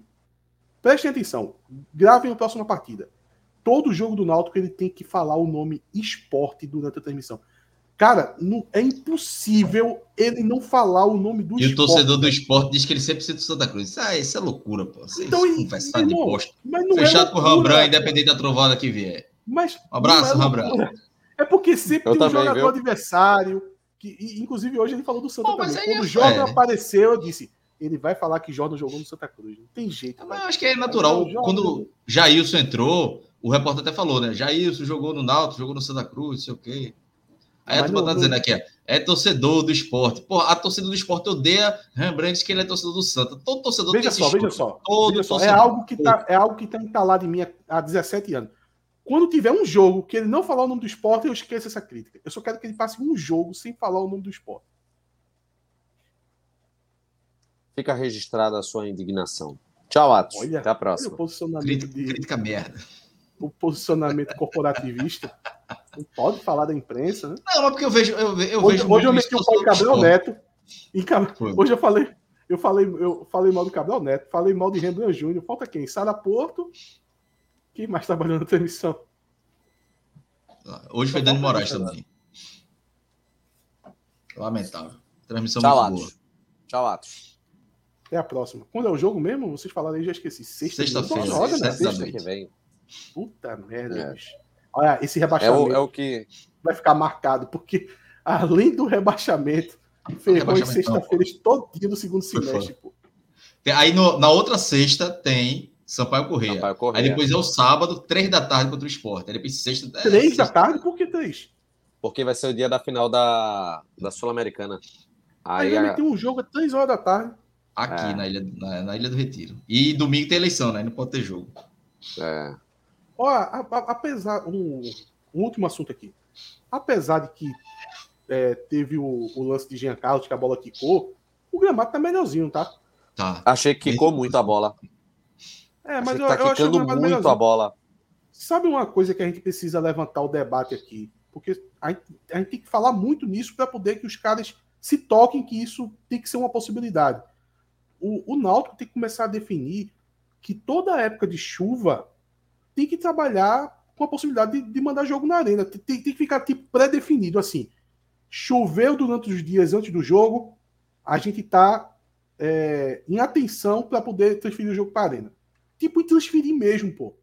Prestem atenção, gravem a próxima partida. todo jogo do Náutico ele tem que falar o nome esporte durante a transmissão. Cara, não, é impossível ele não falar o nome do E o esporte. torcedor do esporte diz que ele sempre precisa do Santa Cruz. Ah, isso é loucura, pô. Isso Então, então, e- conversar de posto. Mas não Fechado é por loucura, Rambran, independente da trovada que vier. Mas Um abraço, é Rambran. É porque sempre Eu tem um jogador viu? adversário. Que, e, inclusive hoje ele falou do Santa Pô, também. Quando é- o Jordan é. apareceu, eu disse: ele vai falar que Jordan jogou no Santa Cruz. Não tem jeito. Eu acho que é natural. Não, Quando Jailson entrou, o repórter até falou, né? Jailson jogou no Náutico, jogou no Santa Cruz, não sei o quê. Aí a Mas turma não- tá não- dizendo aqui, é torcedor do esporte. Pô, a torcida do esporte odeia Rembrandt que ele é torcedor do Santa. Todo torcedor Veja só, veja só. Todo Veja só, é torcedor. algo que tá, é algo que tá entalado em mim há 17 anos. Quando tiver um jogo que ele não falar o nome do esporte, eu esqueço essa crítica. Eu só quero que ele passe um jogo sem falar o nome do esporte. Fica registrada a sua indignação. Tchau, Atos. Olha, Até a Olha o próxima. posicionamento, Crítica, de, crítica merda. o posicionamento corporativista. Não pode falar da imprensa, né? Não, mas porque eu vejo. Eu, eu Hoje, vejo hoje eu meti o pau em Cabral. Neto. Em. Hoje eu falei, eu falei, eu falei mal do Cabral Neto, falei mal de Rembrandt Júnior. Falta quem? Sara Porto. Quem mais trabalhou na transmissão? Hoje foi Dani Moraes também. Lamentável. Transmissão Tchau, muito boa. Atos. Tchau, Atos. Até a próxima. Quando é o jogo mesmo? Vocês falaram aí, já esqueci. Sexta, Sexta-feira, Duas horas, né? da Sexta. noite. que vem. Puta merda, É. bicho. Olha, esse É rebaixamento o, é o que. vai ficar marcado, porque além do rebaixamento, ferrou as rebaixamento sexta-feiras todinho do segundo semestre. Pô. Tem- Aí no- na outra sexta tem Sampaio Correia. Sampaio Correia. Aí depois é o sábado, três da tarde contra o esporte. Aí depois sexta. é, Três da sexta- tarde? Por que três? Porque vai ser o dia da final da, da Sul-Americana. Aí Aí vai a- meter um jogo às três horas da tarde. Aqui É. na, ilha, na, na Ilha do Retiro. E domingo tem eleição, né? Não pode ter jogo. é, Ó, a- a- apesar. Um, um último assunto aqui. Apesar de que é, teve o, o lance de Jean Carlos, que a bola quicou, o gramado tá melhorzinho, tá? Tá. achei que quicou muito a bola. É, Achei mas que eu, tá eu achei quicando muito a melhorzinho. bola. Sabe uma coisa que a gente precisa levantar o debate aqui? Porque a gente, a gente tem que falar muito nisso para poder que os caras se toquem que isso tem que ser uma possibilidade. O, o Náutico tem que começar a definir que toda época de chuva tem que trabalhar com a possibilidade de, de mandar jogo na arena. Tem, tem que ficar tipo pré-definido assim. Choveu durante os dias antes do jogo, a gente tá é, em atenção para poder transferir o jogo para arena. Tipo, em transferir mesmo, pô.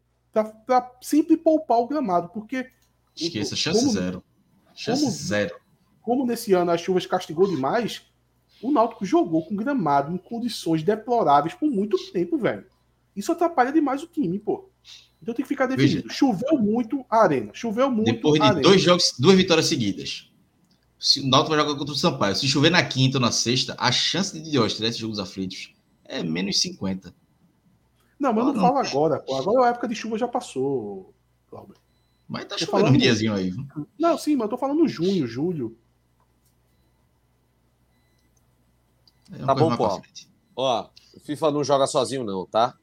Pra sempre poupar o gramado, porque Esqueça, chance como- zero. Chance como- zero. como nesse ano as chuvas castigou demais, o Náutico jogou com gramado em condições deploráveis por muito tempo, velho. Isso atrapalha demais o time, pô. Então tem que ficar definido. Choveu muito a arena. Choveu muito Depois de arena. dois jogos, duas vitórias seguidas. Se o Náutico vai jogar contra o Sampaio. Se chover na quinta ou na sexta, a chance de Diógenes nesses jogos aflitos é menos 50. Não, mas eu não falo agora, pô. Agora a época de chuva já passou, Cláudio. Mas tá Tô chovendo um diazinho aí. viu? Não, sim, mas eu tô falando junho, julho. É Tá bom, pô. Ó, o FIFA não joga sozinho, não, tá?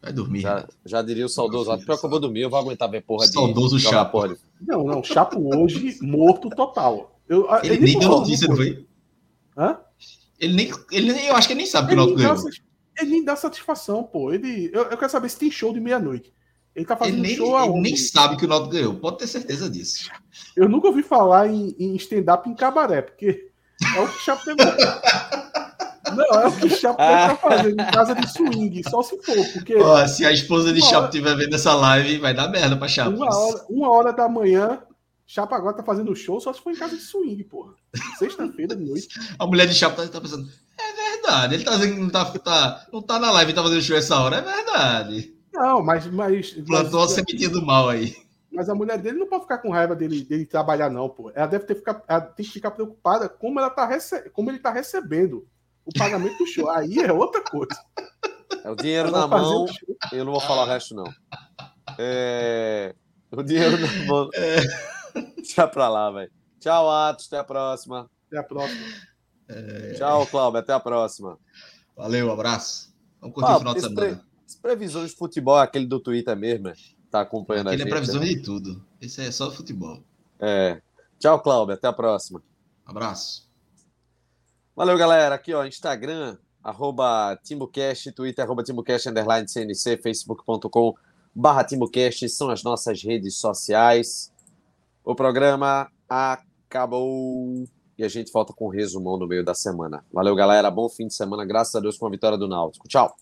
Vai dormir. Já, já diria o saudoso. Pior que eu vou dormir, eu vou aguentar ver porra de. Saudoso Chapa. porra de- Não, não, Chapo hoje morto total. Eu, Ele nem deu notícia, não foi? Hã? Ele nem, ele nem, eu acho que ele nem sabe que o Ele Náutico dá, ganhou. ele nem dá satisfação, pô. Ele, eu, eu quero saber se tem show de meia-noite. Ele tá Ele fazendo nem, show ele aonde? nem sabe que o Náutico ganhou. Pode ter certeza disso. Eu nunca ouvi falar em, em stand-up em cabaré, porque é o que o Chapo deve... Não, é o que o Chapo deve estar fazendo em casa de swing, só se for, porque Ó, se a esposa de Chapo hora- estiver vendo essa live, vai dar merda pra Chapo. uma hora, uma hora da manhã, Chapo agora tá fazendo show, só se for em casa de swing, porra. Sexta-feira de noite. A mulher de Chapo tá, tá pensando, é verdade, ele tá dizendo que não tá, tá- não tá na live e tá fazendo show essa hora, é verdade. Não, mas, mas, Plantou a mas, sementinha do mal aí. Mas a mulher dele não pode ficar com raiva dele, dele trabalhar, não, pô. Ela deve ter ficar, ela tem que ficar preocupada como, ela tá rece... como ele tá recebendo o pagamento do show. Aí é outra coisa. É o dinheiro Ela na fazer mão. Eu não vou falar o resto, não. É... O dinheiro na mão. Deixa pra lá, velho. Tchau, Atos. Até a próxima. Até a próxima. Tchau, Cláudio. Até a próxima. Valeu, um abraço. Vamos curtir Ah, o final de semana. pre- As previsões de futebol, aquele do Twitter mesmo, é? Tá acompanhando Ele a é gente. previsão né? de tudo. Esse é só futebol. É. Tchau, Cláudio. Até a próxima. Abraço. Valeu, galera. Aqui, ó, Instagram, arroba TimbuCast, Twitter, arroba TimbuCast, underline CNC, facebook.com, barra TimbuCast são as nossas redes sociais. O programa acabou e a gente volta com um resumão no meio da semana. Valeu, galera. Bom fim de semana. Graças a Deus com a vitória do Náutico. Tchau.